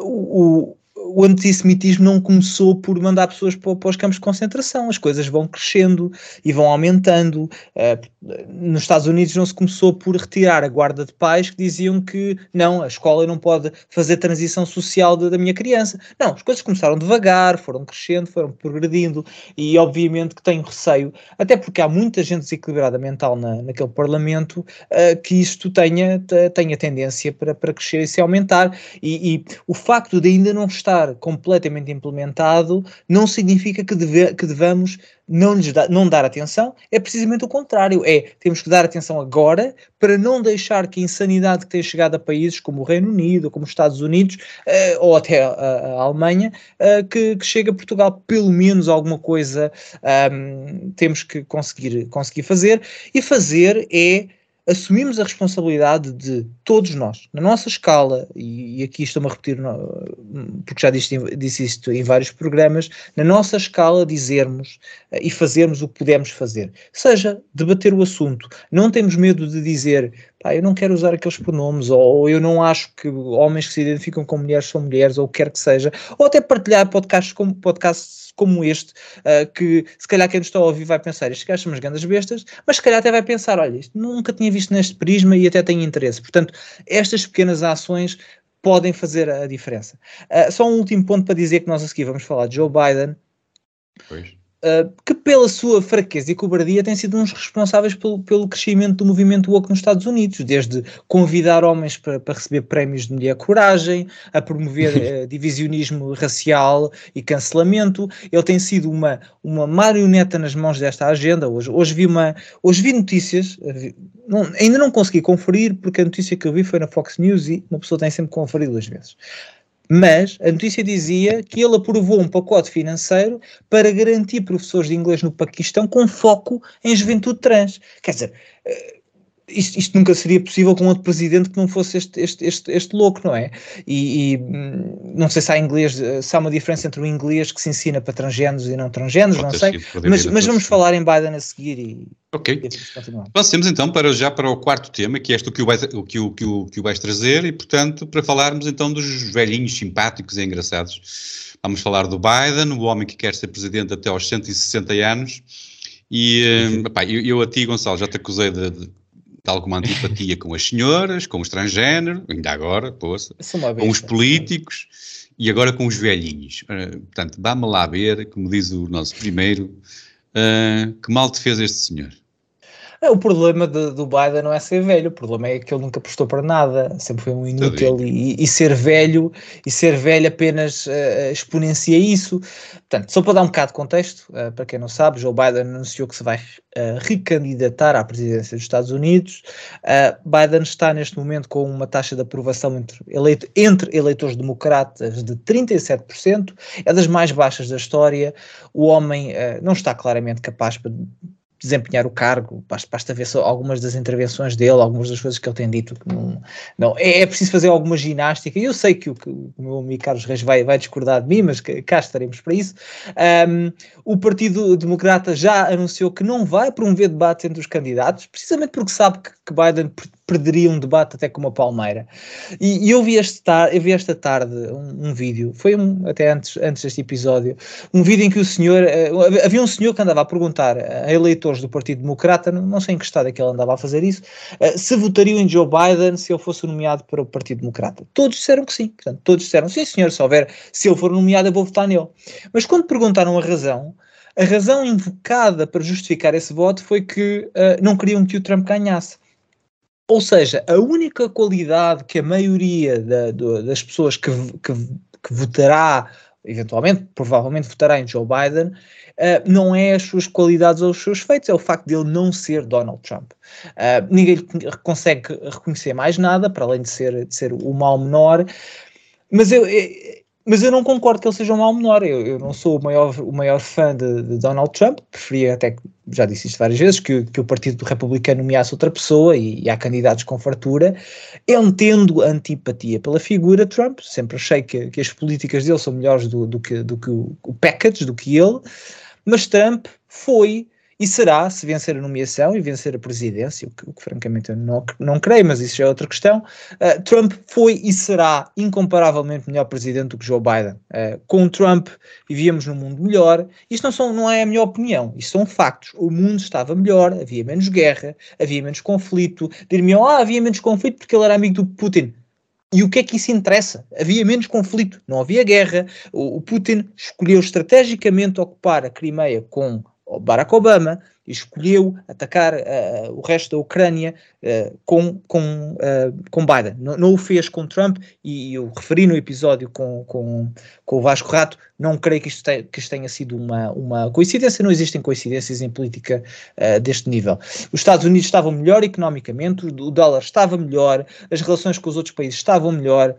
Uh, o antissemitismo não começou por mandar pessoas para, para, os campos de concentração, as coisas vão crescendo e vão aumentando. Uh, nos Estados Unidos não se começou por retirar a guarda de pais que diziam que não, a escola não pode fazer transição social de, da minha criança. Não, as coisas começaram devagar, foram crescendo, foram progredindo e obviamente que tenho receio, até porque há muita gente desequilibrada mental na, naquele parlamento, uh, que isto tenha, tenha tendência para, para crescer e se aumentar e, e o facto de ainda não estar estar completamente implementado não significa que, deve, que devamos não, da, não dar atenção, é precisamente o contrário. É, temos que dar atenção agora para não deixar que a insanidade que tem chegado a países como o Reino Unido, como os Estados Unidos uh, ou até a, a Alemanha, uh, que, que chegue a Portugal pelo menos alguma coisa um, temos que conseguir, conseguir fazer. E fazer é assumimos a responsabilidade de todos nós, na nossa escala, e, aqui estou-me a repetir, porque já disse, disse isto em vários programas, na nossa escala dizermos uh, e fazermos o que podemos fazer. Seja debater o assunto, não temos medo de dizer, pá, eu não quero usar aqueles pronomes, ou, eu não acho que homens que se identificam com mulheres são mulheres, ou o que quer que seja, ou até partilhar podcasts como, podcasts como este, uh, que se calhar quem nos está a ouvir vai pensar, estes gajos são umas grandes bestas, mas se calhar até vai pensar, olha, isto nunca tinha visto neste prisma e até tem interesse. Portanto, estas pequenas ações podem fazer a diferença. Uh, só um último ponto para dizer que nós a seguir vamos falar de Joe Biden. Pois. Uh, que pela sua fraqueza e cobardia tem sido uns responsáveis pelo, pelo crescimento do movimento woke nos Estados Unidos, desde convidar homens para, para receber prémios de mulher coragem, a promover uh, divisionismo racial e cancelamento. Ele tem sido uma, uma marioneta nas mãos desta agenda. Hoje, hoje, vi, uma, hoje vi notícias, vi, não, ainda não consegui conferir, porque a notícia que eu vi foi na Fox News e uma pessoa tem sempre que conferir duas vezes Mas a notícia dizia que ele aprovou um pacote financeiro para garantir professores de inglês no Paquistão com foco em juventude trans. Quer dizer, eh, isto, isto, nunca seria possível com outro presidente que não fosse este, este, este, este louco, não é? E, e, hum, não sei se há inglês, se há uma diferença entre o inglês que se ensina para transgêneros e não transgêneros, não sei. Mas, mas vamos falar em Biden a seguir e. Ok. Passemos então para, já para o quarto tema, que é este o que o, vais, o, que o, que o, que o vais trazer, e portanto, para falarmos então dos velhinhos simpáticos e engraçados. Vamos falar do Biden, o homem que quer ser presidente até aos 160 anos. E hum, epá, eu, eu, a ti, Gonçalo, já te acusei de, de de alguma antipatia com as senhoras, com os transgênero, ainda agora, poça, com os políticos e agora com os velhinhos. Uh, portanto, vá-me lá ver, como diz o nosso primeiro, uh, que mal te fez este senhor. É, o problema de, do Biden não é ser velho, o problema é que ele nunca prestou para nada, sempre foi um inútil e, e, ser velho e ser velho apenas uh, exponencia isso. Portanto, só para dar um bocado de contexto, uh, para quem não sabe, Joe Biden anunciou que se vai uh, recandidatar à presidência dos Estados Unidos. Biden está neste momento com uma taxa de aprovação entre, eleito, entre eleitores democratas de 37%, é das mais baixas da história. O homem não está claramente capaz para desempenhar o cargo, basta, basta ver algumas das intervenções dele, algumas das coisas que ele tem dito. Não, não é, é, preciso fazer alguma ginástica, eu sei que o, que o meu amigo Carlos Reis vai, vai discordar de mim, mas cá estaremos para isso. Um, o Partido Democrata já anunciou que não vai promover debates entre os candidatos, precisamente porque sabe que, que Biden perderia um debate até com uma palmeira. E, e eu, vi este tar, eu vi esta tarde um, um vídeo, foi um, até antes, antes deste episódio, um vídeo em que o senhor, uh, havia um senhor que andava a perguntar a eleitores do Partido Democrata, não, não sei em que estado é que ele andava a fazer isso, uh, se votariam em Joe Biden se ele fosse nomeado para o Partido Democrata. Todos disseram que sim, portanto, todos disseram, sim senhor, se houver, se ele for nomeado eu vou votar nele. Mas quando perguntaram a razão, a razão invocada para justificar esse voto foi que uh, não queriam que o Trump ganhasse. Ou seja, a única qualidade que a maioria da, do, das pessoas que, que, que, votará, eventualmente, provavelmente votará em Joe Biden, uh, não é as suas qualidades ou os seus feitos, é o facto de ele não ser Donald Trump. Uh, ninguém consegue reconhecer mais nada, para além de ser, de ser o mal menor. Mas eu, mas eu não concordo que ele seja um mal menor. Eu, eu não sou o maior, o maior fã de, de, Donald Trump. Preferia até, já disse isto várias vezes, que, que o Partido Republicano nomeasse outra pessoa e, e há candidatos com fartura. Entendo a antipatia pela figura Trump. Sempre achei que, que as políticas dele são melhores do, do que, do que o, o package, do que ele. Mas Trump foi e será, se vencer a nomeação e vencer a presidência, o que, o que francamente eu não, não creio, mas isso já é outra questão, uh, Trump foi e será incomparavelmente melhor presidente do que Joe Biden. Uh, com Trump vivíamos num mundo melhor. Isto não, são, não é a minha opinião, isto são factos. O mundo estava melhor, havia menos guerra, havia menos conflito. Dir-me, ah, havia menos conflito porque ele era amigo do Putin. E o que é que isso interessa? Havia menos conflito, não havia guerra. O, o Putin escolheu estrategicamente ocupar a Crimeia com Barack Obama escolheu atacar uh, o resto da Ucrânia uh, com, com, uh, com Biden. Não, não, o fez com Trump e eu referi no episódio com, com, com o Vasco Rato, não creio que isto, te, que isto tenha sido uma, uma coincidência, não existem coincidências em política deste nível. Os Estados Unidos estavam melhor economicamente, o dólar estava melhor, as relações com os outros países estavam melhor,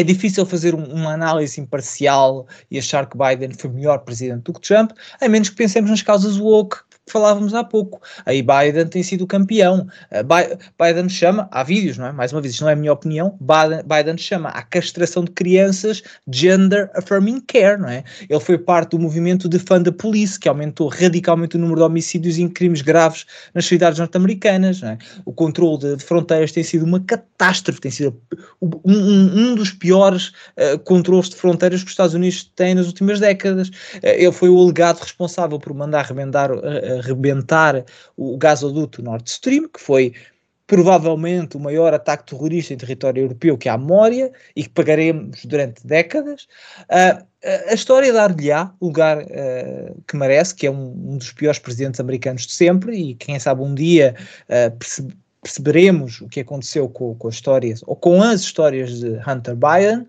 é difícil fazer um, uma análise imparcial e achar que Biden foi melhor presidente do que Trump, a menos que pensemos nas causas woke que falávamos há pouco. Aí Biden tem sido campeão. Uh, Biden chama, há vídeos, não é? Mais uma vez, isto não é a minha opinião. Biden, chama à castração de crianças Gender Affirming Care, não é? Ele foi parte do movimento Defund the Police, que aumentou radicalmente o número de homicídios e crimes graves nas cidades norte-americanas, é? O controle de, fronteiras tem sido uma catástrofe, tem sido um, um, um dos piores uh, controles de fronteiras que os Estados Unidos têm nas últimas décadas. Uh, ele foi o alegado responsável por mandar remendar arrebentar o gasoduto Nord Stream, que foi provavelmente o maior ataque terrorista em território europeu que há memória e que pagaremos durante décadas. Uh, a história dar-lhe-á o lugar uh, que merece, que é um, um, dos piores presidentes americanos de sempre, e quem sabe um dia uh, perceberemos o que aconteceu com, com as histórias, ou com as histórias de Hunter Biden,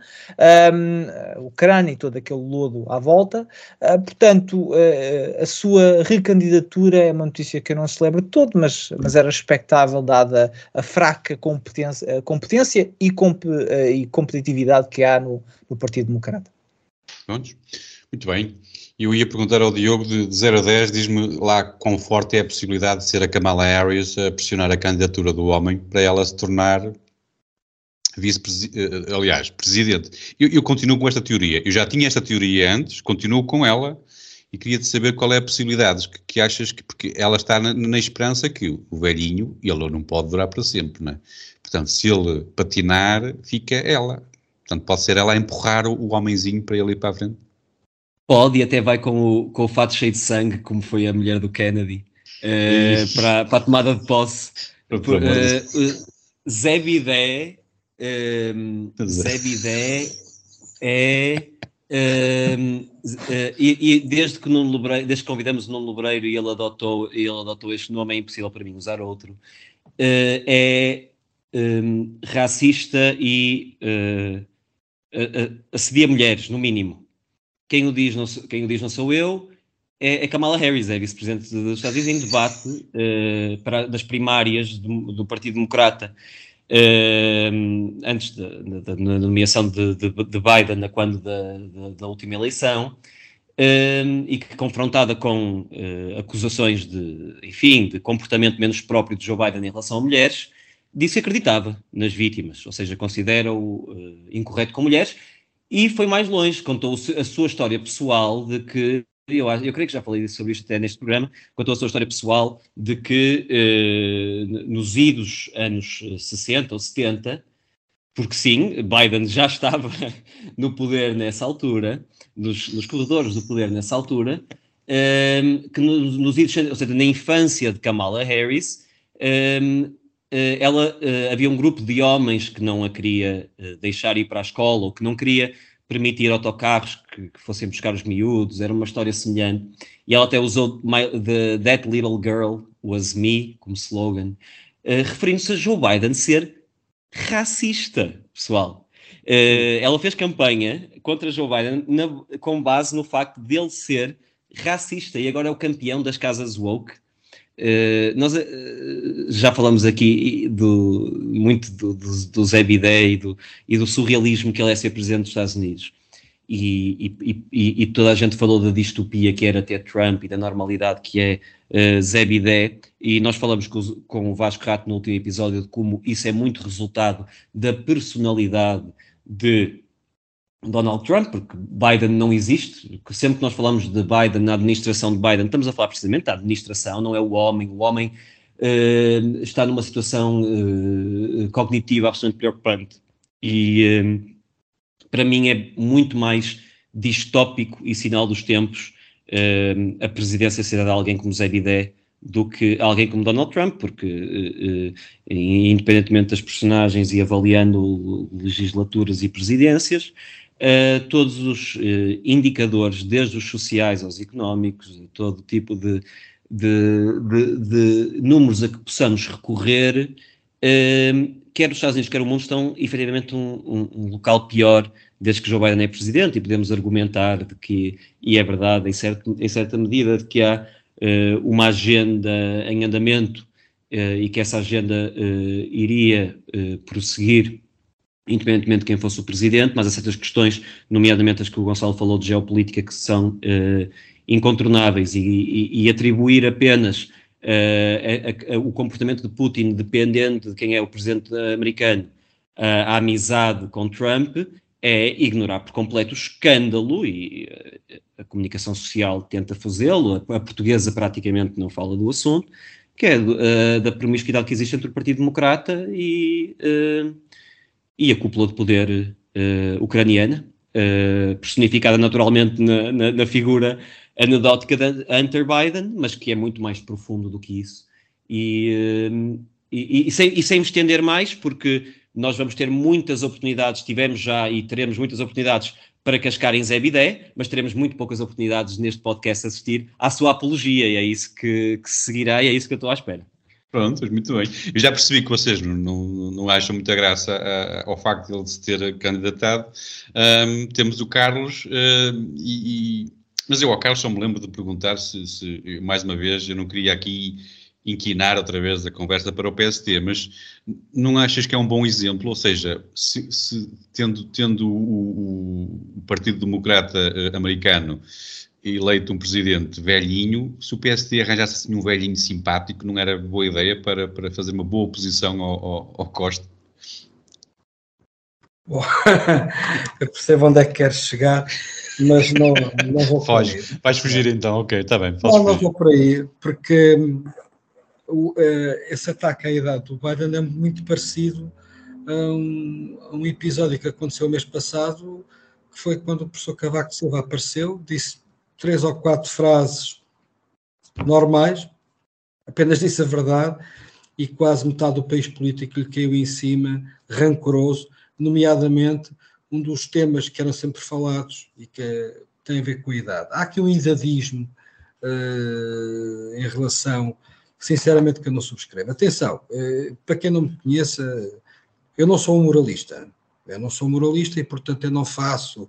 um, Ucrânia e todo aquele lodo à volta. Uh, portanto, uh, a sua recandidatura é uma notícia que eu não celebro todo, mas, mas era expectável, dada a fraca competência, competência e, comp, uh, e competitividade que há no, no Partido Democrata. Prontos. Muito bem. Eu ia perguntar ao Diogo, de 0 a 10, diz-me lá quão forte é a possibilidade de ser a Kamala Harris a pressionar a candidatura do homem para ela se tornar vice-presidente, eh, aliás, presidente. Eu, eu, continuo com esta teoria. Eu já tinha esta teoria antes, continuo com ela e queria-te saber qual é a possibilidade que, que achas que, porque ela está na, na, esperança que o velhinho, ele não pode durar para sempre, não é? Portanto, se ele patinar, fica ela. Portanto, pode ser ela a empurrar o, o homenzinho para ele ir para a frente. Pode e até vai com o, com o fato cheio de sangue, como foi a mulher do Kennedy, uh, para, para a tomada de posse. Uh, Zé Bidé, uh, Zé Bidé é. Uh, uh, e, e, desde que Nuno Lebreiro, desde que convidamos o Nuno Lebreiro e ele adotou, ele adotou este nome, é impossível para mim usar outro. Uh, é um, racista e assedia mulheres, no mínimo. Quem o diz não, quem o diz não sou eu, é, é Kamala Harris, é vice-presidente dos Estados Unidos, em debate uh, para, das primárias do, do Partido Democrata. Uh, antes da, da, da, nomeação de, de, de, Biden, quando da, da, última eleição, uh, e que confrontada com uh, acusações de, enfim, de comportamento menos próprio de Joe Biden em relação a mulheres, disse que acreditava nas vítimas, ou seja, considera-o incorreto com mulheres, e foi mais longe, contou a sua história pessoal de que, eu, eu creio que já falei sobre isto até neste programa, contou a sua história pessoal de que eh, nos idos anos 60 ou 70, porque sim, Biden já estava no poder nessa altura, nos, nos corredores do poder nessa altura, eh, que nos, nos idos, ou seja, na infância de Kamala Harris, eh, eh, ela uh, havia um grupo de homens que não a queria uh, deixar ir para a escola ou que não queria permitir autocarros que, que, fossem buscar os miúdos, era uma história semelhante. E ela até usou my, the, That Little Girl Was Me como slogan, referindo-se a Joe Biden ser racista, pessoal. ela fez campanha contra Joe Biden na, com base no facto dele ser racista e agora é o campeão das casas woke Uh, nós uh, já falamos aqui do, muito do, do, do Zé Bidé e do, e do surrealismo que ele é ser presidente dos Estados Unidos. E, e, e, e, toda a gente falou da distopia que era ter Trump e da normalidade que é uh, Zé Bidé, e nós falamos com, com o Vasco Rato no último episódio de como isso é muito resultado da personalidade de Donald Trump, porque Biden não existe. Sempre que nós falamos de Biden, na administração de Biden, estamos a falar precisamente da administração, não é o homem. O homem uh, está numa situação uh, cognitiva absolutamente preocupante. E uh, para mim é muito mais distópico e sinal dos tempos a presidência ser de alguém como Zé Bidé do que alguém como Donald Trump, porque independentemente das personagens e avaliando legislaturas e presidências, todos os uh, indicadores, desde os sociais aos económicos, todo tipo de, de, de, de números a que possamos recorrer, uh, quer os Estados Unidos, quer o mundo, estão efetivamente um, um, um, local pior desde que Joe Biden é presidente, e podemos argumentar de que, e é verdade em, certo, em certa medida, de que há uma agenda em andamento e que essa agenda iria prosseguir independentemente de quem fosse o presidente, mas há certas questões, nomeadamente as que o Gonçalo falou de geopolítica, que são uh, incontornáveis e, e, e, atribuir apenas uh, a, a, o comportamento de Putin dependente de quem é o presidente americano uh, a amizade com Trump é ignorar por completo o escândalo e a comunicação social tenta fazê-lo, a, portuguesa praticamente não fala do assunto, que é da promiscuidade que existe entre o Partido Democrata e e a cúpula de poder uh, ucraniana, uh, personificada naturalmente na, na, na, figura anedótica de Hunter Biden, mas que é muito mais profundo do que isso. E, uh, e, e, sem, e sem me estender mais, porque nós vamos ter muitas oportunidades, tivemos já e teremos muitas oportunidades para cascar em Zé Bidé, mas teremos muito poucas oportunidades neste podcast assistir à sua apologia, e é isso que, que seguirá e é isso que eu estou à espera. Pronto, muito bem. Eu já percebi que vocês não, não, não acham muita graça uh, ao facto de ele se ter candidatado. Um, temos o Carlos uh, e, e, Mas eu ao Carlos só me lembro de perguntar se, se, mais uma vez, eu não queria aqui inquinar outra vez a conversa para o PST, mas não achas que é um bom exemplo? Ou seja, se, se tendo, tendo o, o, Partido Democrata uh, americano eleito um presidente velhinho, se o PSD arranjasse assim um velhinho simpático, não era boa ideia para, para fazer uma boa oposição ao, ao, ao Costa? Bom, eu percebo onde é que queres chegar, mas não, não vou Foge. por aí. Vais fugir então, ok, está bem. Não, não vou por aí, porque o, uh, esse ataque à idade do Biden é muito parecido a um, a um episódio que aconteceu o mês passado, que foi quando o professor Cavaco Silva apareceu, disse três ou quatro frases normais, apenas disse a verdade, e quase metade do país político lhe caiu em cima, rancoroso, nomeadamente um dos temas que eram sempre falados e que tem a ver com a idade. Há aqui um idadismo uh, em relação, sinceramente, que eu não subscrevo. Atenção, uh, para quem não me conheça, eu não sou um moralista. Eu não sou moralista e, portanto, eu não faço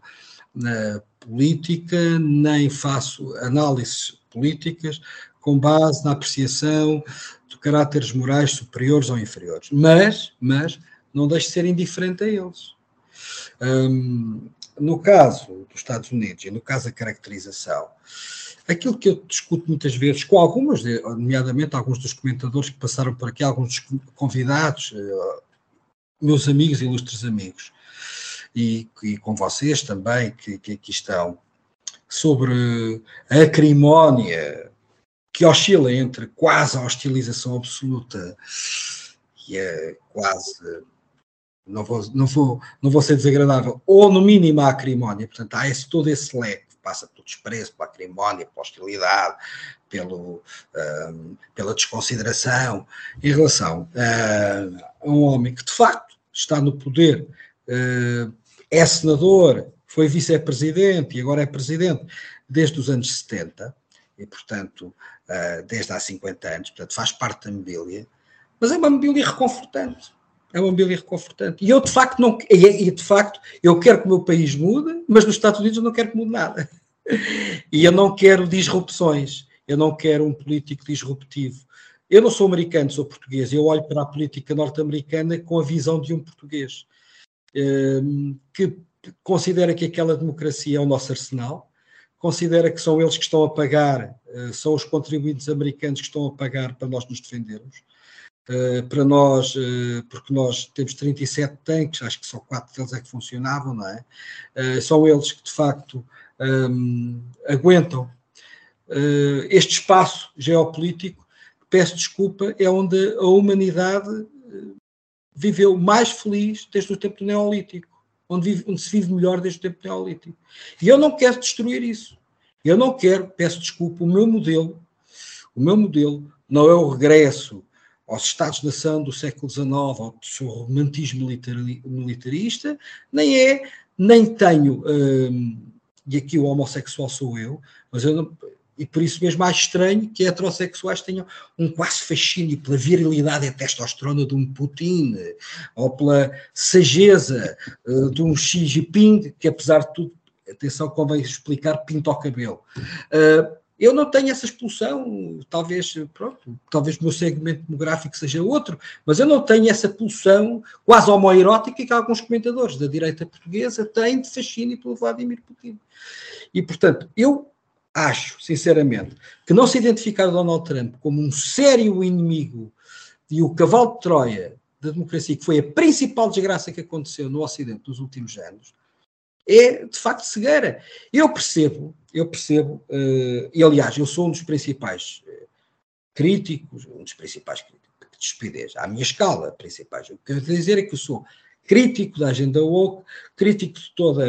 na política, nem faço análises políticas com base na apreciação de caráteres morais superiores ou inferiores. Mas, mas não deixe de ser indiferente a eles. Um, no caso dos Estados Unidos e no caso da caracterização, aquilo que eu discuto muitas vezes com algumas, nomeadamente alguns dos comentadores que passaram por aqui, alguns dos convidados, eh, meus amigos, ilustres amigos, e, e com vocês também, que, que aqui estão, sobre a acrimónia que oscila entre quase a hostilização absoluta e a quase não vou, não vou, não vou ser desagradável, ou no mínimo a acrimónia, portanto há esse, todo esse leque, passa pelo desprezo, pela acrimónia, pela hostilidade, pelo, um, pela desconsideração, em relação uh, a um homem que de facto está no poder uh, é senador, foi vice-presidente e agora é presidente desde os anos 70, e portanto, uh, desde há 50 anos, portanto faz parte da mobília, mas é uma mobília reconfortante. É uma mobília reconfortante. E eu, de facto, não, e, de facto, eu quero que o meu país mude, mas nos Estados Unidos eu não quero que mude nada. E eu não quero disrupções. Eu não quero um político disruptivo. Eu não sou americano, sou português. Eu olho para a política norte-americana com a visão de um português. Que considera que aquela democracia é o nosso arsenal, considera que são eles que estão a pagar, eh, são os contribuintes americanos que estão a pagar para nós nos defendermos. Uh, para nós, uh, porque nós temos 37 tanques, acho que só quatro deles é que funcionavam, não é? São eles que de facto aguentam este espaço geopolítico. Peço desculpa, é onde a humanidade viveu mais feliz desde o tempo do Neolítico, onde, vive, onde se vive melhor desde o tempo do Neolítico. E eu não quero destruir isso. Eu não quero, peço desculpa, o meu modelo, o meu modelo não é o regresso aos Estados-nação do século XIX, ao seu romantismo militarista, nem é, nem tenho, hum, e aqui o homossexual sou eu, mas eu não, e por isso mesmo acho estranho que heterossexuais tenham um quase fascínio pela virilidade e testosterona de um Putin ou pela sageza uh, de um Xi Jinping, que apesar de tudo, atenção, convém explicar, pinta o cabelo. Uh, eu não tenho essa expulsão, talvez, pronto, talvez o meu segmento demográfico seja outro, mas eu não tenho essa pulsão quase homoerótica que alguns comentadores da direita portuguesa têm de fascínio pelo Vladimir Putin. E, portanto, eu acho, sinceramente, que não se identificar Donald Trump como um sério inimigo e o cavalo de Troia da democracia, que foi a principal desgraça que aconteceu no Ocidente nos últimos anos, é de facto cegueira. Eu percebo, eu percebo, uh, e aliás, eu sou um dos principais uh, críticos, um dos principais críticos de estupidez, à minha escala, principais. O que eu quero dizer é que eu sou crítico da agenda woke, crítico de todo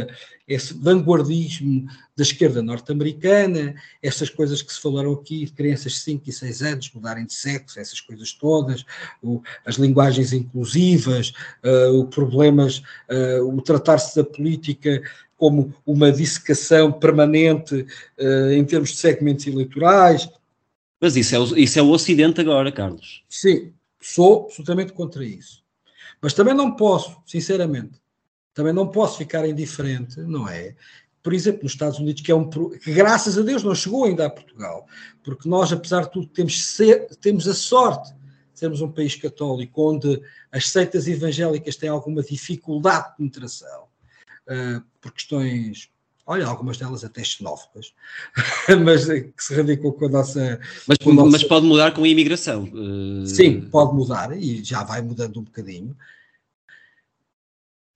esse vanguardismo da esquerda norte-americana, essas coisas que se falaram aqui, de crianças de 5 e 6 anos mudarem de sexo, essas coisas todas, o, as linguagens inclusivas, uh, o problemas, uh, o tratar-se da política como uma dissecação permanente uh, em termos de segmentos eleitorais, Mas isso é, o, isso é o Ocidente agora, Carlos. Sim, sou absolutamente contra isso. Mas também não posso, sinceramente, também não posso ficar indiferente, não é? Por exemplo, nos Estados Unidos, que é um que graças a Deus não chegou ainda a Portugal, porque nós, apesar de tudo, temos, ser, temos a sorte de sermos um país católico onde as seitas evangélicas têm alguma dificuldade de penetração uh, por questões olha, algumas delas até xenófobas, mas que se radicam com a nossa. Mas, com nossa... mas pode mudar com a imigração. Uh... Sim, pode mudar e já vai mudando um bocadinho.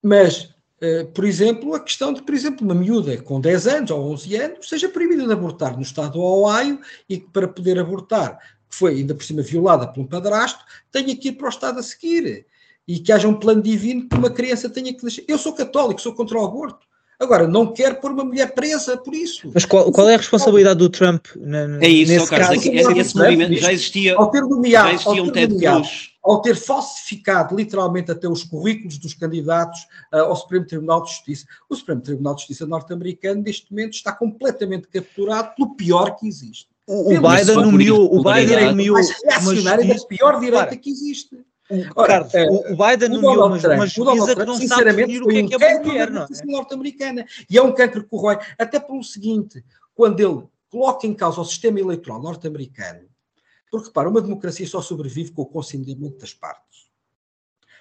Mas, uh, por exemplo, a questão de, por exemplo, uma miúda com 10 anos ou 11 anos seja proibida de abortar no estado do Ohio e que para poder abortar, que foi ainda por cima violada por um padrasto, tenha que ir para o estado a seguir. E que haja um plano divino que uma criança tenha que deixar. Eu sou católico, sou contra o aborto Agora, não quer pôr uma mulher presa por isso. Mas qual, qual é a responsabilidade do Trump na, É isso, nesse Carlos, caso? Esse, esse movimento já existia, ao ter nomeado, já existia um Ted Cruz. Ao ter falsificado literalmente até os currículos dos candidatos uh, ao Supremo Tribunal de Justiça. O Supremo Tribunal de Justiça norte-americano, neste momento, está completamente capturado pelo pior que existe. O, o Biden nomeou o Biden nomeou mais reacionária da pior direita que existe. Ora, Carlos, é, o Biden o nomeou uma, uma juíza que não sabe definir o que é que é mulher, não é? norte-americana. E é um cancro que corrói, até pelo seguinte, quando ele coloca em causa o sistema eleitoral norte-americano, porque, para uma democracia só sobrevive com o consentimento das partes.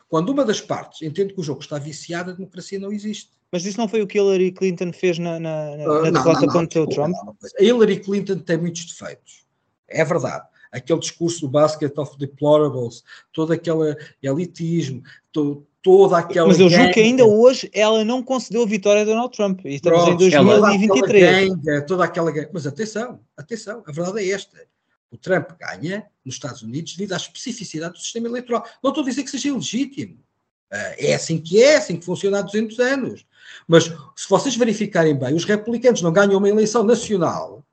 Quando uma das partes entende que o jogo está viciado, a democracia não existe. Mas isso não foi o que Hillary Clinton fez na, na, na uh, derrota contra o Trump? A Hillary Clinton tem muitos defeitos. É verdade aquele discurso do basket of deplorables, todo aquele elitismo, to, toda aquela. Mas eu julgo que ainda hoje ela não concedeu a vitória a Donald Trump. E estamos Pronto, em 2023. Toda aquela, toda aquela Mas atenção, atenção, a verdade é esta. O Trump ganha nos Estados Unidos devido à especificidade do sistema eleitoral. Não estou a dizer que seja ilegítimo. Ah, é assim que é, é assim que funciona há 200 anos. Mas se vocês verificarem bem, os republicanos não ganham uma eleição nacional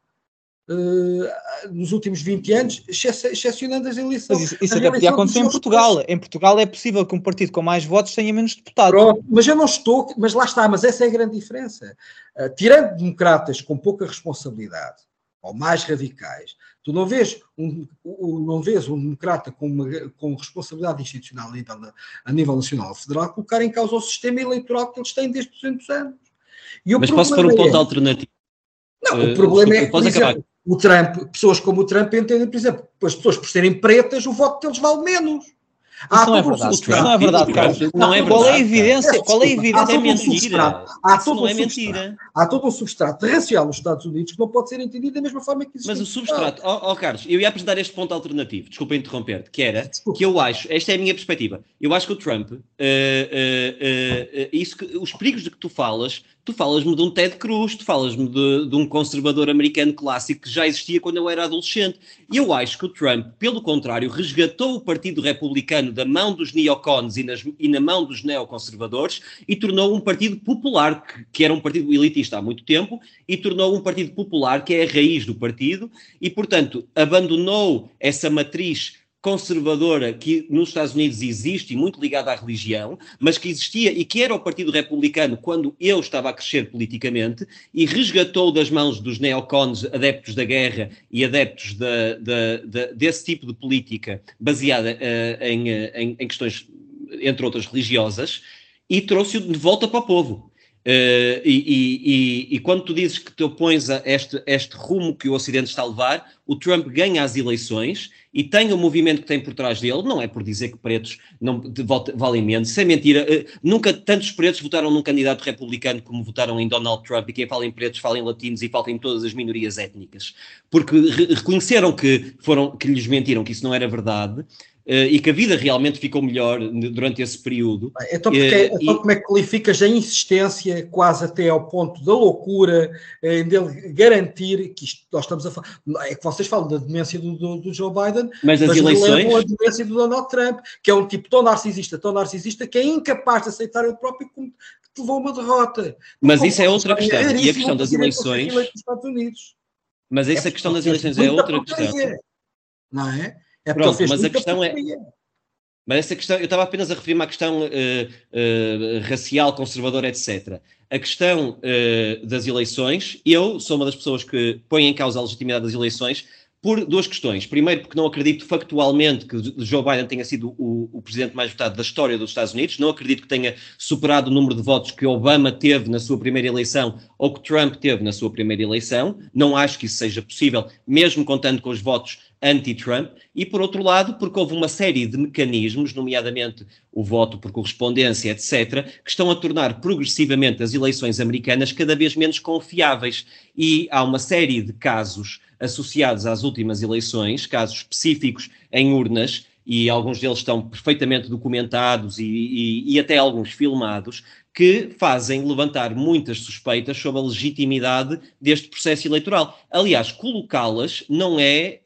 uh, nos últimos 20 anos, excepcionando as eleições. Mas isso, isso até podia acontecer em Portugal. Em Portugal é possível que um partido com mais votos tenha menos deputados. Pronto, mas eu não estou, mas lá está, mas essa é a grande diferença. Uh, tirando democratas com pouca responsabilidade, ou mais radicais, tu não vês um, um não vês um democrata com, uma, com responsabilidade institucional a nível, a nível nacional ou federal colocar em causa o sistema eleitoral que eles têm desde 200 anos. Mas posso pôr um ponto é, alternativo? Não, uh, o problema é que, por exemplo, o Trump, pessoas como o Trump entendem, por exemplo, as pessoas por serem pretas, o voto deles vale menos. Isso não, é verdade, não é verdade, Carlos. Não, é verdade. Qual é a evidência? Qual é a evidência? É mentira. Há todo não é mentira. Há todo um substrato racial nos Estados Unidos que não pode ser entendido da mesma forma que existe. Mas o substrato, ó oh, oh, Carlos, eu ia apresentar este ponto alternativo, desculpa interromper-te, que era desculpa. que eu acho, esta é a minha perspectiva, eu acho que o Trump, uh, uh, uh, isso que, os perigos de que tu falas Tu falas-me de um Ted Cruz, tu falas-me de, de, um conservador americano clássico que já existia quando eu era adolescente. E eu acho que o Trump, pelo contrário, resgatou o Partido Republicano da mão dos neocons e, nas, e na mão dos neoconservadores e tornou um partido popular, que, que, era um partido elitista há muito tempo, e tornou um partido popular que é a raiz do partido e, portanto, abandonou essa matriz conservadora que nos Estados Unidos existe e muito ligada à religião, mas que existia e que era o Partido Republicano quando eu estava a crescer politicamente e resgatou das mãos dos neocons adeptos da guerra e adeptos de, de, de, desse tipo de política baseada uh, em, uh, em, em, questões, entre outras, religiosas e trouxe-o de volta para o povo. Uh, e, e, e, quando tu dizes que te opões a este, este rumo que o Ocidente está a levar, o Trump ganha as eleições e tem o movimento que tem por trás dele, não é por dizer que pretos não valem menos, isso é mentira. Uh, nunca tantos pretos votaram num candidato republicano como votaram em Donald Trump, e quem fala em pretos fala em latinos e fala em todas as minorias étnicas, porque re reconheceram que, foram, que lhes mentiram, que isso não era verdade, e que a vida realmente ficou melhor durante esse período. Então, porque, uh, então e... como é que qualificas a insistência, quase até ao ponto da loucura, uh, dele garantir que isto, nós estamos a falar, é que vocês falam da demência do, do, do Joe Biden, mas, as eleições... a demência do Donald Trump, que é um tipo tão narcisista, tão narcisista, que é incapaz de aceitar ele próprio como que levou uma derrota. Mas como isso é outra questão, e a questão das eleições... Mas essa é questão das eleições é outra questão. Não é? É Pronto, mas a questão é. Mas essa questão, eu estava apenas a referir-me à questão uh, uh, racial, conservadora, etc. A questão uh, das eleições, eu sou uma das pessoas que põe em causa a legitimidade das eleições, por duas questões. Primeiro, porque não acredito factualmente que Joe Biden tenha sido o, o, presidente mais votado da história dos Estados Unidos. Não acredito que tenha superado o número de votos que Obama teve na sua primeira eleição ou que Trump teve na sua primeira eleição. Não acho que isso seja possível, mesmo contando com os votos anti-Trump. E, por outro lado, porque houve uma série de mecanismos, nomeadamente o voto por correspondência, etc., que estão a tornar progressivamente as eleições americanas cada vez menos confiáveis. E há uma série de casos associados às últimas eleições, casos específicos em urnas, e alguns deles estão perfeitamente documentados e, e, e, até alguns filmados, que fazem levantar muitas suspeitas sobre a legitimidade deste processo eleitoral. Aliás, colocá-las não é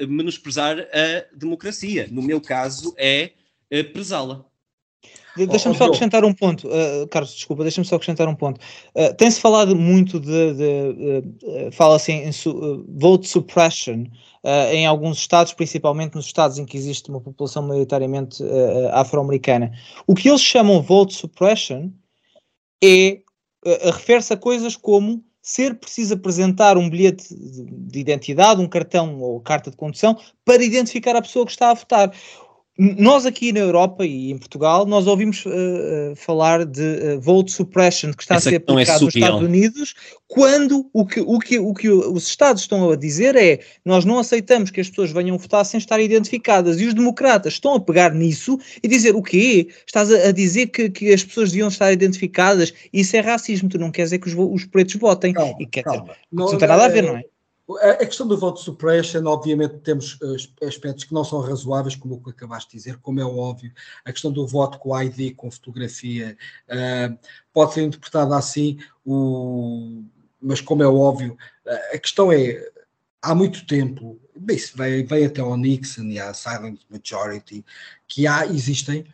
uh, menosprezar a democracia. No meu caso, é uh, prezá-la. Deixa-me só acrescentar um ponto, uh, Carlos, desculpa, deixa-me só acrescentar um ponto. Uh, Tem-se falado muito de, de uh, fala-se em, su, vote suppression em alguns estados, principalmente nos estados em que existe uma população maioritariamente afro-americana. O que eles chamam vote suppression é, refere-se a coisas como ser preciso apresentar um bilhete de identidade, um cartão ou carta de condução para identificar a pessoa que está a votar. Nós aqui na Europa e em Portugal, nós ouvimos uh, falar de uh, vote suppression que está Essa a ser é aplicado é nos Estados Unidos, quando o que, o, que, o que os Estados estão a dizer é nós não aceitamos que as pessoas venham votar sem estar identificadas. E os democratas estão a pegar nisso e dizer o quê? Estás a, a dizer que, que, as pessoas deviam estar identificadas? Isso é racismo, tu não queres dizer que os, os pretos votem. Calma, e quer calma. Dizer, não, não tem nada a ver, não é? A questão do voto suppression, obviamente, temos eh, aspectos que não são razoáveis, como o que acabaste de dizer, como é óbvio. A questão do voto com ID, com fotografia, uh, pode ser interpretada assim, o, mas como é óbvio, uh, a questão é, há muito tempo, bem, isso vem, vem até ao Nixon e à Silent Majority, que há, existem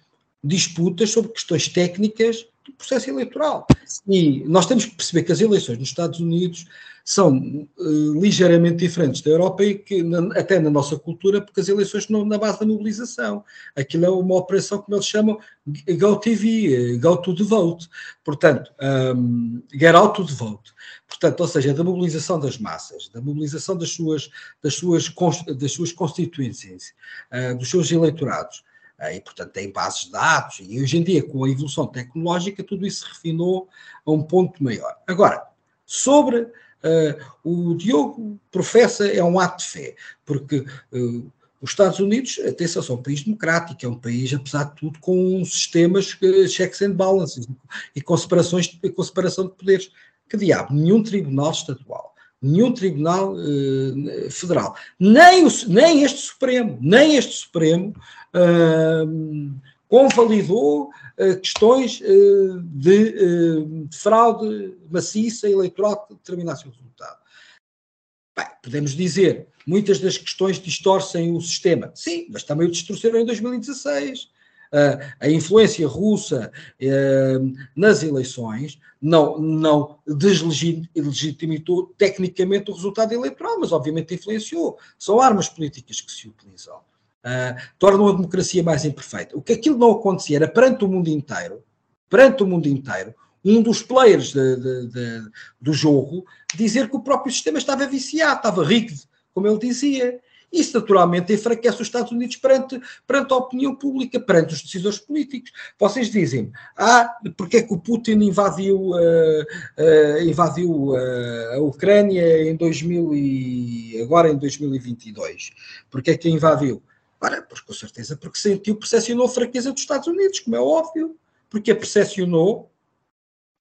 disputas sobre questões técnicas do processo eleitoral. E nós temos que perceber que as eleições nos Estados Unidos são uh, ligeiramente diferentes da Europa e que na, até na nossa cultura, porque as eleições estão na base da mobilização. Aquilo é uma operação, como eles chamam, Go TV, Go to the Vote. Portanto, um, Get out to the Vote. Portanto, ou seja, da mobilização das massas, da mobilização das suas, das suas, das suas constituencies, uh, dos seus eleitorados. E, portanto, tem bases de dados. E hoje em dia, com a evolução tecnológica, tudo isso se refinou a um ponto maior. Agora, sobre Uh, o Diogo professa é um ato de fé, porque uh, os Estados Unidos, atenção, são um país democrático, é um país, apesar de tudo, com sistemas uh, checks and balances e com, separações, com separação de poderes. Que diabo, nenhum tribunal estadual, nenhum tribunal uh, federal, nem, o, nem este Supremo, nem este Supremo convalidou uh, questões uh, de, uh, de, fraude maciça eleitoral que determinasse o resultado. Bem, podemos dizer, muitas das questões distorcem o sistema. Sim, mas também o distorceram em 2016. a influência russa nas eleições não, não deslegitimou tecnicamente o resultado eleitoral, mas obviamente influenciou. São armas políticas que se utilizam uh, tornam a democracia mais imperfeita. O que aquilo não acontecia era perante o mundo inteiro, perante o mundo inteiro, um dos players de, de, de, do jogo dizer que o próprio sistema estava viciado, estava rigged, como ele dizia. Isso naturalmente enfraquece os Estados Unidos perante, perante a opinião pública, perante os decisores políticos. Vocês dizem, ah, porque é que o Putin invadiu, uh, uh, invadiu uh, a Ucrânia em 2000 e agora em 2022? Porque é que invadiu? Ora, pois com certeza, porque sentiu, percepcionou a fraqueza dos Estados Unidos, como é óbvio, porque a percepcionou.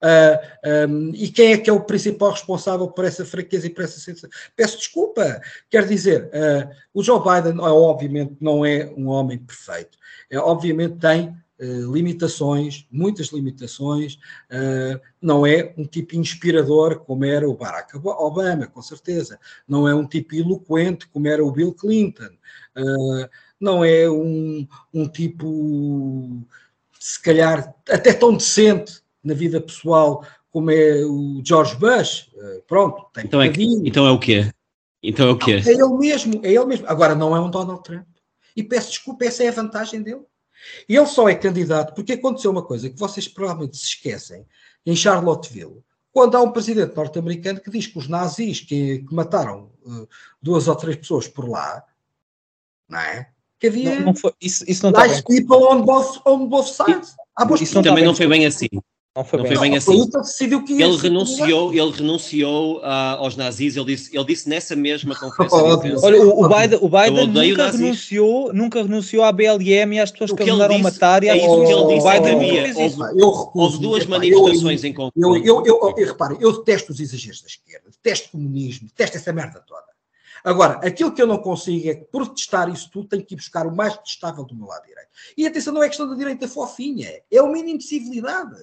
Uh, ah, um, e quem é que é o principal responsável por essa fraqueza e por essa sensação? Peço desculpa. Quer dizer, uh, o Joe Biden, obviamente, não é um homem perfeito. É, obviamente, tem Uh, limitações, muitas limitações, uh, não é um tipo inspirador como era o Barack Obama, com certeza, não é um tipo eloquente como era o Bill Clinton, uh, não é um, um tipo, se calhar, até tão decente na vida pessoal como é o George Bush. Eh, pronto, tem então, é, então é o quê? Então é o quê? é ele mesmo, é ele mesmo. Agora não é um Donald Trump. E peço desculpa, essa é a vantagem dele. Ele só é candidato porque aconteceu uma coisa que vocês provavelmente se esquecem. Em Charlottesville, quando há um presidente norte-americano que diz que os nazis que, que mataram uh, duas ou três pessoas por lá, não é? Que havia não, não foi, isso, isso não está nice people on both, on both sides. isso também não foi bem assim. Não foi não bem, foi bem não, assim. Foi decidiu que ele renunciou, ele renunciou uh, aos nazis, ele disse, ele disse nessa mesma conferência Oh. Olha, o, o Biden, o Biden Eu nunca, renunciou, nunca renunciou à BLM e às pessoas O que, que disse- matar. E é às- isso que ele o disse, é Biden havia- isso. Eu recuso. Houve duas epá, manifestações eu, em conjunto. Eu, eu, eu, eu, eu, repare, eu detesto os exageros da esquerda, detesto o comunismo, detesto essa merda toda. Agora, aquilo que eu não consigo é que, por testar isso tudo, tenho que ir buscar o mais testável do meu lado direito. E atenção, não é questão da direita fofinha, é o mínimo de civilidade.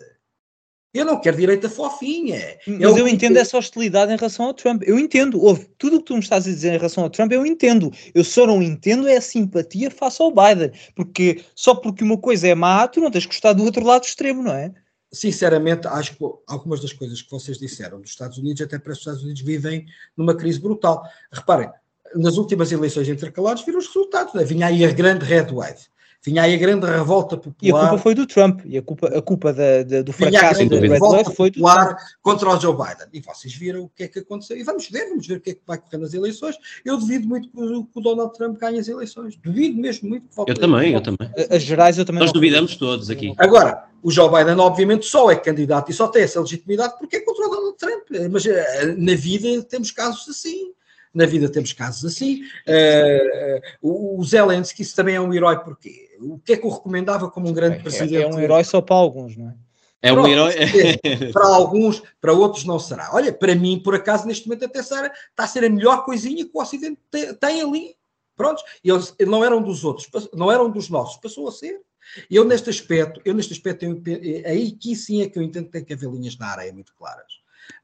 Eu não quero direita fofinha. É Mas o eu que- entendo essa hostilidade em relação ao Trump. Eu entendo. Ouve, tudo o que tu me estás a dizer em relação ao Trump, eu entendo. Eu só não entendo é a simpatia face ao Biden. Porque só porque uma coisa é má, tu não tens que gostar do outro lado extremo, não é? Sinceramente, acho que algumas das coisas que vocês disseram dos Estados Unidos, até para os Estados Unidos, vivem numa crise brutal. Reparem, nas últimas eleições intercalares viram os resultados. Né? Vinha aí a grande red wave. Vinha aí a grande revolta popular. E a culpa foi do Trump. E a culpa, a culpa da, da- do fracasso Red revolta foi do Trump. contra o Joe Biden. E vocês viram o que é que aconteceu. E vamos ver, vamos ver o que é que vai correr nas eleições. Eu duvido muito que o, que o Donald Trump ganhe as eleições. Duvido mesmo muito. que volte Eu também, eu também. As gerais eu também Nós duvidamos todos aqui. Agora, o Joe Biden, obviamente, só é candidato e só tem essa legitimidade porque é contra o Donald Trump. Mas eh, na vida temos casos assim. Na vida temos casos assim. Eh, o Zelensky isso também é um herói porque o que é que o recomendava como um grande presidente? É, é um herói só para alguns, não é? É um Pronto, herói. para alguns, para outros não será. Olha, para mim, por acaso, neste momento até será, está a ser a melhor coisinha que o Ocidente tem, tem ali. Prontos? E eles não eram dos outros, não eram dos nossos, passou a ser. Eu neste aspecto, eu neste aspecto, pe- aí que sim é que eu entendo que tem que haver linhas na areia muito claras.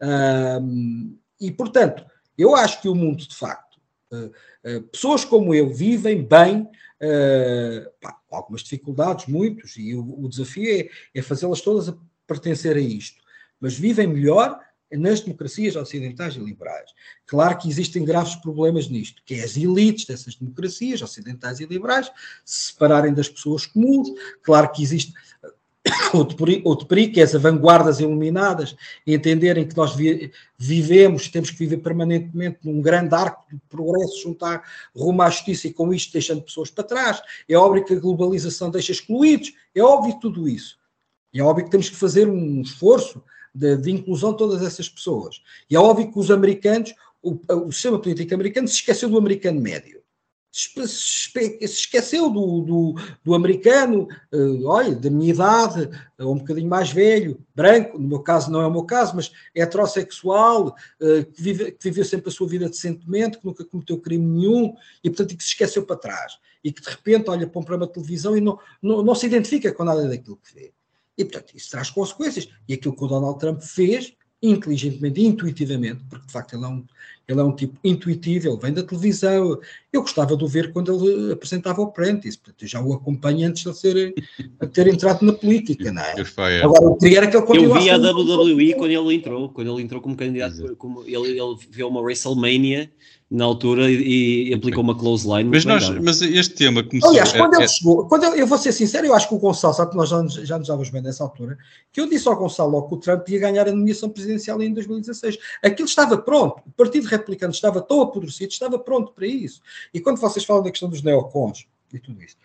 Ahm, e portanto, eu acho que o mundo, de facto, eh, eh, pessoas como eu vivem bem, eh, pá, algumas dificuldades, muitos, e o, o desafio é, é fazê-las todas a pertencer a isto, mas vivem melhor nas democracias ocidentais e liberais. Claro que existem graves problemas nisto, que é as elites dessas democracias ocidentais e liberais se separarem das pessoas comuns. Claro que existe outro peri- outro perigo, que é as vanguardas iluminadas, entenderem que nós vi- vivemos, temos que viver permanentemente num grande arco de progresso, juntar rumo à justiça e com isto deixando pessoas para trás. É óbvio que a globalização deixa excluídos, é óbvio tudo isso. É óbvio que temos que fazer um esforço de, de inclusão de todas essas pessoas. E é óbvio que os americanos, o, o sistema político americano se esqueceu do americano médio. Se esqueceu do, do, do americano, eh, olha, da minha idade, ou um bocadinho mais velho, branco, no meu caso não é o meu caso, mas é heterossexual, eh, que, vive, que viveu sempre a sua vida decentemente, que nunca cometeu crime nenhum, e portanto que se esqueceu para trás. E que de repente olha para um programa de televisão e não, não, não se identifica com nada daquilo que vê. E, portanto, isso traz consequências. E aquilo que o Donald Trump fez, inteligentemente, intuitivamente, porque de facto ele é um, ele é um tipo intuitivo, ele vem da televisão. Eu gostava de o ver quando ele apresentava o Prentice, portanto, eu já o acompanho antes de ele ser, ter entrado na política, não é? Eu Agora, eu queria era que ele Eu continuasse. vi a WWE quando ele entrou, quando ele entrou como candidato, como ele, ele viu uma WrestleMania na altura e, e aplicou uma close line. Mas, nós, mas este tema começou. Aliás, quando é- ele é- chegou, quando ele- eu vou ser sincero, eu acho que o Gonçalo, sabe que nós já nos, já nos dávamos bem nessa altura, que eu disse ao Gonçalo logo que o Trump ia ganhar a nomeação presidencial em 2016. Aquilo estava pronto, o Partido Republicano estava tão apodrecido, estava pronto para isso. E quando vocês falam da questão dos neocons e tudo isso,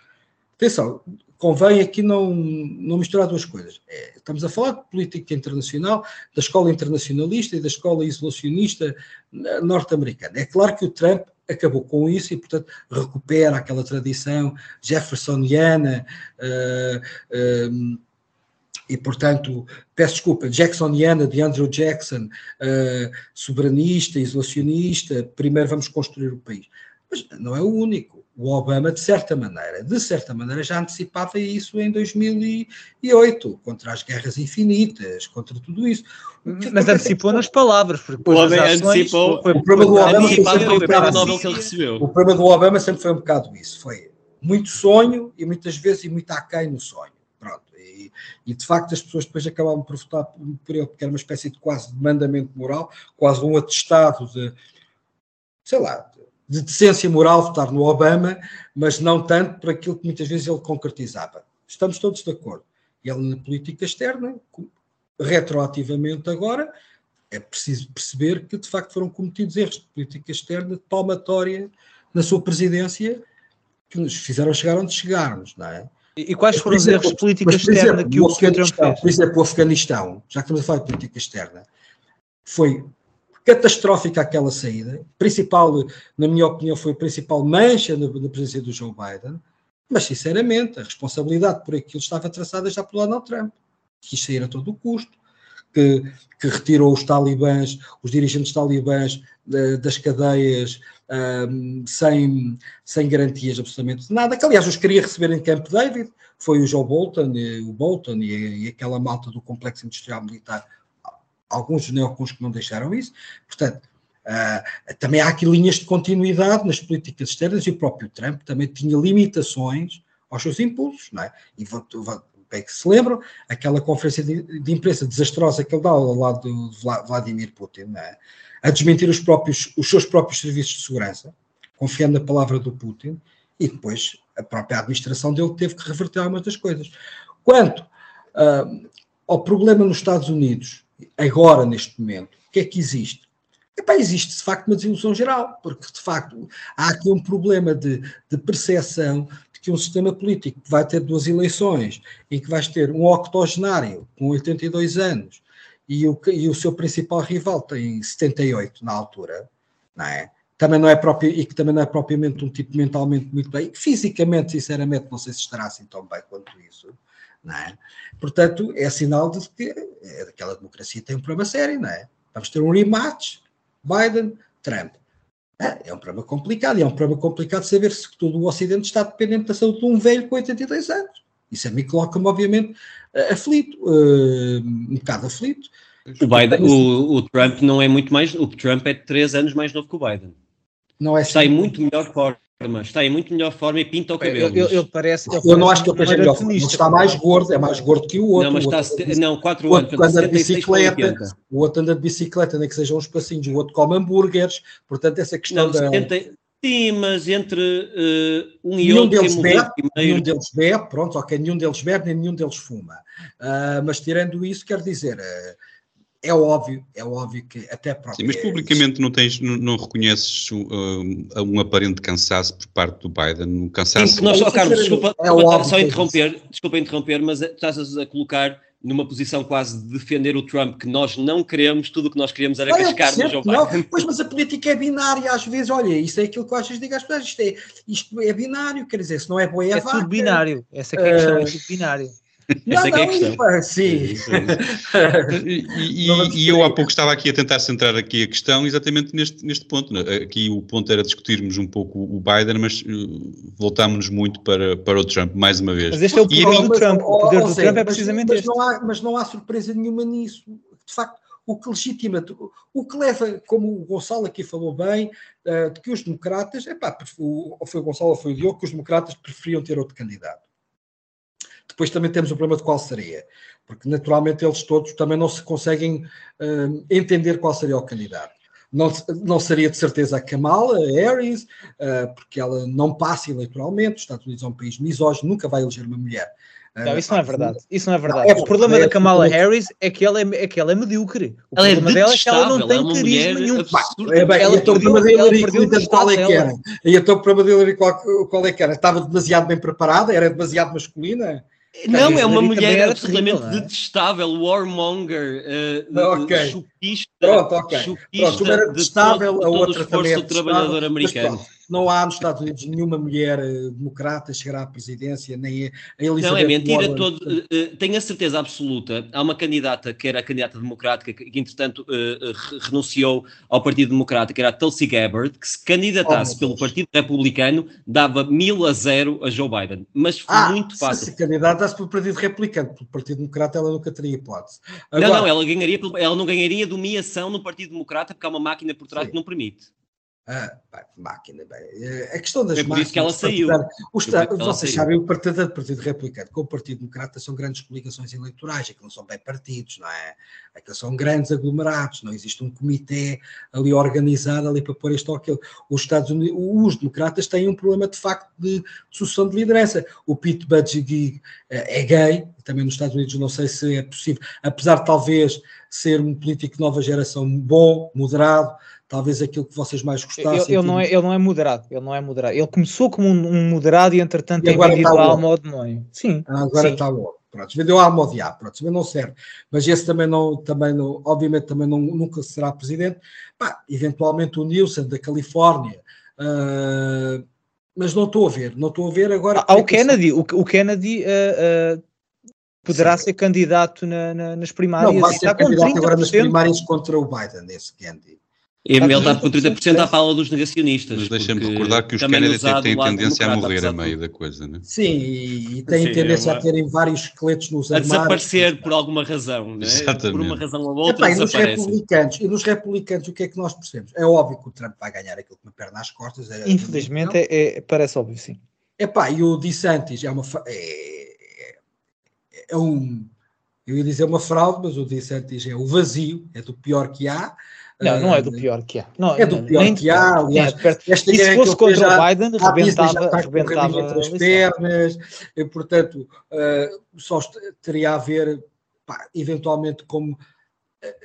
atenção, convém aqui não, não misturar duas coisas. É, estamos a falar de política internacional, da escola internacionalista e da escola isolacionista norte-americana. É claro que o Trump acabou com isso e, portanto, recupera aquela tradição jeffersoniana eh, eh, e, portanto, peço desculpa, jacksoniana de Andrew Jackson, eh, soberanista, isolacionista, primeiro vamos construir o país. Mas não é o único. O Obama, de certa maneira, de certa maneira, já antecipava isso em 2008, contra as guerras infinitas, contra tudo isso. Que Mas antecipou nas palavras, porque O ações, antecipou- foi- Obama um recebeu. O problema do Obama sempre foi um bocado isso. Foi muito sonho e muitas vezes e muito aquém no sonho. E, de facto as pessoas depois acabavam por votar por ele, porque era uma espécie de quase de mandamento moral, quase um atestado de, sei lá, de decência moral votar no Obama, mas não tanto por aquilo que muitas vezes ele concretizava. Estamos todos de acordo. Ele na política externa, retroativamente agora, é preciso perceber que de facto foram cometidos erros de política externa palmatória na sua presidência que nos fizeram chegar onde chegarmos, não é? E quais foram os erros de política externa que o. Trump fez? Por exemplo, o Afeganistão, já que estamos a falar de política externa, foi catastrófica aquela saída. Principal, na minha opinião, foi a principal mancha na, na presença do Joe Biden. Mas, sinceramente, a responsabilidade por aquilo estava traçada já pelo Donald Trump. Quis sair a todo o custo. Que, que retirou os talibãs, os dirigentes talibãs das cadeias sem, sem garantias absolutamente de nada, que aliás os queria receber em Camp David, foi o Joe Bolton, o Bolton e, e aquela malta do complexo industrial militar, alguns neocons que não deixaram isso, portanto, uh, também há aqui linhas de continuidade nas políticas externas e o próprio Trump também tinha limitações aos seus impulsos, não é? E vou, vou, bem que se lembram, aquela conferência de, de imprensa desastrosa que ele dá ao lado do Vladimir Putin, não é? A desmentir os, próprios, os seus próprios serviços de segurança, confiando na palavra do Putin, e depois a própria administração dele teve que reverter algumas das coisas. Quanto uh, ao problema nos Estados Unidos, agora, neste momento, o que é que existe? Epá, existe de facto uma desilusão geral, porque de facto há aqui um problema de, de percepção de que um sistema político que vai ter duas eleições e que vais ter um octogenário com 82 anos e o, e o seu principal rival tem 78 na altura, não é? Também não é próprio, e que também não é propriamente um tipo mentalmente muito bem, fisicamente, sinceramente, não sei se estará assim tão bem quanto isso, não é? Portanto, é sinal de que é, aquela democracia tem um problema sério, não é? Vamos ter um rematch, Biden, Trump. É, é um problema complicado, e é um problema complicado saber se todo o Ocidente está dependente da saúde de um velho com 82 anos. Isso a mim coloca-me, obviamente, aflito, uh, um bocado aflito. O, Biden, o, o, Trump não é muito mais. O Trump é três anos mais novo que o Biden. Não é está assim. em muito melhor forma. Está em muito melhor forma e pinta o cabelo. Eu, eu, parece, eu, eu não acho que ele esteja melhor. Ele está mais gordo, é mais gordo que o outro. Não, mas está. Outro, não, quatro anos. O anda de bicicleta, o outro anda de bicicleta, nem que sejam uns passinhos, o outro come hambúrgueres. Portanto, essa questão não, da. 70, Sim, mas entre uh, um e nenhum outro. Deles bebe, nenhum deles bebe, pronto, ok, nenhum deles bebe, nem nenhum deles fuma. Uh, mas tirando isso, quer dizer, uh, é óbvio, é óbvio que até próprio. Sim, mas publicamente não, tens, não, não reconheces um aparente cansaço por parte do Biden? Um cansaço. Sim, nós, oh, Carlos, desculpa, é óbvio só interromper, desculpa interromper, mas estás a colocar numa posição quase de defender o Trump, que nós não queremos, tudo o que nós queríamos era cascar no Joe Biden. Pois, mas a política é binária, às vezes, olha, isso é aquilo que eu às vezes digo às pessoas, isto é, isto é binário, quer dizer, se não é boa é, é tudo binário, essa é, é a questão, é tudo binário. Essa não, é, é a questão. sim. e, e, e eu há pouco estava aqui a tentar centrar aqui a questão exatamente neste, neste ponto. Né? Aqui o ponto era discutirmos um pouco o Biden, mas uh, voltámos-nos muito para, para o Trump mais uma vez. Mas este é o poder do Trump. O poder do Trump é precisamente mas, este. Não há, mas não há surpresa nenhuma nisso. De facto, o que legitima, o que leva, como o Gonçalo aqui falou bem, uh, de que os democratas, epá, ou foi o Gonçalo ou foi o Diogo, que os democratas preferiam ter outro candidato. Depois também temos o problema de qual seria, porque naturalmente eles todos também não se conseguem uh, entender qual seria o candidato. Não, não seria de certeza a Kamala Harris, uh, porque ela não passa eleitoralmente, os Estados Unidos é um país misógino, nunca vai eleger uma mulher. Uh, não, isso não é verdade. Isso não é verdade. Não, é, o problema é, da Kamala é, Harris é que ela é, é, que ela é medíocre. O ela problema é dela é que ela não tem é carisma nenhum. É bem, ela e então o problema da Hillary Clinton qual é que era? E então o problema da Hillary qual é que era? Estava demasiado bem preparada? Era demasiado masculina? Não, é uma mulher absolutamente terrível, é? detestável, warmonger, uh, okay. chupista, Pronto, ok. Chupista Pronto, era detestável, de a outra também é trabalhador americano não há nos Estados Unidos nenhuma mulher uh, democrata chegará à presidência, nem a, Elizabeth Não, é mentira. Warren, todo, uh, tenho a certeza absoluta. Há uma candidata que era a candidata democrática, que, entretanto renunciou ao Partido Democrático, que era a Tulsi Gabbard, que se candidatasse oh, pelo Partido Republicano dava mil a zero a Joe Biden. Mas foi ah, muito fácil. Se se candidatasse pelo Partido Republicano, pelo Partido Democrata, ela nunca teria hipótese. Agora, não, não, ela, ganharia, ela não ganharia dominação no Partido Democrata, porque há uma máquina por trás sim. que não permite. Ah, máquina, bem. Eh, a questão das É por máquinas. isso que ela saiu. O Foi por isso que ela vocês saiu. sabem, o partido, Partido Republicano como o Partido Democrata são grandes coligações eleitorais, aquilo não são bem partidos, não é? Aquilo são grandes aglomerados, não existe um comitê ali organizado ali para pôr isto ou aquilo. Os Estados Unidos, os democratas têm um problema de facto de, de sucessão de liderança. O Pete Buttigieg eh, é gay, também nos Estados Unidos não sei se é possível, apesar de talvez ser um político de nova geração bom, moderado, talvez aquilo que vocês mais gostassem. Ele, ele não é, ele não é moderado, ele não é moderado. Ele começou como um, um moderado e entretanto E tem vendido está a alma ao demónio. Sim, Ah, agora sim. está bom. Pronto, vendeu a alma ao diabo, pronto, também não serve. Mas esse também não, também não obviamente também não, nunca será presidente. Pá, eventualmente o Nilson da Califórnia, ah, mas não estou a ver, não estou a ver agora. Há como o é Kennedy, o, o Kennedy ah, ah, poderá Sim. ser candidato na- na- nas primárias. Não, vai ser candidato agora nas 30%. primárias contra o Biden, esse Kennedy. E ele com está com 30% à 30% fala dos negacionistas. Mas deixa-me recordar que os Kennedy têm tendência a morrer a meio da coisa, né? Sim, e, tem Sim, tendência é uma- a terem vários esqueletos nos A armários. desaparecer por alguma razão, né? Exatamente. por uma razão ou outra Epá, e nos republicanos, e nos republicanos, o que é que nós percebemos? É óbvio que o Trump vai ganhar aquilo com uma perna às costas. é- Infelizmente, é, é- parece óbvio, sim. Epá, e o DeSantis é uma. É, é- é um. Eu ia dizer uma fraude, mas o DeSantis é o vazio, é do pior que há. Não, não é do Ah, pior que há. Não, É do não, pior que há, aliás, E se fosse contra o já- Biden, rebentava, o rebentava rabinho entre as pernas, e portanto ah, só teria a ver, pá, eventualmente, como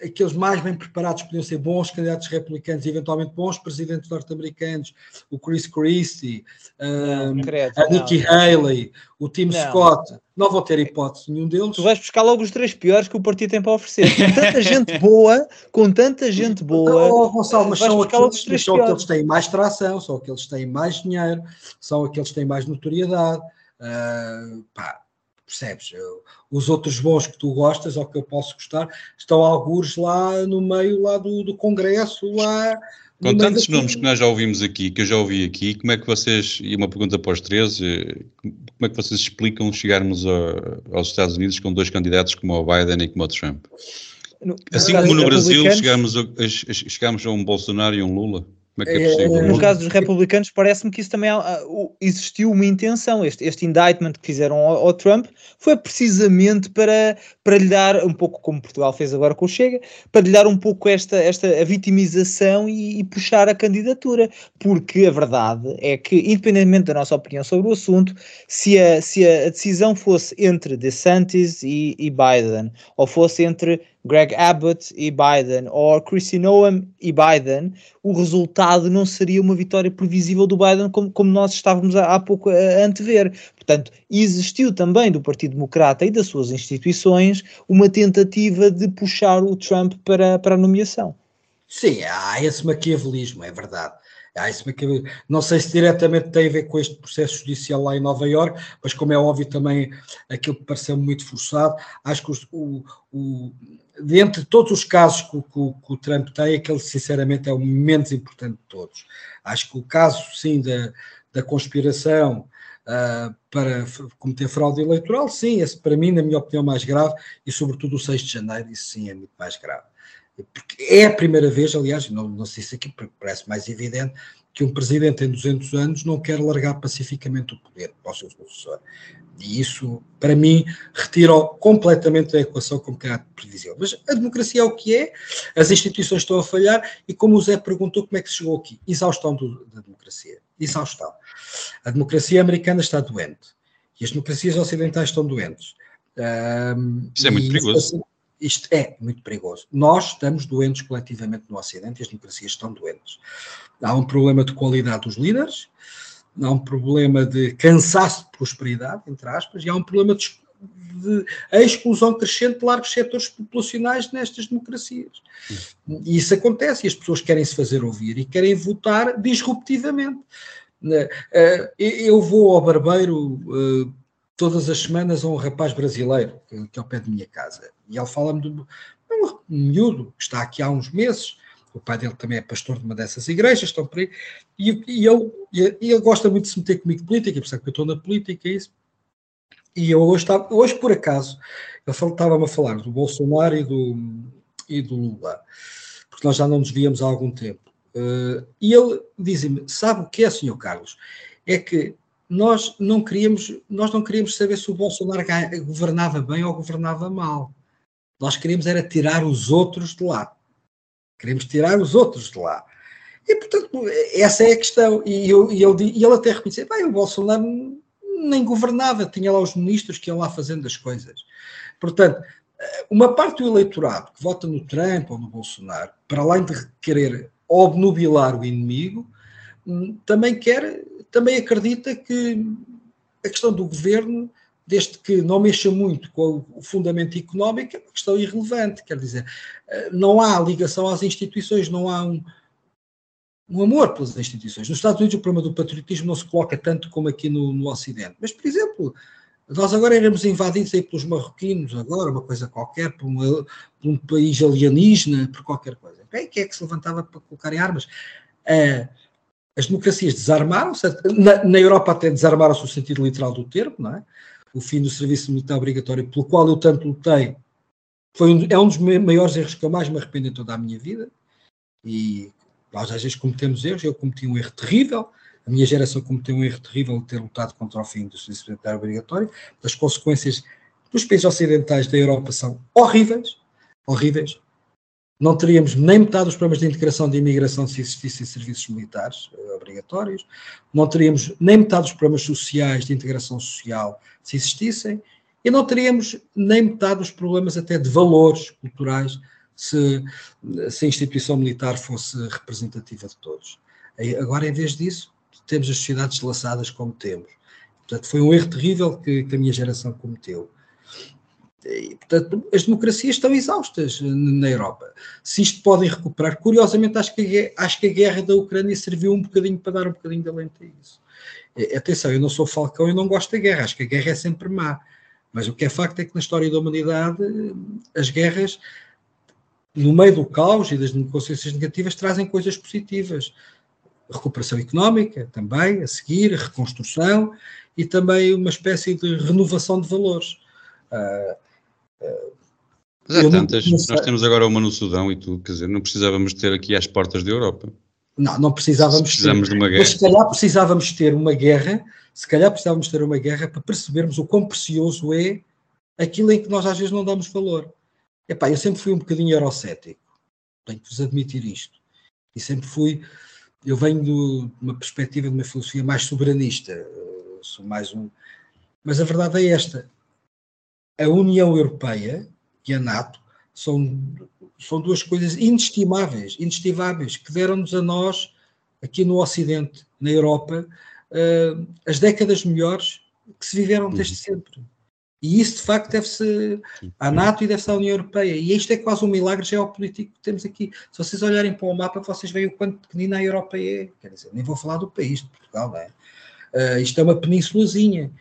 aqueles mais bem preparados podiam ser bons candidatos republicanos, e eventualmente bons presidentes norte-americanos, o Chris Christie, Não, credo, a Nikki não. Haley, o Tim. Scott, não vão ter hipótese nenhum deles. Tu vais buscar logo os três piores que o partido tem para oferecer. Com tanta gente boa, com tanta gente boa. Oh, Gonçalo, mas são aqueles, mas são aqueles que têm mais tração, são aqueles que têm mais dinheiro, são aqueles que têm mais notoriedade. Ah, pá, percebes? Os outros bons que tu gostas, ou que eu posso gostar, estão algures lá no meio lá do, do Congresso, lá. no Com meio tantos nomes que nós já ouvimos aqui, que eu já ouvi aqui, como é que vocês, e uma pergunta para os três, eh, como é que vocês explicam chegarmos a- aos Estados Unidos com dois candidatos como o Biden e como o Trump? No- Assim no como no Brasil chegamos a, a- chegamos a um Bolsonaro e um Lula? Como é que é É, possível? No caso dos republicanos, parece-me que isso também o- existiu uma intenção. Este, este indictment que fizeram ao, ao Trump foi precisamente para, para lhe dar, um pouco como Portugal fez agora com o Chega, para lhe dar um pouco esta, esta a vitimização e, e puxar a candidatura. Porque a verdade é que, independentemente da nossa opinião sobre o assunto, se a, se a decisão fosse entre DeSantis e, e Biden, ou fosse entre Greg Abbott e Biden, ou Chrissy Noem e Biden, o resultado não seria uma vitória previsível do Biden como, como nós estávamos há, pouco a, a antever. Portanto, existiu também do Partido Democrata e das suas instituições uma tentativa de puxar o Trump para, para a nomeação. Sim, há esse maquiavelismo, é verdade. Há esse maquiavelismo. Não sei se diretamente tem a ver com este processo judicial lá em Nova Iorque, mas como é óbvio também aquilo que pareceu muito forçado, acho que o, o, dentre todos os casos que, que que o Trump tem, aquele sinceramente é o menos importante de todos. Acho que o caso, sim, da, da conspiração ah, para cometer fraude eleitoral, sim, esse para mim, na minha opinião, mais grave, e sobretudo o 6 de janeiro, isso sim é muito mais grave. Porque é a primeira vez, aliás, não, não sei se aqui parece mais evidente, que um presidente em 200 anos não quer largar pacificamente o poder para o seu sucessor. E isso, para mim, retira completamente da equação como caráter previsível. Mas a democracia é o que é, as instituições estão a falhar, e como o Zé perguntou, como é que se chegou aqui? Exaustão do- da democracia. Exaustão. A democracia americana está doente. E as democracias ocidentais estão doentes. Ahm, Isso é muito perigoso. Isto é muito perigoso. Nós estamos doentes coletivamente no Ocidente e as democracias estão doentes. Há um problema de qualidade dos líderes, há um problema de cansaço de prosperidade, entre aspas, e há um problema de, de a exclusão crescente de largos setores populacionais nestas democracias. E isso acontece e as pessoas querem se fazer ouvir e querem votar disruptivamente. Eh, Eu vou ao barbeiro eh, todas as semanas a um rapaz brasileiro que que é ao pé de minha casa e ele fala-me de um um miúdo que está aqui há uns meses. O pai dele também é pastor de uma dessas igrejas, estão por aí, e, e ele, e ele gosta muito de se meter comigo de política, por isso é que eu estou na política, é isso. E eu hoje, estava, hoje por acaso, ele estava-me a falar do Bolsonaro e do, e do Lula, porque nós já não nos víamos há algum tempo. Uh, e ele dizia-me: Sabe o que é, Sr. Carlos? É que nós não queríamos, nós não queríamos saber se o Bolsonaro governava bem ou governava mal. Nós queríamos era tirar os outros de lá. Queremos tirar os outros de lá. E, portanto, essa é a questão. E, eu, e, ele, e ele até reconheceu, bem, o Bolsonaro nem governava, tinha lá os ministros que iam lá fazendo as coisas. Portanto, uma parte do eleitorado que vota no Trump ou no Bolsonaro, para além de querer obnubilar o inimigo, hum, também quer, também acredita que a questão do governo, desde que não mexa muito com o fundamento económico, é uma questão irrelevante. Quer dizer, eh, não há ligação às instituições, não há um, um amor pelas instituições. Nos Estados Unidos o problema do patriotismo não se coloca tanto como aqui no, no Ocidente. Mas, por exemplo, nós agora éramos invadidos aí pelos marroquinos, agora, uma coisa qualquer, por, uma, por um país alienígena, por qualquer coisa. Quem é que se levantava para colocar em armas? Uh, as democracias desarmaram-se, na, na, Europa até desarmaram-se o sentido literal do termo, não é? O fim do serviço militar obrigatório, pelo qual eu tanto lutei, foi um, é um dos maiores erros que eu mais me arrependo em toda a minha vida. E nós às vezes cometemos erros, eu cometi um erro terrível, a minha geração cometeu um erro terrível de ter lutado contra o fim do serviço militar obrigatório. As consequências dos países ocidentais da Europa são horríveis, horríveis. Não teríamos nem metade dos programas de integração de imigração se existissem serviços militares eh, obrigatórios. Não teríamos nem metade dos programas sociais de integração social se existissem. E não teríamos nem metade dos problemas até de valores culturais se, se a instituição militar fosse representativa de todos. Agora, em vez disso, temos as sociedades laçadas como temos. Portanto, foi um erro terrível que, que a minha geração cometeu. E, portanto, as democracias estão exaustas na Europa. Se isto podem recuperar, curiosamente, acho que, a, acho que a guerra da Ucrânia serviu um bocadinho para dar um bocadinho de alento a isso. Atenção, eu não sou falcão, eu não gosto da guerra, acho que a guerra é sempre má. Mas o que é facto é que na história da humanidade, as guerras, no meio do caos e das consciências negativas, trazem coisas positivas recuperação económica também, a seguir, a reconstrução e também uma espécie de renovação de valores. Uh, Mas há tantas, nós temos agora uma no Sudão e tudo, quer dizer, não precisávamos ter aqui às portas da Europa. Não, não precisávamos Precisamos ter. de uma guerra. Mas se calhar precisávamos ter uma guerra, se calhar precisávamos ter uma guerra para percebermos o quão precioso é aquilo em que nós às vezes não damos valor. Epá, eu sempre fui um bocadinho eurocético, tenho que vos admitir isto. E sempre fui, eu venho de uma perspectiva de uma filosofia mais soberanista, eh, sou mais um. Mas a verdade é esta: a União Europeia e a NATO são, são duas coisas inestimáveis, inestimáveis, que deram-nos a nós, aqui no Ocidente, na Europa, uh, as décadas melhores que se viveram desde uhum. sempre. E isso, de facto, deve-se à NATO e deve-se à União Europeia. E isto é quase um milagre geopolítico que temos aqui. Se vocês olharem para o mapa, vocês veem o quanto pequenina a Europa é. Quer dizer, nem vou falar do país, de Portugal, não é? Uh, isto é uma penínsulazinha.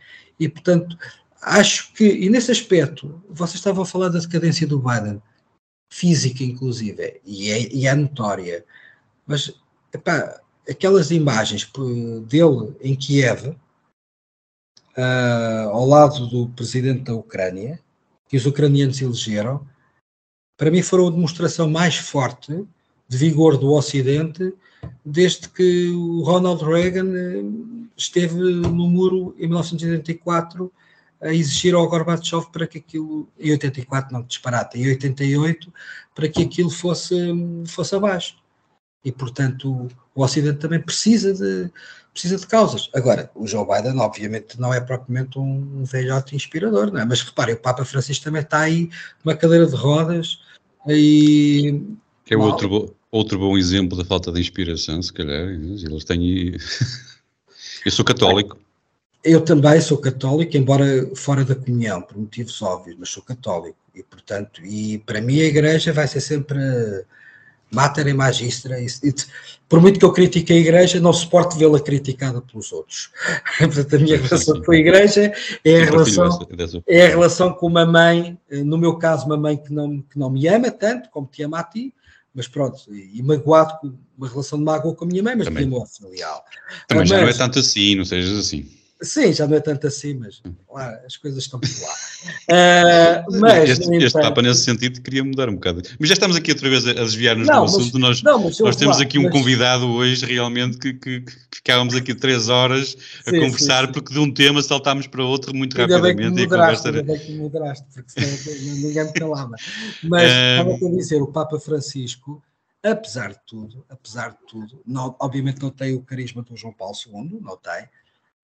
E, portanto, acho que, e nesse aspecto, vocês estavam a falar da decadência do Biden, física, inclusive, e é, e é notória. Mas, epá, aquelas imagens dele em Kiev, uh, ao lado do presidente da Ucrânia, que os ucranianos elegeram, para mim foram a demonstração mais forte de vigor do Ocidente desde que o Ronald Reagan eh, esteve no muro em 1984 a exigir ao Gorbachev para que aquilo, em 84 não disparate, em 88, para que aquilo fosse, fosse abaixo. E, portanto, o Ocidente também precisa de, precisa de causas. Agora, o Joe Biden, obviamente, não é propriamente um velhote inspirador, não é? Mas reparem, o Papa Francisco também está aí numa cadeira de rodas e. Que é outro, bo, outro bom exemplo da falta de inspiração, se calhar. Eles têm. Eu sou católico. Eu também sou católico, embora fora da comunhão, por motivos óbvios, mas sou católico. E, portanto, e para mim a igreja vai ser sempre mater e magistra. E, e, por muito que eu critique a igreja, não suporto vê-la criticada pelos outros. Portanto, a minha relação com a igreja é a relação, é a relação com uma mãe, no meu caso, uma mãe que não, que não me ama tanto como te ama a ti, mas pronto, e magoado com uma relação de mágoa com a minha mãe, mas Também. de amor filial. Também mas, já não é tanto assim, não sejas assim. Sim, já não é tanto assim, mas lá, as coisas estão por lá. Uh, mas, este, este Papa, nesse sentido, queria mudar um bocado. Mas já estamos aqui outra vez a, desviar-nos do assunto. Nós, não, nós temos aqui um mas... convidado hoje, realmente, que, que, que, ficávamos aqui três horas a sim, conversar, sim, sim. porque de um tema saltámos para outro muito ainda rapidamente. Bem que moderaste, e a conversa... Ainda bem que moderaste, porque senão ninguém me calava. Mas, estava a dizer, o Papa Francisco apesar de tudo, apesar de tudo, não, obviamente não tem o carisma do João Paulo II, não tem,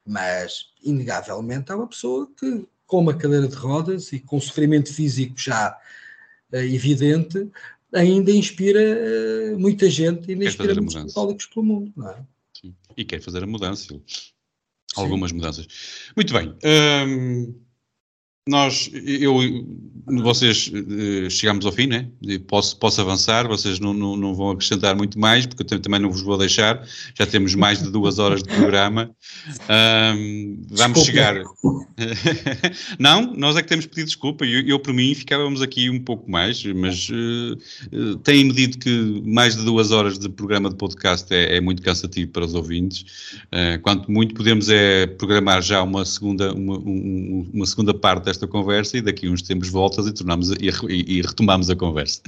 mas inegavelmente é uma pessoa que, com uma cadeira de rodas e com sofrimento físico já uh, evidente, ainda inspira uh, muita gente e ainda inspira muitos católicos pelo mundo, não é? Sim. E quer fazer a mudança. Algumas Sim. mudanças. Muito bem. Hum, nós, eu, vocês uh, chegamos ao fim, né? Posso, posso avançar, vocês não, não, não, vão acrescentar muito mais, porque eu também não vos vou deixar. Já temos mais de duas horas de programa. Um, vamos chegar. não, nós é que temos pedido desculpa. Eu, eu, por mim, ficávamos aqui um pouco mais, mas uh, uh, têm-me dito que mais de duas horas de programa de podcast é, é muito cansativo para os ouvintes. Uh, quanto muito podemos é programar já uma segunda, uma, um, uma segunda parte esta conversa e daqui a uns tempos voltas e, tornamos, e, e, e retomamos a conversa.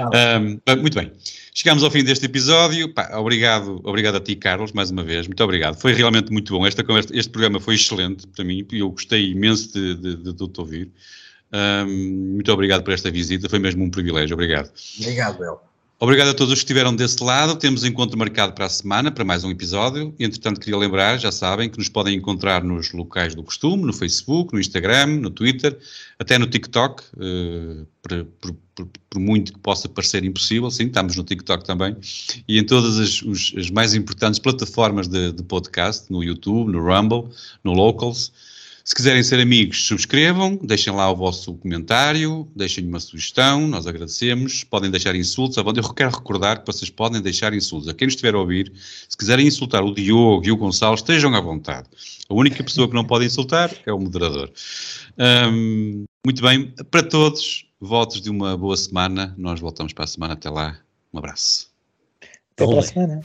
Ah, um, muito bem. Chegamos ao fim deste episódio. Pá, obrigado, obrigado a ti, Carlos, mais uma vez. Muito obrigado. Foi realmente muito bom. Esta conversa, este programa foi excelente para mim e eu gostei imenso de, de, de, de te ouvir. Um, muito obrigado por esta visita. Foi mesmo um privilégio. Obrigado. Obrigado, El. Obrigado a todos os que estiveram desse lado. Temos encontro marcado para a semana, para mais um episódio. Entretanto, queria lembrar, já sabem, que nos podem encontrar nos locais do costume, no Facebook, no Instagram, no Twitter, até no TikTok, uh, por, por, por, por, muito que possa parecer impossível, sim, estamos no TikTok também, e em todas as, os, as mais importantes plataformas de, de podcast, no YouTube, no Rumble, no Locals. Se quiserem ser amigos, subscrevam, deixem lá o vosso comentário, deixem uma sugestão, nós agradecemos. Podem deixar insultos. Eu quero recordar que vocês podem deixar insultos. A quem nos estiver a ouvir, se quiserem insultar o Diogo e o Gonçalo, estejam à vontade. A única pessoa que não pode insultar é o moderador. Um, muito bem, para todos, votos de uma boa semana. Nós voltamos para a semana. Até lá. Um abraço. Até para a semana.